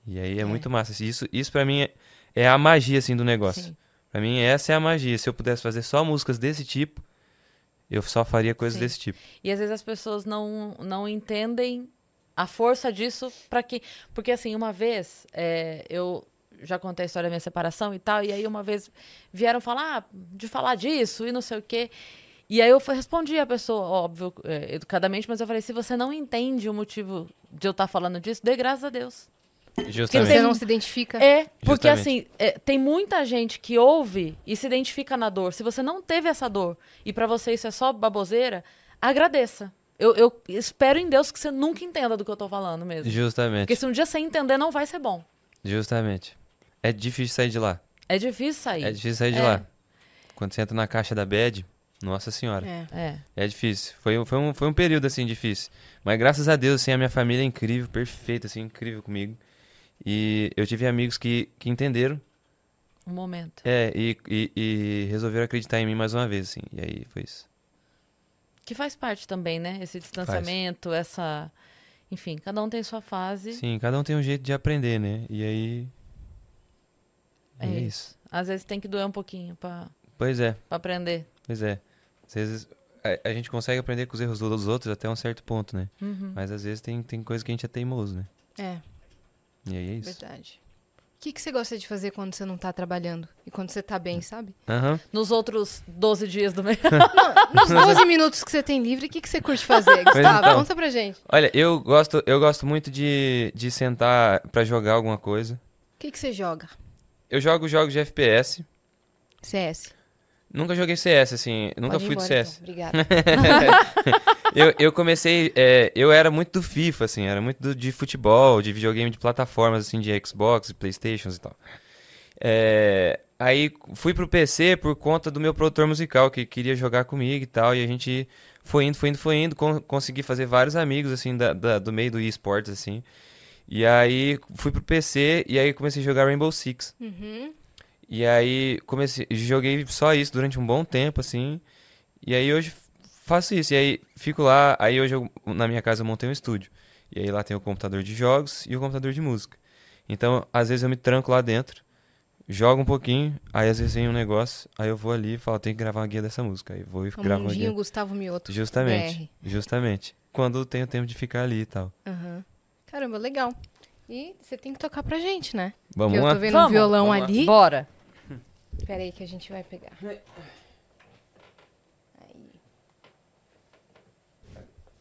E aí é, É. muito massa. Isso, isso pra mim é, é a magia, assim, do negócio. Sim. Pra mim, essa é a magia. Se eu pudesse fazer só músicas desse tipo, eu só faria coisas Sim. desse tipo. E às vezes as pessoas não, não entendem a força disso para que. Porque assim, uma vez é, eu já contei a história da minha separação e tal, e aí uma vez vieram falar ah, de falar disso e não sei o quê. E aí eu respondi a pessoa, óbvio, é, educadamente, mas eu falei: se você não entende o motivo de eu estar falando disso, dê graças a Deus. Porque Justamente. você tem- não se identifica. É, porque Justamente. assim, é, tem muita gente que ouve e se identifica na dor. Se você não teve essa dor e pra você isso é só baboseira, agradeça. Eu, eu espero em Deus que você nunca entenda do que eu tô falando mesmo. Justamente. Porque se um dia você entender, não vai ser bom. Justamente. É difícil sair de lá. É difícil sair. É difícil sair de É. lá. Quando você entra na caixa da bad, nossa senhora. É. É. É difícil. Foi, um- foi, um, foi um período, assim, difícil. Mas graças a Deus, assim, a minha família é incrível, perfeita, assim, incrível comigo. E eu tive amigos que, que entenderam, Um momento. é, e, e, e resolveram acreditar em mim mais uma vez, assim. E aí foi isso. Que faz parte também, né? Esse distanciamento, essa. Enfim, cada um tem sua fase. Sim, cada um tem um jeito de aprender, né? E aí... É é isso. isso. Às vezes tem que doer um pouquinho pra, Pois é. pra aprender. Pois é. Às vezes a, a gente consegue aprender com os erros dos outros até um certo ponto, né? Uhum. Mas às vezes tem, tem coisa que a gente é teimoso, né? É, E aí é isso. verdade. O que, que você gosta de fazer quando você não tá trabalhando? E quando você tá bem, sabe? Aham. Nos outros 12 dias do mês. Nos 12 minutos que você tem livre, o que, que você curte fazer, Gustavo? então. Conta pra gente. Olha, eu gosto, eu gosto muito de, de sentar pra jogar alguma coisa. O que, que você joga? Eu jogo jogos de FPS. CS. Nunca joguei CS, assim. Nunca Pode fui do embora, CS. então. Obrigada. eu, eu comecei. é, eu era muito do FIFA, assim. Era muito do- de futebol, de videogame de plataformas, assim, de Xbox, Playstations e tal. É, aí fui pro PC por conta do meu produtor musical, que queria jogar comigo e tal. E a gente foi indo, foi indo, foi indo. con- consegui fazer vários amigos, assim, da, da- do meio do esportes, assim. E aí fui pro PC e aí comecei a jogar Rainbow Six. Uhum. E aí comecei, joguei só isso durante um bom tempo, assim. E aí hoje faço isso. E aí fico lá, aí hoje eu, na minha casa eu montei um estúdio. E aí lá tem o computador de jogos e o computador de música. Então, às vezes eu me tranco lá dentro, jogo um pouquinho, aí às vezes vem um negócio, aí eu vou ali e falo, tem que gravar uma guia dessa música. Aí vou e gravo uma Mundinho guia. Gustavo Mioto. Justamente, justamente. Quando eu tenho tempo de ficar ali e tal. Aham. Caramba, legal. E você tem que tocar pra gente, né? Vamos eu lá? tô vendo Vamos, um violão vamos lá. ali. Bora. Pera aí que a gente vai pegar. Aí.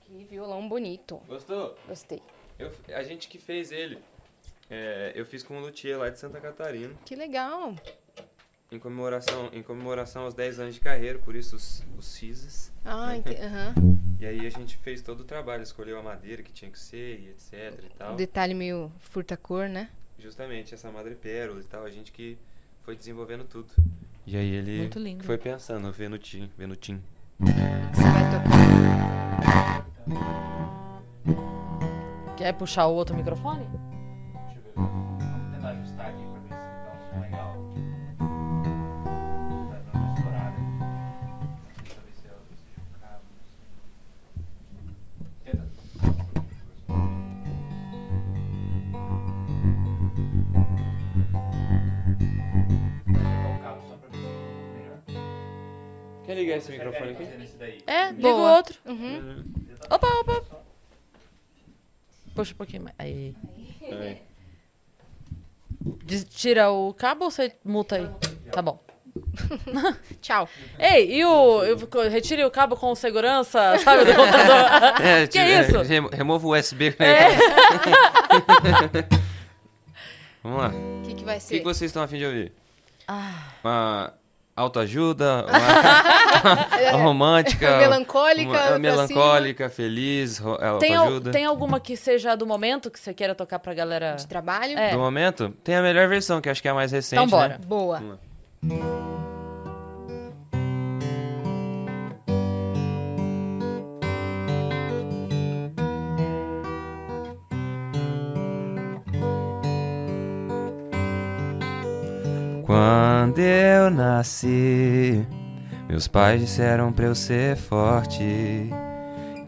Que violão bonito. Gostou? Gostei. Eu- a gente que fez ele. É, eu fiz com o Luthier lá de Santa Catarina. Que legal. Em comemoração, em comemoração aos 10 anos de carreira, por isso os, os CISAs. Ah, ente... aham. E aí a gente fez todo o trabalho, escolheu a madeira que tinha que ser e etc e tal. Detalhe meio furta-cor, né? Justamente essa madrepérola e tal, a gente que foi desenvolvendo tudo. E aí ele Muito lindo. foi pensando, Venutim, Venutim. Você vai tocar. Quer puxar o outro microfone? Quer ligar esse microfone aqui? fazer nesse daí? É, liga o outro. Uhum. Opa, opa. Puxa um pouquinho mais. Aí. Aí. Des- Tira o cabo ou você muta aí? Tá bom. Tchau. Ei, e o. eu- Retire o cabo com segurança, sabe, do computador. É, que isso? é, remo- remova o USB. Né? É. Vamos lá. O que, que vai O que, ser? que vocês estão afim de ouvir? Ah. Uma autoajuda? Uma, uma romântica? Melancólica, Uma, pra melancólica, feliz, ro- Tem, al- autoajuda? tem alguma que seja do momento que você queira tocar pra galera? De trabalho? É. Do momento? Tem a melhor versão, que acho que é a mais recente, Então bora. né? Boa. Vamos Quando eu nasci, meus pais disseram pra eu ser forte,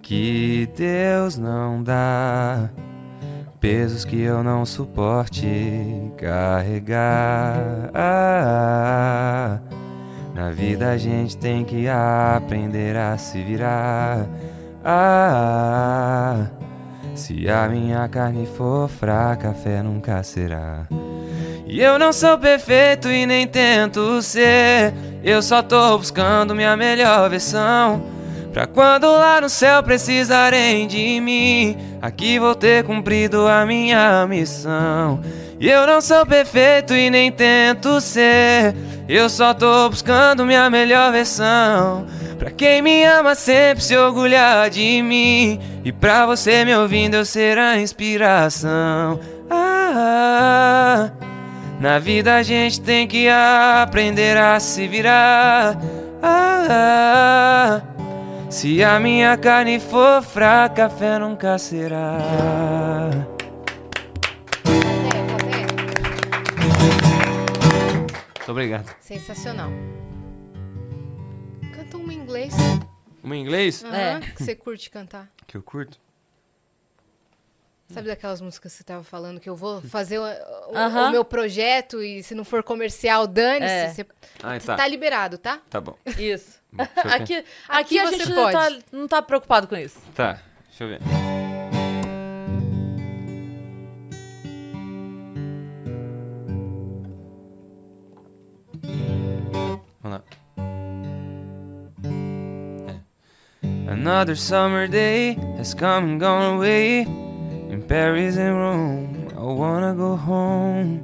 que Deus não dá pesos que eu não suporte carregar. Na vida a gente tem que aprender a se virar. Se a minha carne for fraca, a fé nunca será. E eu não sou perfeito e nem tento ser. Eu só tô buscando minha melhor versão. Pra quando lá no céu precisarem de mim, aqui vou ter cumprido a minha missão. E eu não sou perfeito e nem tento ser. Eu só tô buscando minha melhor versão. Pra quem me ama sempre se orgulhar de mim. E pra você me ouvindo eu ser a inspiração. Ah, na vida a gente tem que aprender a se virar. Ah, se a minha carne for fraca, a fé nunca será. Muito obrigado. Sensacional. Canta uma em inglês. Uma em inglês? Aham, É. Que você curte cantar. Que eu curto. Sabe daquelas músicas que você tava falando que eu vou fazer o, o- meu projeto e se não for comercial, dane-se. É. Você Ah, você tá. tá liberado, tá? Tá bom. Isso. Ver. Aqui, aqui, Aqui a você gente pode. Tá, não tá preocupado com isso. Tá, deixa eu ver. Vamos lá. É. Another summer day has come and gone away. Paris and Rome, I wanna go home.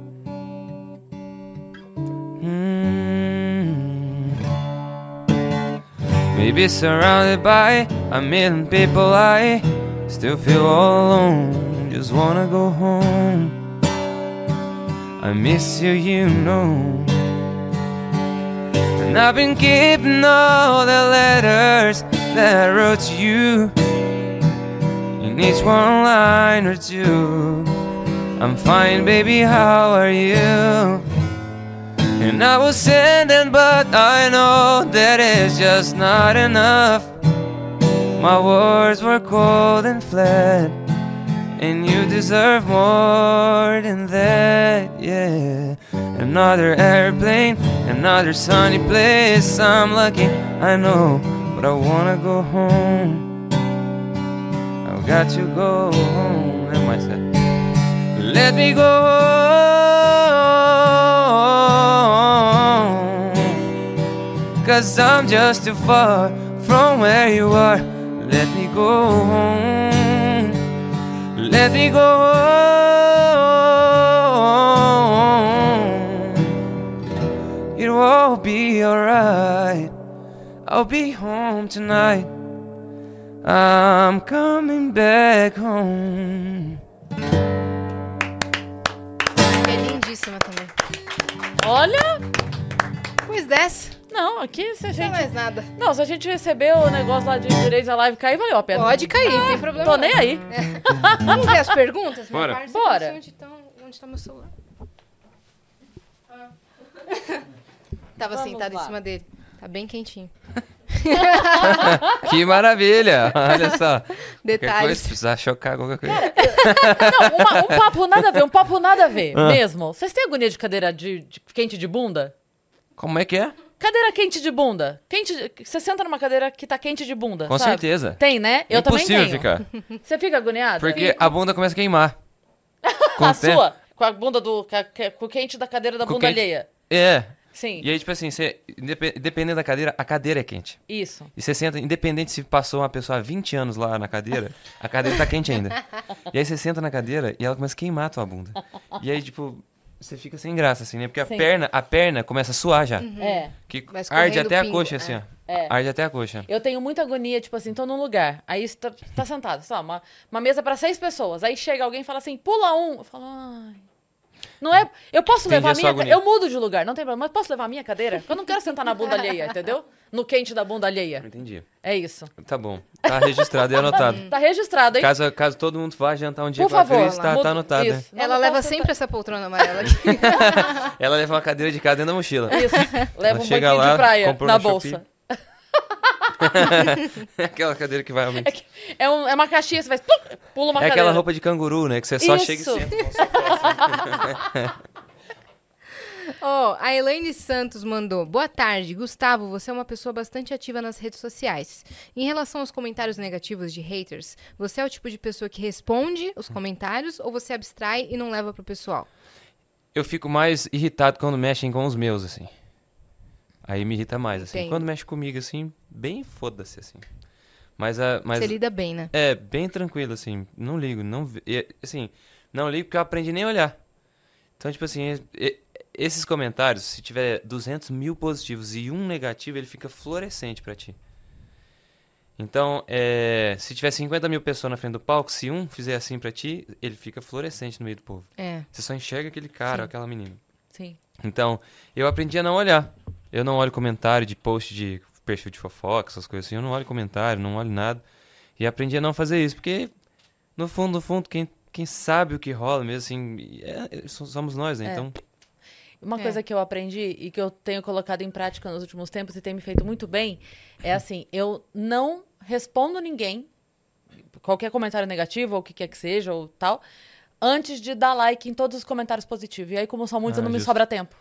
Mm. Maybe surrounded by a million people, I still feel all alone. Just wanna go home. I miss you, you know. And I've been keeping all the letters that I wrote to you. Each one line or two. I'm fine, baby, how are you? And I was sending, but I know that it's just not enough. My words were cold and flat, and you deserve more than that, yeah. Another airplane, another sunny place. I'm lucky, I know, but I wanna go home. Got to go home. That might say. Let me go. Cause I'm just too far from where you are. Let me go home. Let me go home. It will be alright. I'll be home tonight. I'm coming back home. É lindíssima também. Olha! Pois desce. Não, aqui se a Não gente. mais nada. Não, se a gente receber o negócio lá de direitos a live cair, valeu a pena. Pode cair, não tem problema. Tô não. nem aí. Vamos ver as perguntas? Bora. parça? Bora. Eu não sei Onde, tão- onde tá meu celular? Ah. Tava Vamos sentado lá. em cima dele. Tá bem quentinho. Que maravilha! Olha só. Qualquer coisa, Detalhes. se precisar chocar qualquer coisa. Não, uma- um papo nada a ver, um papo nada a ver, mesmo. Vocês têm agonia de cadeira de, de quente de bunda? Como é que é? Cadeira quente de bunda. Quente, de- você senta numa cadeira que tá quente de bunda, Com sabe? certeza. Tem, né? Eu também Impossível tenho. ficar. Você fica agoniado? Porque a bunda começa a queimar. Com a tempo- sua, com a bunda do... Com, a- com o quente da cadeira da Com bunda quente- alheia. É. Sim, E aí, tipo assim, você, dependendo da cadeira, a cadeira é quente. isso. E você senta, independente se passou uma pessoa há 20 anos lá na cadeira, a cadeira tá quente ainda. E aí você senta na cadeira e ela começa a queimar a tua bunda. E aí, tipo, você fica sem graça, assim, né? Porque a Sim. perna, a perna começa a suar já. É. Que arde até a pingo, coxa, é. assim, ó. É. Arde até a coxa. Eu tenho muita agonia, tipo assim, tô num lugar, aí você tá, tá sentado, sei lá, uma, uma mesa pra seis pessoas, aí chega alguém e fala assim, pula um. Eu falo, ai. Não é. Eu posso Entendi levar a a minha. agonia. Eu mudo de lugar, não tem problema, mas posso levar a minha cadeira? Porque eu não quero sentar na bunda alheia, entendeu? No quente da bunda alheia. Entendi. É isso. Tá bom. Tá registrado e anotado. Tá registrado, hein? Caso, caso todo mundo vá jantar um dia Por com a favor. Cris, tá, tá anotado. Isso. Ela não leva sempre essa poltrona amarela aqui. Ela leva uma cadeira de casa dentro da mochila. Isso. Leva um chega banquinho lá, de praia na no Shopee. Bolsa. Aquela cadeira que vai aumentar. É, um- é uma caixinha, você vai. plum, Pula uma É aquela cadeira. roupa de canguru, né? Que você só Isso. chega e senta. com o seu pé. Ó, a Elaine Santos mandou. Boa tarde, Gustavo. Você é uma pessoa bastante ativa nas redes sociais. Em relação aos comentários negativos de haters, você é o tipo de pessoa que responde os comentários ou você abstrai e não leva pro pessoal? Eu fico mais irritado quando mexem com os meus, assim. Aí me irrita mais, assim. Entendo. Quando mexe comigo, assim, bem foda-se, assim. Mas, a, mas Você lida bem, né? é bem tranquilo, assim. Não ligo, não... assim, não ligo porque eu aprendi nem a olhar. Então, tipo assim, esses comentários, se tiver 200 mil positivos e um negativo, ele fica fluorescente pra ti. Então, é, se tiver 50 mil pessoas na frente do palco, se um fizer assim pra ti, ele fica fluorescente no meio do povo. É. Você só enxerga aquele cara Sim. ou aquela menina. Sim. Então, eu aprendi a não olhar. Eu não olho comentário de post de perfil de fofoca, essas coisas assim. Eu não olho comentário, não olho nada. E aprendi a não fazer isso, porque, no fundo, no fundo, quem, quem sabe o que rola mesmo, assim, é- é- so- somos nós, né? É. Então, Uma É. coisa que eu aprendi e que eu tenho colocado em prática nos últimos tempos e tem me feito muito bem é assim: eu não respondo ninguém, qualquer comentário negativo ou o que quer que seja ou tal, antes de dar like em todos os comentários positivos. E aí, como são muitos, Ah, não me sobra tempo.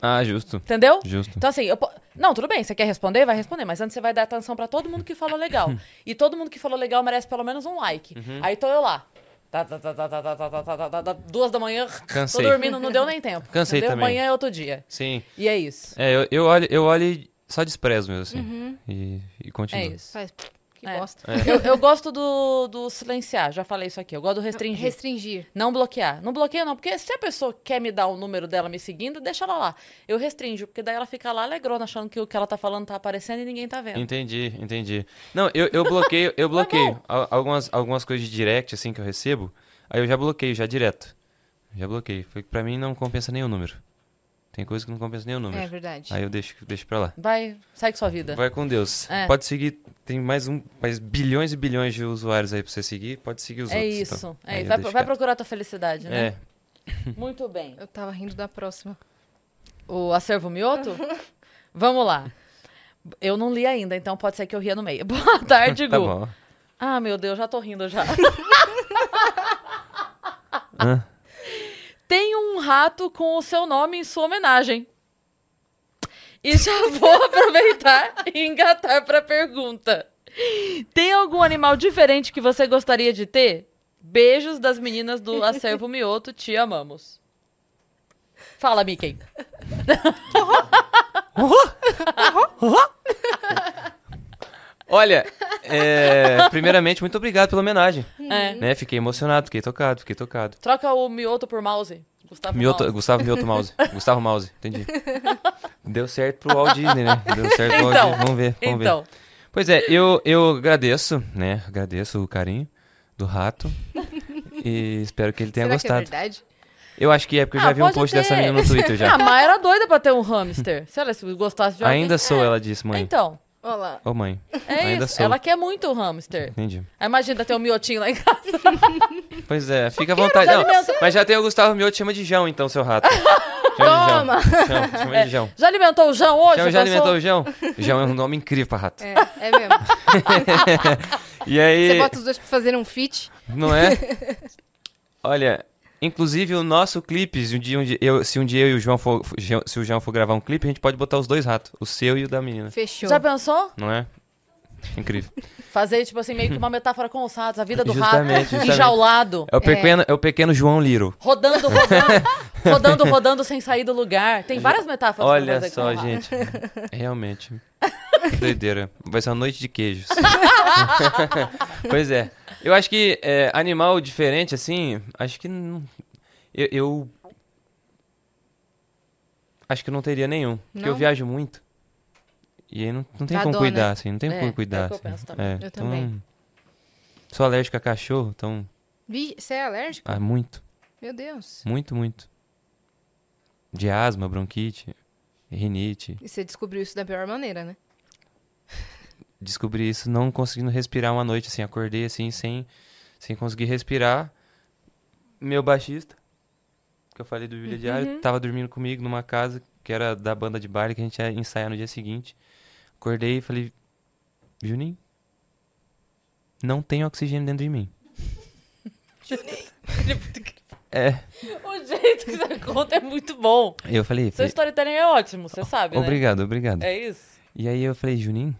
Ah, justo, Entendeu? justo. Então, assim, eu po- não, tudo bem, você quer responder? Vai responder, mas antes você vai dar atenção pra todo mundo que falou legal. e todo mundo que falou legal merece pelo menos um like. Uhum. Aí tô eu lá. Tá, tá, tá, tá, tá, tá, tá, tá, tá, tá, tá, duas da manhã, Cansei. tô dormindo, não deu nem tempo. Cansei entendeu? também. Amanhã é outro dia. Sim. E é isso. É, eu, eu olho, eu olho e só desprezo mesmo, assim. E, e continuo. É isso. Faz. Que É. bosta. Eu, eu gosto do, do silenciar, já falei isso aqui. Eu gosto do restringir. Restringir. Não bloquear. Não bloqueia, não, porque se a pessoa quer me dar o número dela me seguindo, deixa ela lá. Eu restringo, porque daí ela fica lá alegrona, achando que o que ela tá falando tá aparecendo e ninguém tá vendo. Entendi, entendi. Não, eu, eu bloqueio, eu bloqueio. Al- algumas, algumas coisas de direct, assim, que eu recebo, aí eu já bloqueio, já direto. Já bloqueio. Foi que pra mim não compensa nenhum número. Tem coisa que não compensa nenhum número. É verdade. Aí eu deixo, deixo pra lá. Vai, segue sua vida. Vai com Deus. É. Pode seguir, tem mais um, mais bilhões e bilhões de usuários aí pra você seguir, pode seguir os É outros. isso. então. É isso. Vai, vai procurar tua felicidade, né? É, Muito bem. Eu tava rindo da próxima. O acervo mioto? Vamos lá. Eu não li ainda, então pode ser que eu ria no meio. Boa tarde, Gu. tá bom. Ah, meu Deus, já tô rindo já. Hã? Tem um rato com o seu nome em sua homenagem. E já vou aproveitar e engatar pra pergunta. Tem algum animal diferente que você gostaria de ter? Beijos das meninas do Acervo Mioto, te amamos. Fala, Mickey. Olha, é, primeiramente, muito obrigado pela homenagem. É. Né? Fiquei emocionado, fiquei tocado, fiquei tocado. Troca o Mioto por mouse. Gustavo Mioto, Mouse. Gustavo Mioto Mouse. Gustavo Mouse, entendi. Deu certo pro Walt Disney, né? Deu certo pro Walt Então, Disney. Vamos ver, vamos ver. Então, Pois é, eu, eu agradeço, né? Agradeço o carinho do rato. e espero que ele tenha Será gostado. que é verdade? eu acho que é, porque eu Ah, já vi um post ter. dessa menina no Twitter a já. Má era doida pra ter um hamster. Se ela se gostasse de alguém... Ainda sou, é. ela disse, mãe. Então, Olha lá. Ô, mãe. é Ainda isso. sou. Ela quer muito o hamster. Entendi. Aí imagina ter um miotinho lá em casa. Pois é, fica à vontade. Não, mas já tem o Gustavo Mioto, chama de Jão, então, seu rato. Chama Toma! de Jão. Chama, chama de Jão. Já alimentou o João hoje? Chama, já alimentou o Jão? Jão é um nome incrível pra rato. É, é mesmo. E aí... Você bota os dois pra fazer um fit. Não é? Olha, Inclusive, o nosso clipe, se um dia, um dia- eu, se um dia eu e o João for, se o João for gravar um clipe, a gente pode botar os dois ratos, o seu e o da menina, Fechou. Já pensou? não é? Incrível. Fazer, tipo assim, meio que uma metáfora com os ratos, a vida do Justamente, rato justamente. enjaulado. É o pequeno, é. o pequeno João Liro. Rodando, rodando, rodando, rodando sem sair do lugar. Tem várias metáforas pra Olha só, gente. Realmente. Que Doideira. Vai ser uma noite de queijos. pois é. Eu acho que é, animal diferente, assim, acho que não. Eu, eu- Acho que não teria nenhum. Porque eu Não? viajo muito. E aí não, não tem Dá como dó, cuidar, né? assim. Não tem É, como é cuidar. que eu assim. penso também. É, Eu então, também. Sou alérgico a cachorro, então. Você é alérgico? Ah, muito. Meu Deus. Muito, muito. De asma, bronquite, rinite. E você descobriu isso da pior maneira, né? Descobri isso não conseguindo respirar uma noite, assim, acordei assim, sem, sem conseguir respirar. Meu baixista, que eu falei do Bíblia Diário, tava dormindo comigo numa casa que era da banda de baile que a gente ia ensaiar no dia seguinte. Acordei e falei, Juninho, não tem oxigênio dentro de mim. É, O jeito que você conta é muito bom. e eu falei, Seu falei storytelling é ótimo, você sabe, né? obrigado, obrigado. É isso? E aí eu falei, Juninho,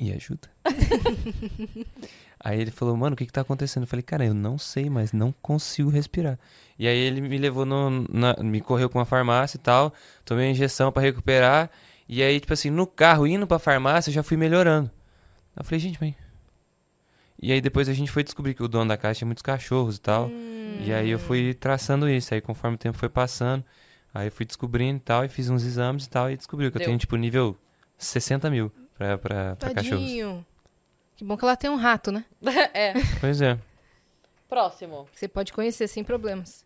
me ajuda. aí ele falou, mano, o que que tá acontecendo? Eu falei, cara, eu não sei, mas não consigo respirar. E aí ele me levou no, na- me correu com uma farmácia e tal, tomei uma injeção pra recuperar. E aí, tipo assim, no carro, indo pra farmácia, eu já fui melhorando. Eu falei, gente, mas... E aí depois a gente foi descobrir que o dono da casa tinha muitos cachorros e tal. E aí eu fui traçando isso. Aí conforme o tempo foi passando, aí eu fui descobrindo e tal, e fiz uns exames e tal, e descobriu que eu Deu. tenho, tipo, nível 60 mil pra, pra, pra cachorros. Tadinho. Que bom que ela tem um rato, né? é. Pois é. Próximo. Você pode conhecer sem problemas.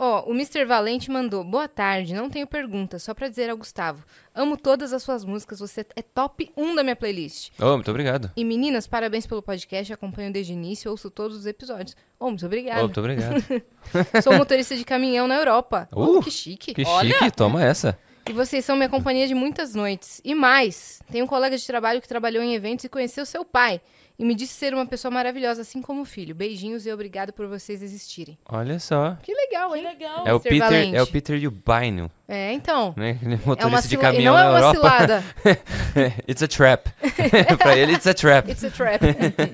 Ó, o Mr. Valente mandou. Boa tarde, não tenho pergunta, só pra dizer ao Gustavo. Amo todas as suas músicas, você é top 1 da minha playlist. Oh, muito obrigado. E meninas, parabéns pelo podcast, acompanho desde o início, ouço todos os episódios. Oh, muito Oh, obrigada. muito obrigado. Sou motorista de caminhão na Europa. Uh, Oh, que chique. Que Olha! chique, toma essa. E vocês são minha companhia de muitas noites. E mais, tenho um colega de trabalho que trabalhou em eventos e conheceu seu pai. E me disse ser uma pessoa maravilhosa, assim como o filho. Beijinhos e obrigado por vocês existirem. Olha só. Que legal, Que hein? legal. É o. Peter, Valente. é o Peter Ubino, É, então. né? Ele é É uma motorista de e caminhão não é uma Europa. cilada. it's a trap. pra ele, it's a trap. It's a trap.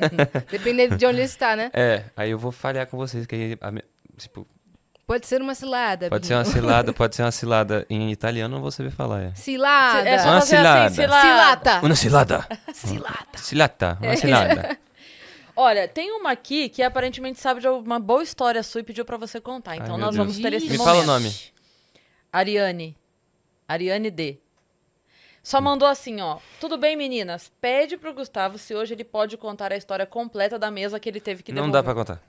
Dependendo de onde ele está, né? É, aí eu vou falhar com vocês, que aí, tipo, Pode ser uma cilada. pode ser uma cilada, pode ser uma cilada em italiano, não vou saber falar, é. Cilada. É só Uma cilada. assim, cilada. Cilata. Uma cilada. Cilada. Cilata, É. uma cilada. Olha, tem uma aqui que aparentemente sabe de uma boa história sua e pediu pra você contar. Então Ai, nós Deus. vamos ter esse Me momento. fala o nome. Ariane. Ariane D. Só mandou assim, ó. Tudo bem, meninas? Pede pro Gustavo se hoje ele pode contar a história completa da mesa que ele teve que Não devolver. dá pra contar.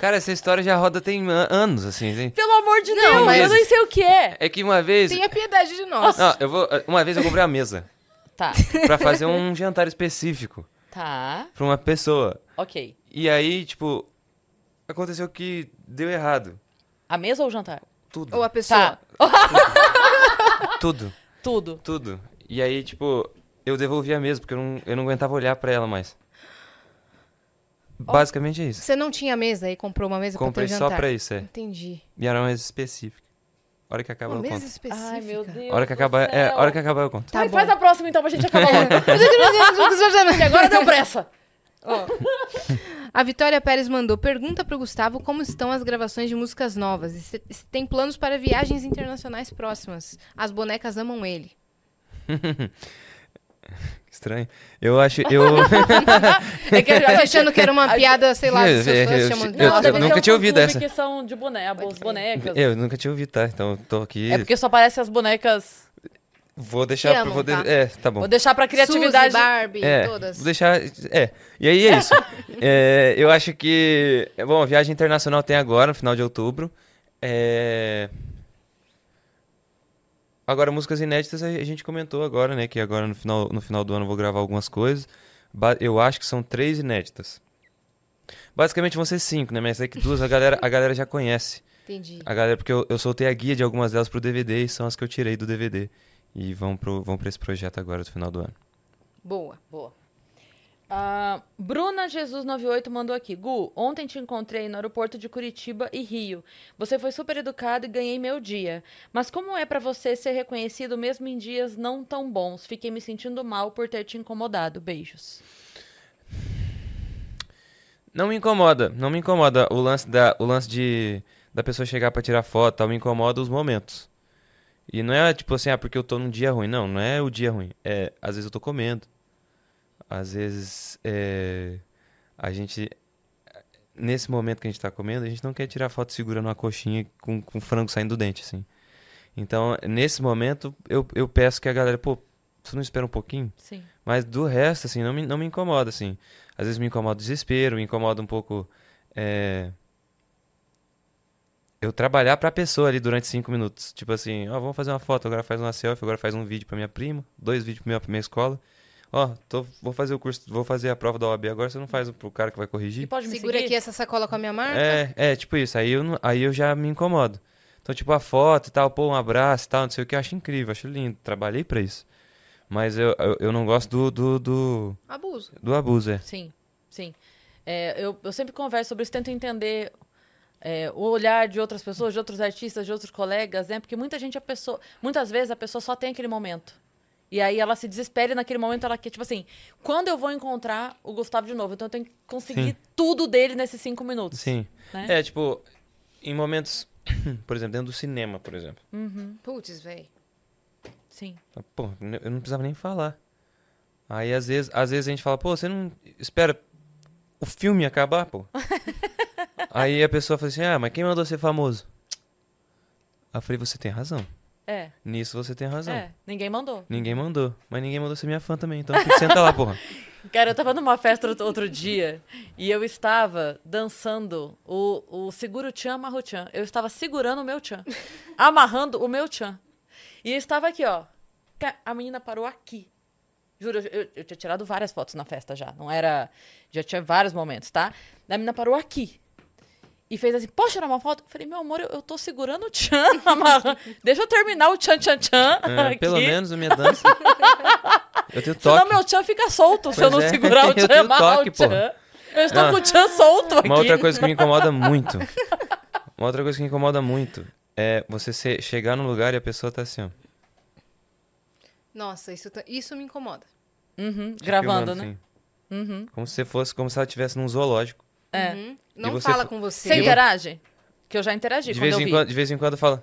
Cara, essa história já roda tem an- anos, assim. tem- Pelo amor de Não, Deus, mas- eu nem sei o que é. É que uma vez... Tenha piedade de nós. Não, eu vou... Uma vez eu comprei a mesa Tá, pra fazer um jantar específico tá, pra uma pessoa. ok. E aí, tipo, aconteceu que deu errado. A mesa ou o jantar? Tudo. Ou a pessoa. Tá, Tudo. tudo. Tudo. E aí, tipo, eu devolvi a mesa, porque eu não, eu não aguentava olhar pra ela mais. Basicamente é isso. Você não tinha mesa e comprou uma mesa Comprei pra ter só jantar? pra isso, é. Entendi. E era uma mesa específica. Hora que acabar Uma eu mesa conto. específica. Ai, meu Deus. Hora que acabar, é, hora que acabar eu conto. Tá Ai, bom. faz a próxima então pra gente acabar logo. que agora deu pressa. A Vitória Pérez mandou pergunta pro Gustavo como estão as gravações de músicas novas e se, se tem planos para viagens internacionais próximas. As bonecas amam ele. Estranho. Eu acho. Eu. É que Tô gente- achando que era uma piada, sei lá, Eu- eu- fãs eu- chamando de eu- eu deve nunca tinha ouvido essa. que são de as bonecas. eu nunca tinha ouvido, tá? Então eu tô aqui. É porque só aparecem as bonecas. Vou deixar. Amam, vou de- tá? É, tá bom. Vou deixar pra criatividade. Suzy, Barbie, É, todas. vou deixar. É. E aí é isso. É, eu acho que. Bom, a viagem internacional tem agora, no final de outubro. É. Agora, músicas inéditas a gente comentou agora, né? Que agora no final, no final do ano eu vou gravar algumas coisas. Eu acho que são três inéditas. Basicamente vão ser cinco, né? Mas é que duas a galera, a galera já conhece. Entendi. A galera, porque eu, eu soltei a guia de algumas delas pro DVD e são as que eu tirei do DVD. E vão pro, vão pra esse projeto agora, no final do ano. Boa. Boa. A Bruna Jesus 98 mandou aqui. Gu, ontem te encontrei no aeroporto de Curitiba e Rio. Você foi super educado e ganhei meu dia. Mas como é pra você ser reconhecido mesmo em dias não tão bons? Fiquei me sentindo mal por ter te incomodado. Beijos. Não me incomoda, não me incomoda o lance da, o lance de da pessoa chegar pra tirar foto, tal, me incomoda os momentos. E não é tipo assim, ah, porque eu tô num dia ruim, não, não é o dia ruim. É, às vezes eu tô comendo. Às vezes é, a gente nesse momento que a gente tá comendo, a gente não quer tirar foto segurando uma coxinha com, com frango saindo do dente, assim. Então, nesse momento, eu, eu peço que a galera, pô, você não espera um pouquinho? Sim. Mas do resto, assim, não me, não me incomoda, assim. Às vezes me incomoda o desespero, me incomoda um pouco. é, Eu trabalhar pra pessoa ali durante cinco minutos. Tipo assim, ó, vamos fazer uma foto, agora faz uma selfie, agora faz um vídeo pra minha prima, dois vídeos pra minha, pra minha escola. Ó, tô, vou fazer o curso, vou fazer a prova da OAB agora, você não faz pro cara que vai E corrigir? pode me Segura seguir? aqui essa sacola com a minha marca. É, é, tipo isso. Aí eu, não- aí eu já me incomodo. Então, tipo, a foto e tal, pô, um abraço e tal, não sei o que, eu acho incrível, acho lindo. Trabalhei pra isso. Mas eu, eu, eu não gosto do, do, do, Abuso. do abuso, é. Sim, sim. É, eu, eu sempre converso sobre isso, tento entender é, o olhar de outras pessoas, de outros artistas, de outros colegas, né? Porque muita gente, a pessoa, muitas vezes a pessoa só tem aquele momento. E aí ela se desespera e naquele momento ela quer, tipo assim, quando eu vou encontrar o Gustavo de novo? Então eu tenho que conseguir Sim. tudo dele nesses cinco minutos. Sim. Né? É, tipo, em momentos, por exemplo, dentro do cinema, por exemplo. Putz, velho. Sim. Pô, eu não precisava nem falar. Aí às vezes, às vezes a gente fala, pô, você não espera o filme acabar, pô. Aí a pessoa fala assim: "Ah, mas quem mandou ser famoso?" Aí eu falei: "Você tem razão. É, Nisso você tem razão. é. Ninguém mandou. Ninguém mandou, mas ninguém mandou ser minha fã também, então senta lá, porra. Cara, eu tava numa festa outro- dia e eu estava dançando o, o Seguro Tchan Amarro Tchan. Eu estava segurando o meu Tchan, amarrando o meu Tchan. E eu estava aqui, ó. A menina parou aqui. Juro, eu, eu- eu tinha tirado várias fotos na festa já. Não era. Já tinha vários momentos, tá? A menina parou aqui. E fez assim, posso tirar uma foto? Eu falei, meu amor, eu, eu tô segurando o tchan. Deixa eu terminar o tchan, tchan, tchan. É, pelo menos a minha dança. Eu tenho Senão toque. meu tchan fica solto se eu não Pois é, segurar o eu tchan e tenho amarrar toque, o tchan. porra. Eu estou Ah. com o tchan solto aqui. Uma outra coisa que me incomoda muito. Uma outra coisa que me incomoda muito é você ser- chegar num lugar e a pessoa tá assim, ó. Nossa, isso, tá- isso me incomoda. Uhum, gravando, filmando, né? assim. Uhum. Como se fosse, como se ela estivesse num zoológico. É. Uhum. Não você fala fa- com você. Você interage? Que eu já interagi De quando vez, eu em vi. quando, de vez em quando fala.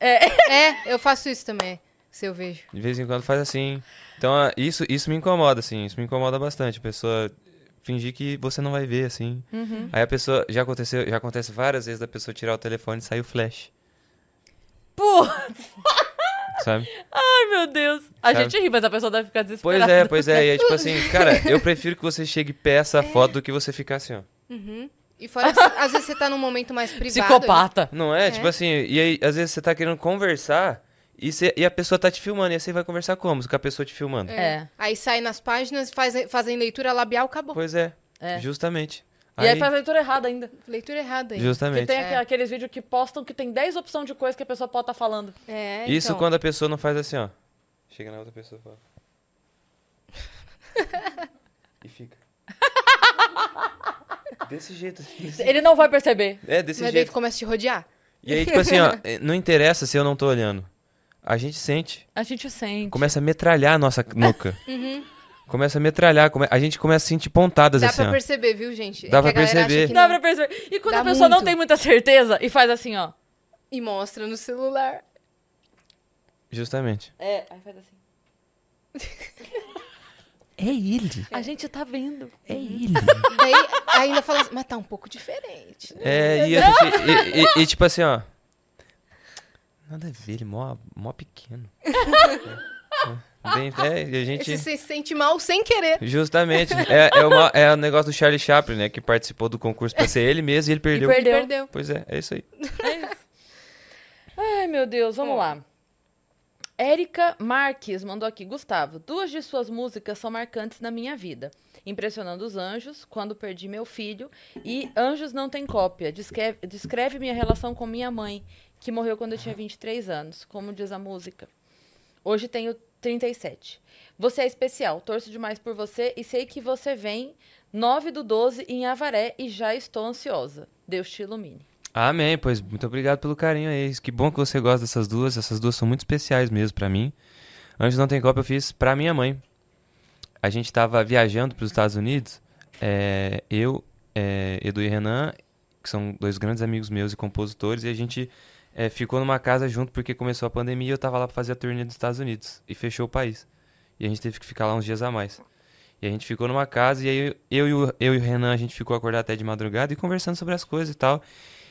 É, eu faço isso também. Se eu vejo. De vez em quando faz assim. Então, ah, isso, isso me incomoda, assim. Isso me incomoda bastante. A pessoa fingir que você não vai ver, assim. Uhum. Aí a pessoa. Já aconteceu, já acontece várias vezes da pessoa tirar o telefone e sair o flash. Pô, Sabe? ai meu Deus. A Sabe? gente ri, mas a pessoa deve ficar Pois desesperada. é, pois é. E é tipo assim, cara, eu prefiro que você chegue e peça a foto do que você ficar assim, ó. Uhum. E fora, que, às vezes você tá num momento mais privado. Psicopata. Não é? É. Tipo assim, e aí, às vezes você tá querendo conversar e, você- e a pessoa tá te filmando. E aí você vai conversar como? Com a pessoa te filmando. É. É. Aí sai nas páginas, faz, fazem leitura labial, acabou. Pois é, É. justamente. E aí faz a leitura errada ainda. Leitura errada aí. Que Justamente. tem É. aqu- aqueles vídeos que postam que tem 10 opções de coisa que a pessoa pode estar falando. É, Isso então. quando a pessoa não faz assim, ó. Chega na outra pessoa e fala. e fica. Desse jeito. assim, desse- Ele não vai perceber. É, desse Mas daí jeito. começa a te rodear. E aí, tipo assim, ó, eh, não interessa se eu não tô olhando. A gente sente. A gente sente. Começa a metralhar a nossa nuca. Uhum. Começa a metralhar. come- A gente começa a sentir pontadas Dá assim, pra ó. perceber, viu, gente? Dá É pra perceber. Dá não. pra perceber. E quando Dá a pessoa não muito. tem muita certeza e faz assim, ó. E mostra no celular. Justamente. É, aí faz assim. É ele. A gente tá vendo. É ele. Daí ainda fala assim, mas tá um pouco diferente. É, e, gente- e- e- e tipo assim, ó. Nada a ver, ele mó, mó pequeno. É, bem- é, e a gente. Você se sente mal sem querer. Justamente. É, é, uma- é o negócio do Charlie Chaplin, né? Que participou do concurso pra ser ele mesmo e ele perdeu. E perdeu. Perdeu. Pois é, é isso aí. Ai, meu Deus, vamos lá. Érica Marques mandou aqui. Gustavo, duas de suas músicas são marcantes na minha vida. Impressionando os Anjos, Quando Perdi Meu Filho, e Anjos Não Tem Cópia. Descreve, descreve minha relação com minha mãe, que morreu quando eu tinha 23 anos, como diz a música. Hoje tenho 37. Você é especial, torço demais por você e sei que você vem 9 do 12 em Avaré e já estou ansiosa. Deus te ilumine. Amém, pois muito obrigado pelo carinho aí. Que bom que você gosta dessas duas. Essas duas são muito especiais mesmo pra mim. Antes não tem copa eu fiz pra minha mãe. A gente tava viajando pros Estados Unidos. é, eu, é, Edu e Renan, que são dois grandes amigos meus e compositores, e a gente é, ficou numa casa junto porque começou a pandemia e eu tava lá pra fazer a turnê dos Estados Unidos. E fechou o país. E a gente teve que ficar lá uns dias a mais. E a gente ficou numa casa e aí eu, e o, eu e o Renan, a gente ficou acordado até de madrugada e conversando sobre as coisas e tal.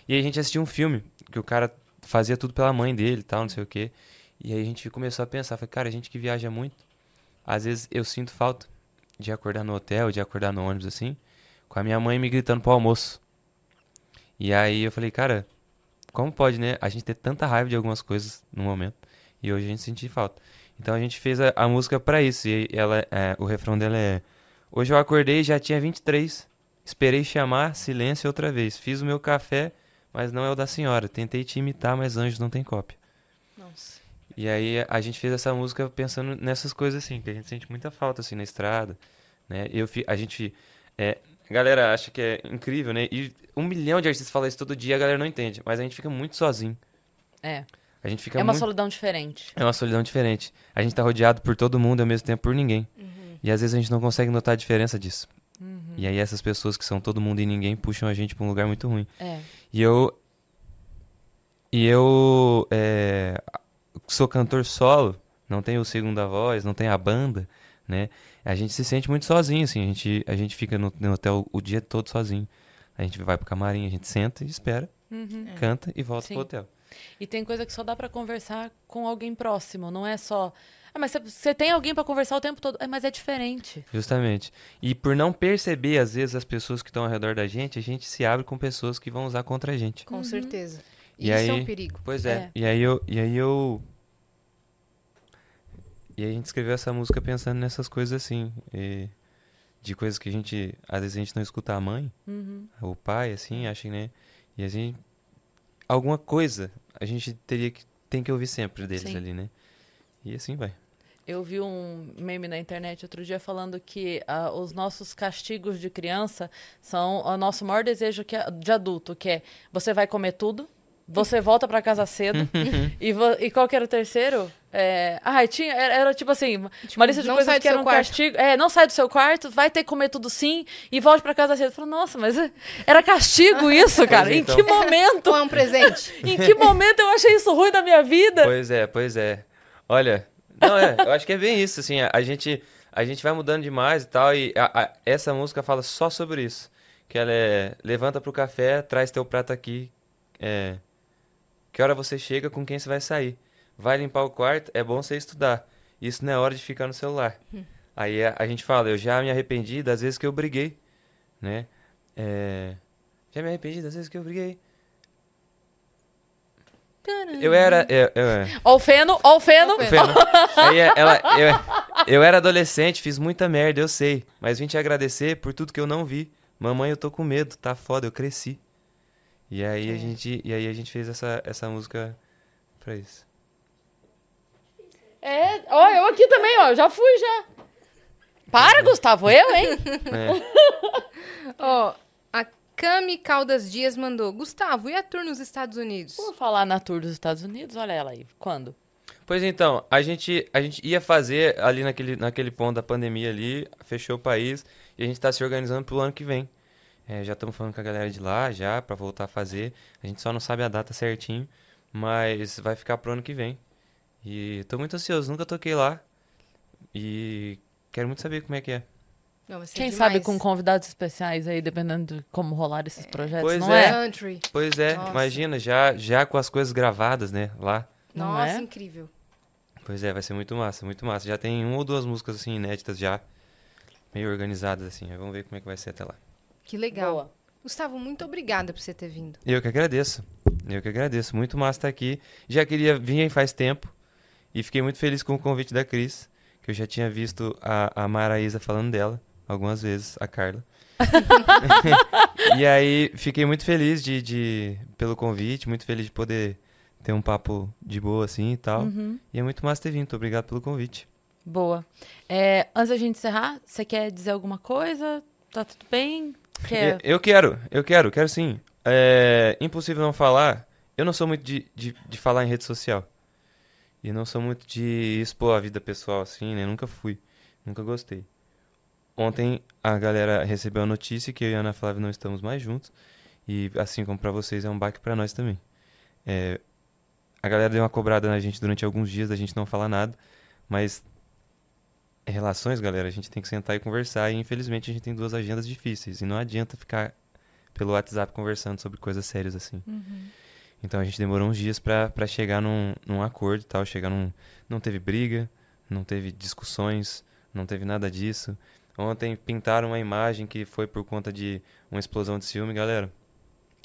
E aí a gente assistiu um filme, que o cara fazia tudo pela mãe dele tal, não sei o quê. E aí a gente começou a pensar, falei, cara, a gente que viaja muito, às vezes eu sinto falta de acordar no hotel, de acordar no ônibus assim, com a minha mãe me gritando pro almoço. E aí eu falei, cara, como pode, né? A gente ter tanta raiva de algumas coisas no momento e hoje a gente sentir falta. Então a gente fez a, a música pra isso. E ela, é, o refrão dela é: Hoje eu acordei já tinha 23. Esperei chamar, silêncio outra vez. Fiz o meu café, mas não é o da senhora. Tentei te imitar, mas anjos não tem cópia. Nossa. E aí a gente fez essa música pensando nessas coisas assim, que a gente sente muita falta assim na estrada, né? Eu fi- a gente é, a galera acha que é incrível, né? E um milhão de artistas falam isso todo dia, a galera não entende, mas a gente fica muito sozinho. É. A gente fica É uma muito solidão diferente. é uma solidão diferente. A gente tá rodeado por todo mundo e ao mesmo tempo por ninguém. E às vezes a gente não consegue notar a diferença disso. E aí essas pessoas que são todo mundo e ninguém puxam a gente pra um lugar muito ruim. É. E eu. E eu. é, sou cantor solo, não tenho segunda voz, não tenho a banda, né? A gente se sente muito sozinho, assim. A gente, a gente fica no, no hotel o dia todo sozinho. A gente vai pro camarim, a gente senta e espera, canta e volta Sim. pro hotel. E tem coisa que só dá pra conversar com alguém próximo, não é só. Ah, mas você- tem alguém pra conversar o tempo todo. É, mas é diferente. Justamente. E por não perceber, às vezes, as pessoas que estão ao redor da gente, a gente se abre com pessoas que vão usar contra a gente. Com certeza. E Isso aí- é um perigo. Pois é. É. E aí eu. E aí eu. E aí a gente escreveu essa música pensando nessas coisas assim. e de coisas que a gente. Às vezes a gente não escuta a mãe, Uhum. o pai, assim, acha que, né? E a gente. Alguma coisa a gente teria que. Tem que ouvir sempre deles Sim. ali, né? E assim vai. Eu vi um meme na internet outro dia falando que ah, os nossos castigos de criança são o nosso maior desejo que é- de adulto, que é você vai comer tudo, você volta pra casa cedo, e, e qual que era o terceiro? É, ah, tinha, era, era tipo assim, uma lista de não coisas sai do que seu eram quarto. castigo. É, não sai do seu quarto, vai ter que comer tudo sim, e volte pra casa cedo. Eu falo, nossa, mas era castigo isso, cara. em então. que momento? Ou é um presente? Em que momento eu achei isso ruim na minha vida? Pois é, pois é. Olha, não é, eu acho que é bem isso, assim, a, a gente a gente vai mudando demais e tal, e a- a- essa música fala só sobre isso, que ela é, levanta pro café, traz teu prato aqui, é, que hora você chega, com quem você vai sair, vai limpar o quarto, é bom você estudar, isso não é hora de ficar no celular. Aí a, a gente fala, eu já me arrependi das vezes que eu briguei, né, é, já me arrependi das vezes que eu briguei. Eu era, eu, eu, Ó o feno, ó o feno. Ó o Feno. Aí é, ela, eu, eu era adolescente, fiz muita merda, eu sei. Mas vim te agradecer por tudo que eu não vi. Mamãe, eu tô com medo, tá foda, eu cresci. E aí a gente, e aí a gente fez essa, essa música pra isso. É, ó, eu aqui também, ó, já fui já. Para, Gustavo, eu, hein? Ó, a Cami Caldas Dias mandou. Gustavo, e a tour nos Estados Unidos? Por falar na tour dos Estados Unidos, olha ela aí. Quando? Pois então, a gente, a gente ia fazer ali naquele, naquele ponto da pandemia ali, fechou o país, e a gente tá se organizando pro ano que vem. É, já estamos falando com a galera de lá já, pra voltar a fazer. A gente só não sabe a data certinho, mas vai ficar pro ano que vem. E tô muito ansioso, nunca toquei lá. E quero muito saber como é que é. Não, ser Quem demais. sabe com convidados especiais aí, dependendo de como rolar esses projetos, Pois não é. é? Country. Pois é, Nossa. imagina, já, já com as coisas gravadas, né, lá. Não Nossa, é? incrível. Pois é, vai ser muito massa, muito massa. Já tem uma ou duas músicas assim inéditas já, meio organizadas assim. Vamos ver como é que vai ser até lá. Que legal. Boa. Gustavo, muito obrigada por você ter vindo. Eu que agradeço. Eu que agradeço. Muito massa estar aqui. Já queria vir aí faz tempo. E fiquei muito feliz com o convite da Cris. Que eu já tinha visto a, a Maraísa falando dela algumas vezes, a Carla. e aí fiquei muito feliz de, de pelo convite, muito feliz de poder ter um papo de boa assim e tal. Uhum. E é muito massa ter vindo. Obrigado pelo convite. Boa. É, antes da gente encerrar, você quer dizer alguma coisa? Tá tudo bem? Quer... Eu, quero, eu quero, quero sim. É impossível não falar. Eu não sou muito de, de, de falar em rede social. E não sou muito de expor a vida pessoal assim, né? Nunca fui. Nunca gostei. Ontem a galera recebeu a notícia que eu e a Ana Flávia não estamos mais juntos. E assim como pra vocês, é um baque pra nós também. É, a galera deu uma cobrada na gente durante alguns dias da gente não falar nada. Mas em relações, galera, a gente tem que sentar e conversar. E infelizmente a gente tem duas agendas difíceis. E não adianta ficar pelo WhatsApp conversando sobre coisas sérias assim. Então a gente demorou uns dias pra chegar num, num acordo e tal. Chegar num. Não teve briga, não teve discussões, não teve nada disso. Ontem pintaram uma imagem que foi por conta de uma explosão de ciúme, galera.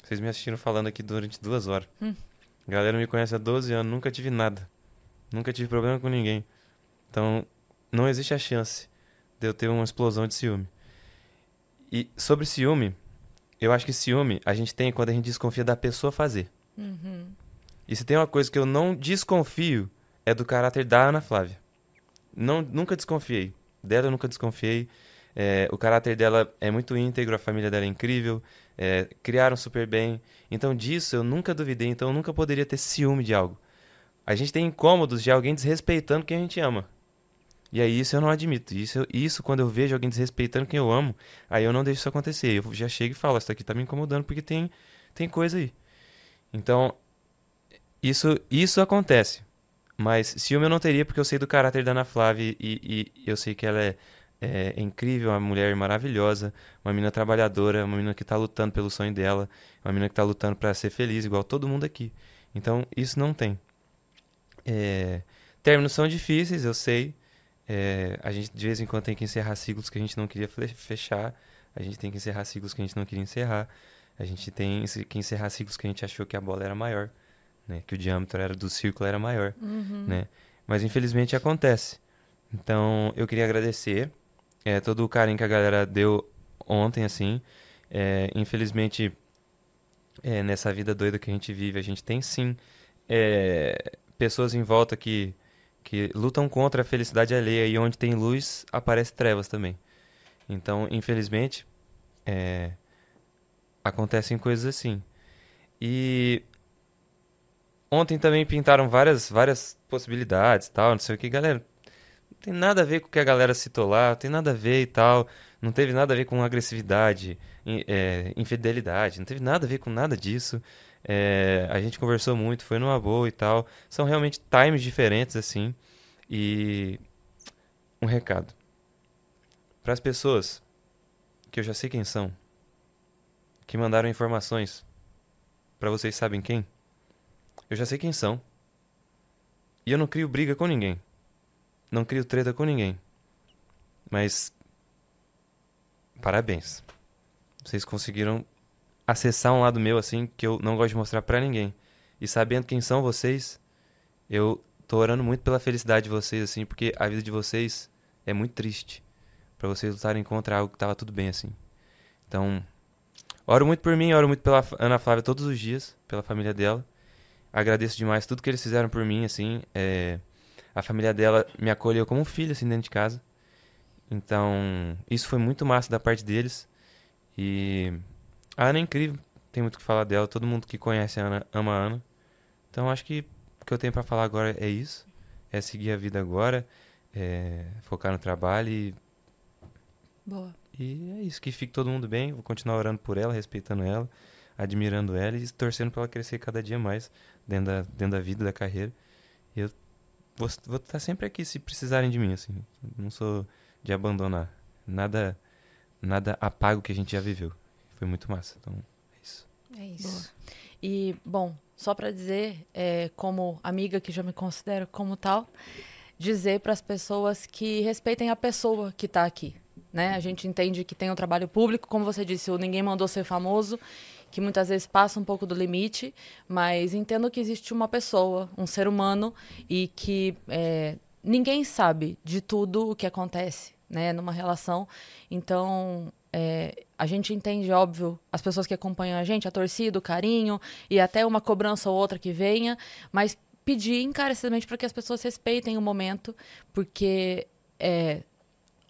Vocês me assistiram falando aqui durante duas horas. Hum. Galera me conhece há 12 anos, nunca tive nada. Nunca tive problema com ninguém. Então, não existe a chance de eu ter uma explosão de ciúme. E sobre ciúme, eu acho que ciúme a gente tem quando a gente desconfia da pessoa fazer. Uhum. E se tem uma coisa que eu não desconfio, é do caráter da Ana Flávia. Não, nunca desconfiei. Dela eu nunca desconfiei. É, o caráter dela é muito íntegro, a família dela é incrível. é, criaram super bem. Então disso eu nunca duvidei, então eu nunca poderia ter ciúme de algo. A gente tem incômodos de alguém desrespeitando quem a gente ama. E aí isso eu não admito. Isso, isso quando eu vejo alguém desrespeitando quem eu amo, aí eu não deixo isso acontecer. Eu já chego e falo, isso aqui tá me incomodando porque tem, tem coisa aí. Então, isso, isso acontece. Mas ciúme eu não teria porque eu sei do caráter da Ana Flávia e, e eu sei que ela é, é incrível, uma mulher maravilhosa, uma menina trabalhadora, uma menina que tá lutando pelo sonho dela, uma menina que tá lutando para ser feliz, igual todo mundo aqui. Então, isso não tem. É, términos são difíceis, eu sei. É, a gente de vez em quando tem que encerrar ciclos que a gente não queria fechar. A gente tem que encerrar ciclos que a gente não queria encerrar. A gente tem que encerrar ciclos que a gente achou que a bola era maior, né? Que o diâmetro era do círculo era maior, né? Mas infelizmente acontece. Então eu queria agradecer é, todo o carinho que a galera deu ontem, assim. É, infelizmente é, nessa vida doida que a gente vive, a gente tem sim é, pessoas em volta que que lutam contra a felicidade alheia e onde tem luz aparece trevas também. Então, infelizmente, é, acontecem coisas assim. E ontem também pintaram várias várias possibilidades, tal, não sei o que, galera. Tem nada a ver com o que a galera citou lá, tem nada a ver e tal. Não teve nada a ver com agressividade, é, infidelidade, não teve nada a ver com nada disso. É, a gente conversou muito, foi numa boa e tal. São realmente times diferentes, assim. E um recado. Para as pessoas que eu já sei quem são, que mandaram informações para vocês sabem quem, eu já sei quem são. E eu não crio briga com ninguém. Não crio treta com ninguém. Mas. Parabéns. Vocês conseguiram acessar um lado meu assim que eu não gosto de mostrar pra ninguém. E sabendo quem são vocês, eu tô orando muito pela felicidade de vocês assim, porque a vida de vocês é muito triste Pra vocês lutarem contra algo que tava tudo bem assim. Então, oro muito por mim, oro muito pela Ana Flávia todos os dias, pela família dela. Agradeço demais tudo que eles fizeram por mim assim, é, a família dela me acolheu como um filho assim dentro de casa. Então, isso foi muito massa da parte deles. E a Ana é incrível, tem muito o que falar dela. Todo mundo que conhece a Ana ama a Ana. Então acho que o que eu tenho pra falar agora é isso. É seguir a vida agora, é focar no trabalho e, Boa. e é isso. Que fique todo mundo bem. Vou continuar orando por ela, respeitando ela, admirando ela e torcendo pra ela crescer cada dia mais dentro da, dentro da vida, da carreira. E eu vou estar sempre aqui se precisarem de mim, assim. Não sou de abandonar. Nada, nada apaga o que a gente já viveu. Foi muito massa. Então, é isso. É isso. E, bom, só pra dizer, é, como amiga que já me considero como tal, dizer para as pessoas que respeitem a pessoa que tá aqui. Né? A gente entende que tem um trabalho público, como você disse, o ninguém mandou ser famoso, que muitas vezes passa um pouco do limite, mas entendo que existe uma pessoa, um ser humano, e que é, ninguém sabe de tudo o que acontece né, numa relação. Então, é, a gente entende, óbvio, as pessoas que acompanham a gente, a torcida, o carinho e até uma cobrança ou outra que venha, mas pedir encarecidamente para que as pessoas respeitem o momento, porque é,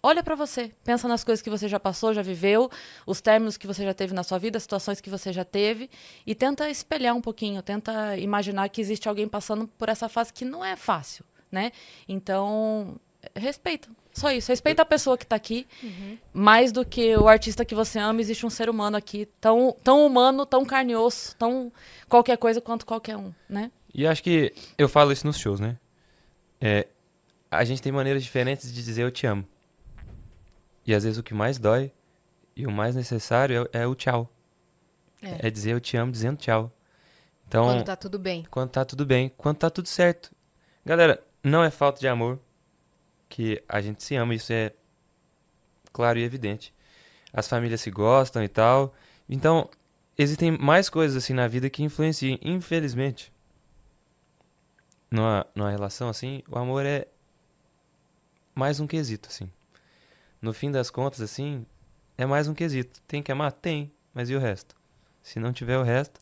olha para você, pensa nas coisas que você já passou, já viveu, os términos que você já teve na sua vida, as situações que você já teve, e tenta espelhar um pouquinho, tenta imaginar que existe alguém passando por essa fase que não é fácil, né? Então, respeita. Só isso. Respeita a pessoa que tá aqui. Mais do que o artista que você ama, existe um ser humano aqui, tão, tão humano, tão carne e osso, tão qualquer coisa quanto qualquer um, né? E acho que eu falo isso nos shows, né? É, a gente tem maneiras diferentes de dizer eu te amo. E às vezes o que mais dói e o mais necessário é, é o tchau. É. É. dizer eu te amo dizendo tchau. Então, Quando tá tudo bem. quando tá tudo bem, quando tá tudo certo. Galera, não é falta de amor que a gente se ama, isso é claro e evidente. As famílias se gostam e tal. Então, existem mais coisas assim na vida que influenciam, infelizmente. Numa, numa relação assim, o amor é mais um quesito, assim. No fim das contas, assim, é mais um quesito. Tem que amar? Tem. Mas e o resto? Se não tiver o resto.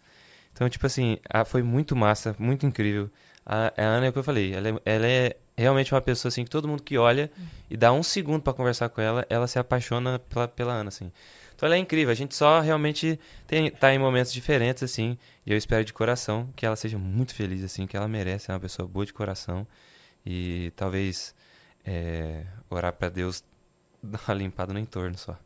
Então, tipo assim, a- foi muito massa, muito incrível. A, a Ana é o que eu falei. Ela é, ela é realmente uma pessoa assim que todo mundo que olha e dá um segundo pra conversar com ela, ela se apaixona pela, pela Ana, assim. Então ela é incrível. A gente só realmente tem, tá em momentos diferentes, assim. E eu espero de coração que ela seja muito feliz, assim, que ela merece. É uma pessoa boa de coração. E talvez é, orar pra Deus dar uma limpada no entorno só.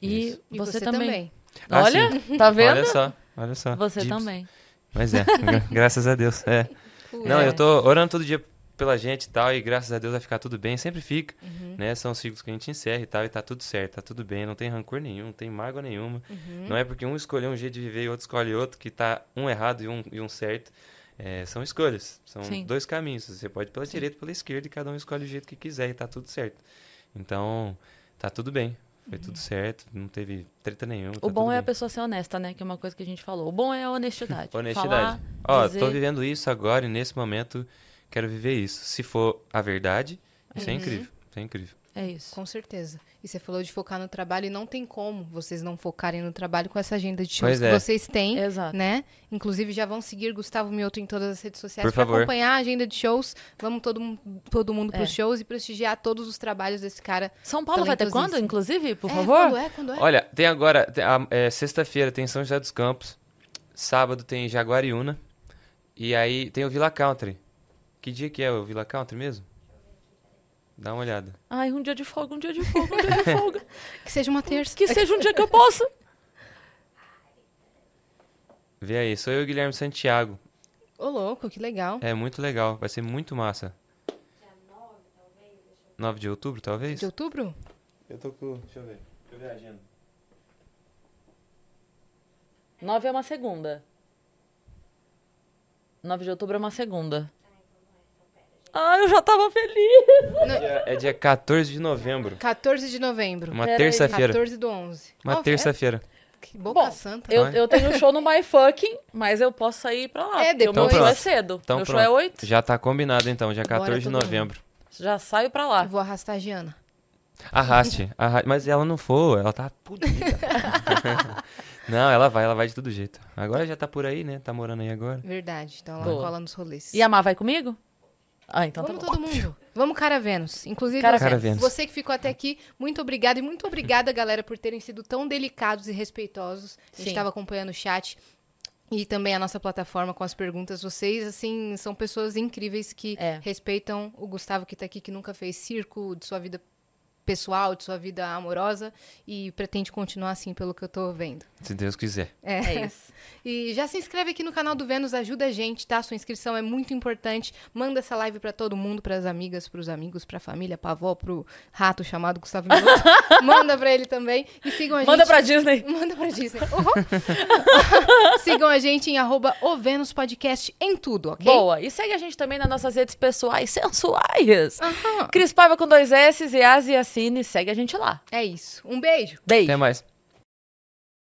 E, Isso. E você, também. Ah, Olha, sim. tá vendo? Olha só, olha só. Você também. Mas é, gra- graças a Deus. É. Não, eu tô orando todo dia pela gente e tal, e graças a Deus vai ficar tudo bem, sempre fica, Uhum. né? São ciclos que a gente encerra e tal, e tá tudo certo, tá tudo bem, não tem rancor nenhum, não tem mágoa nenhuma. Uhum. Não é porque um escolheu um jeito de viver e outro escolhe outro, que tá um errado e um, e um certo. É, são escolhas, são Sim. dois caminhos. Você pode ir pela direita e pela esquerda, e cada um escolhe o jeito que quiser e tá tudo certo. Então, tá tudo bem. Foi tudo certo, não teve treta nenhuma. Uhum. O tá bom é a bem. pessoa ser honesta, né? Que é uma coisa que a gente falou. O bom é a honestidade. Honestidade. Falar, Ó, dizer- tô vivendo isso agora e nesse momento quero viver isso. Se for a verdade, isso Uhum. é incrível. Isso é incrível. É isso. Com certeza. E você falou de focar no trabalho e não tem como vocês não focarem no trabalho com essa agenda de shows Pois que é. vocês têm, Exato. né? Inclusive já vão seguir Gustavo Mioto em todas as redes sociais Por para favor. acompanhar a agenda de shows. Vamos todo, todo mundo pros É. shows e prestigiar todos os trabalhos desse cara. São Paulo vai ter quando, inclusive, por é, favor? Quando é? Quando é? Olha, tem agora, tem a- é, sexta-feira tem São José dos Campos, sábado tem Jaguariúna, e aí tem o Villa Country. Que dia que é o Villa Country mesmo? Dá uma olhada. Ai, um dia de folga, um dia de folga, um dia de folga. Que seja uma terça. que seja um dia que eu possa. Vê aí, sou eu Guilherme Santiago. Ô, louco, que legal. É muito legal, vai ser muito massa. 9 de outubro, talvez? De outubro? Eu tô com. Deixa eu ver. Deixa eu ver a agenda. Nove é uma segunda. 9 de outubro é uma segunda. Ai, eu já tava feliz. Dia- É dia 14 de novembro. 14 de novembro. Uma terça-feira. 14 do 11. Uma é, terça-feira. que boca Bom, santa. Eu, Vai. eu tenho show no My Fucking, mas eu posso sair pra lá. É, porque o meu depois- show é Então cedo. Então meu show pronto. é 8. Já tá combinado então, dia Bora 14 de todo mundo. novembro. Já saio pra lá. Eu vou arrastar a Giana. Arraste, arraste. Mas ela não for, ela tá pudida. não, ela vai, ela vai de todo jeito. Agora já tá por aí, né? Tá morando aí agora. Verdade. Então ela Boa. cola nos rolês. E a Mar vai comigo? Ah, então Vamos tá bom. todo mundo. Vamos Cara Vênus. Inclusive, Cara você, Cara Vênus. você que ficou até aqui, muito obrigada. E muito obrigada, galera, por terem sido tão delicados e respeitosos. A gente estava acompanhando o chat e também a nossa plataforma com as perguntas. Vocês, assim, são pessoas incríveis que É. respeitam o Gustavo que tá aqui, que nunca fez circo de sua vida pessoal, de sua vida amorosa e pretende continuar assim, pelo que eu tô vendo. Se Deus quiser. É isso. E já se inscreve aqui no canal do Vênus, ajuda a gente, tá? Sua inscrição é muito importante. Manda essa live pra todo mundo, pras amigas, pros amigos, pra família, pra avó, pro rato chamado Gustavo Mioto. Manda pra ele também. E sigam a Manda gente. pra Disney. Manda pra Disney. Uhum. sigam a gente em arroba o Vênus Podcast em tudo, ok? Boa. E segue a gente também nas nossas redes pessoais sensuais. Aham. Cris Paiva com dois S e Asi Assine. Segue a gente lá. É isso. Um beijo. Beijo. Até mais.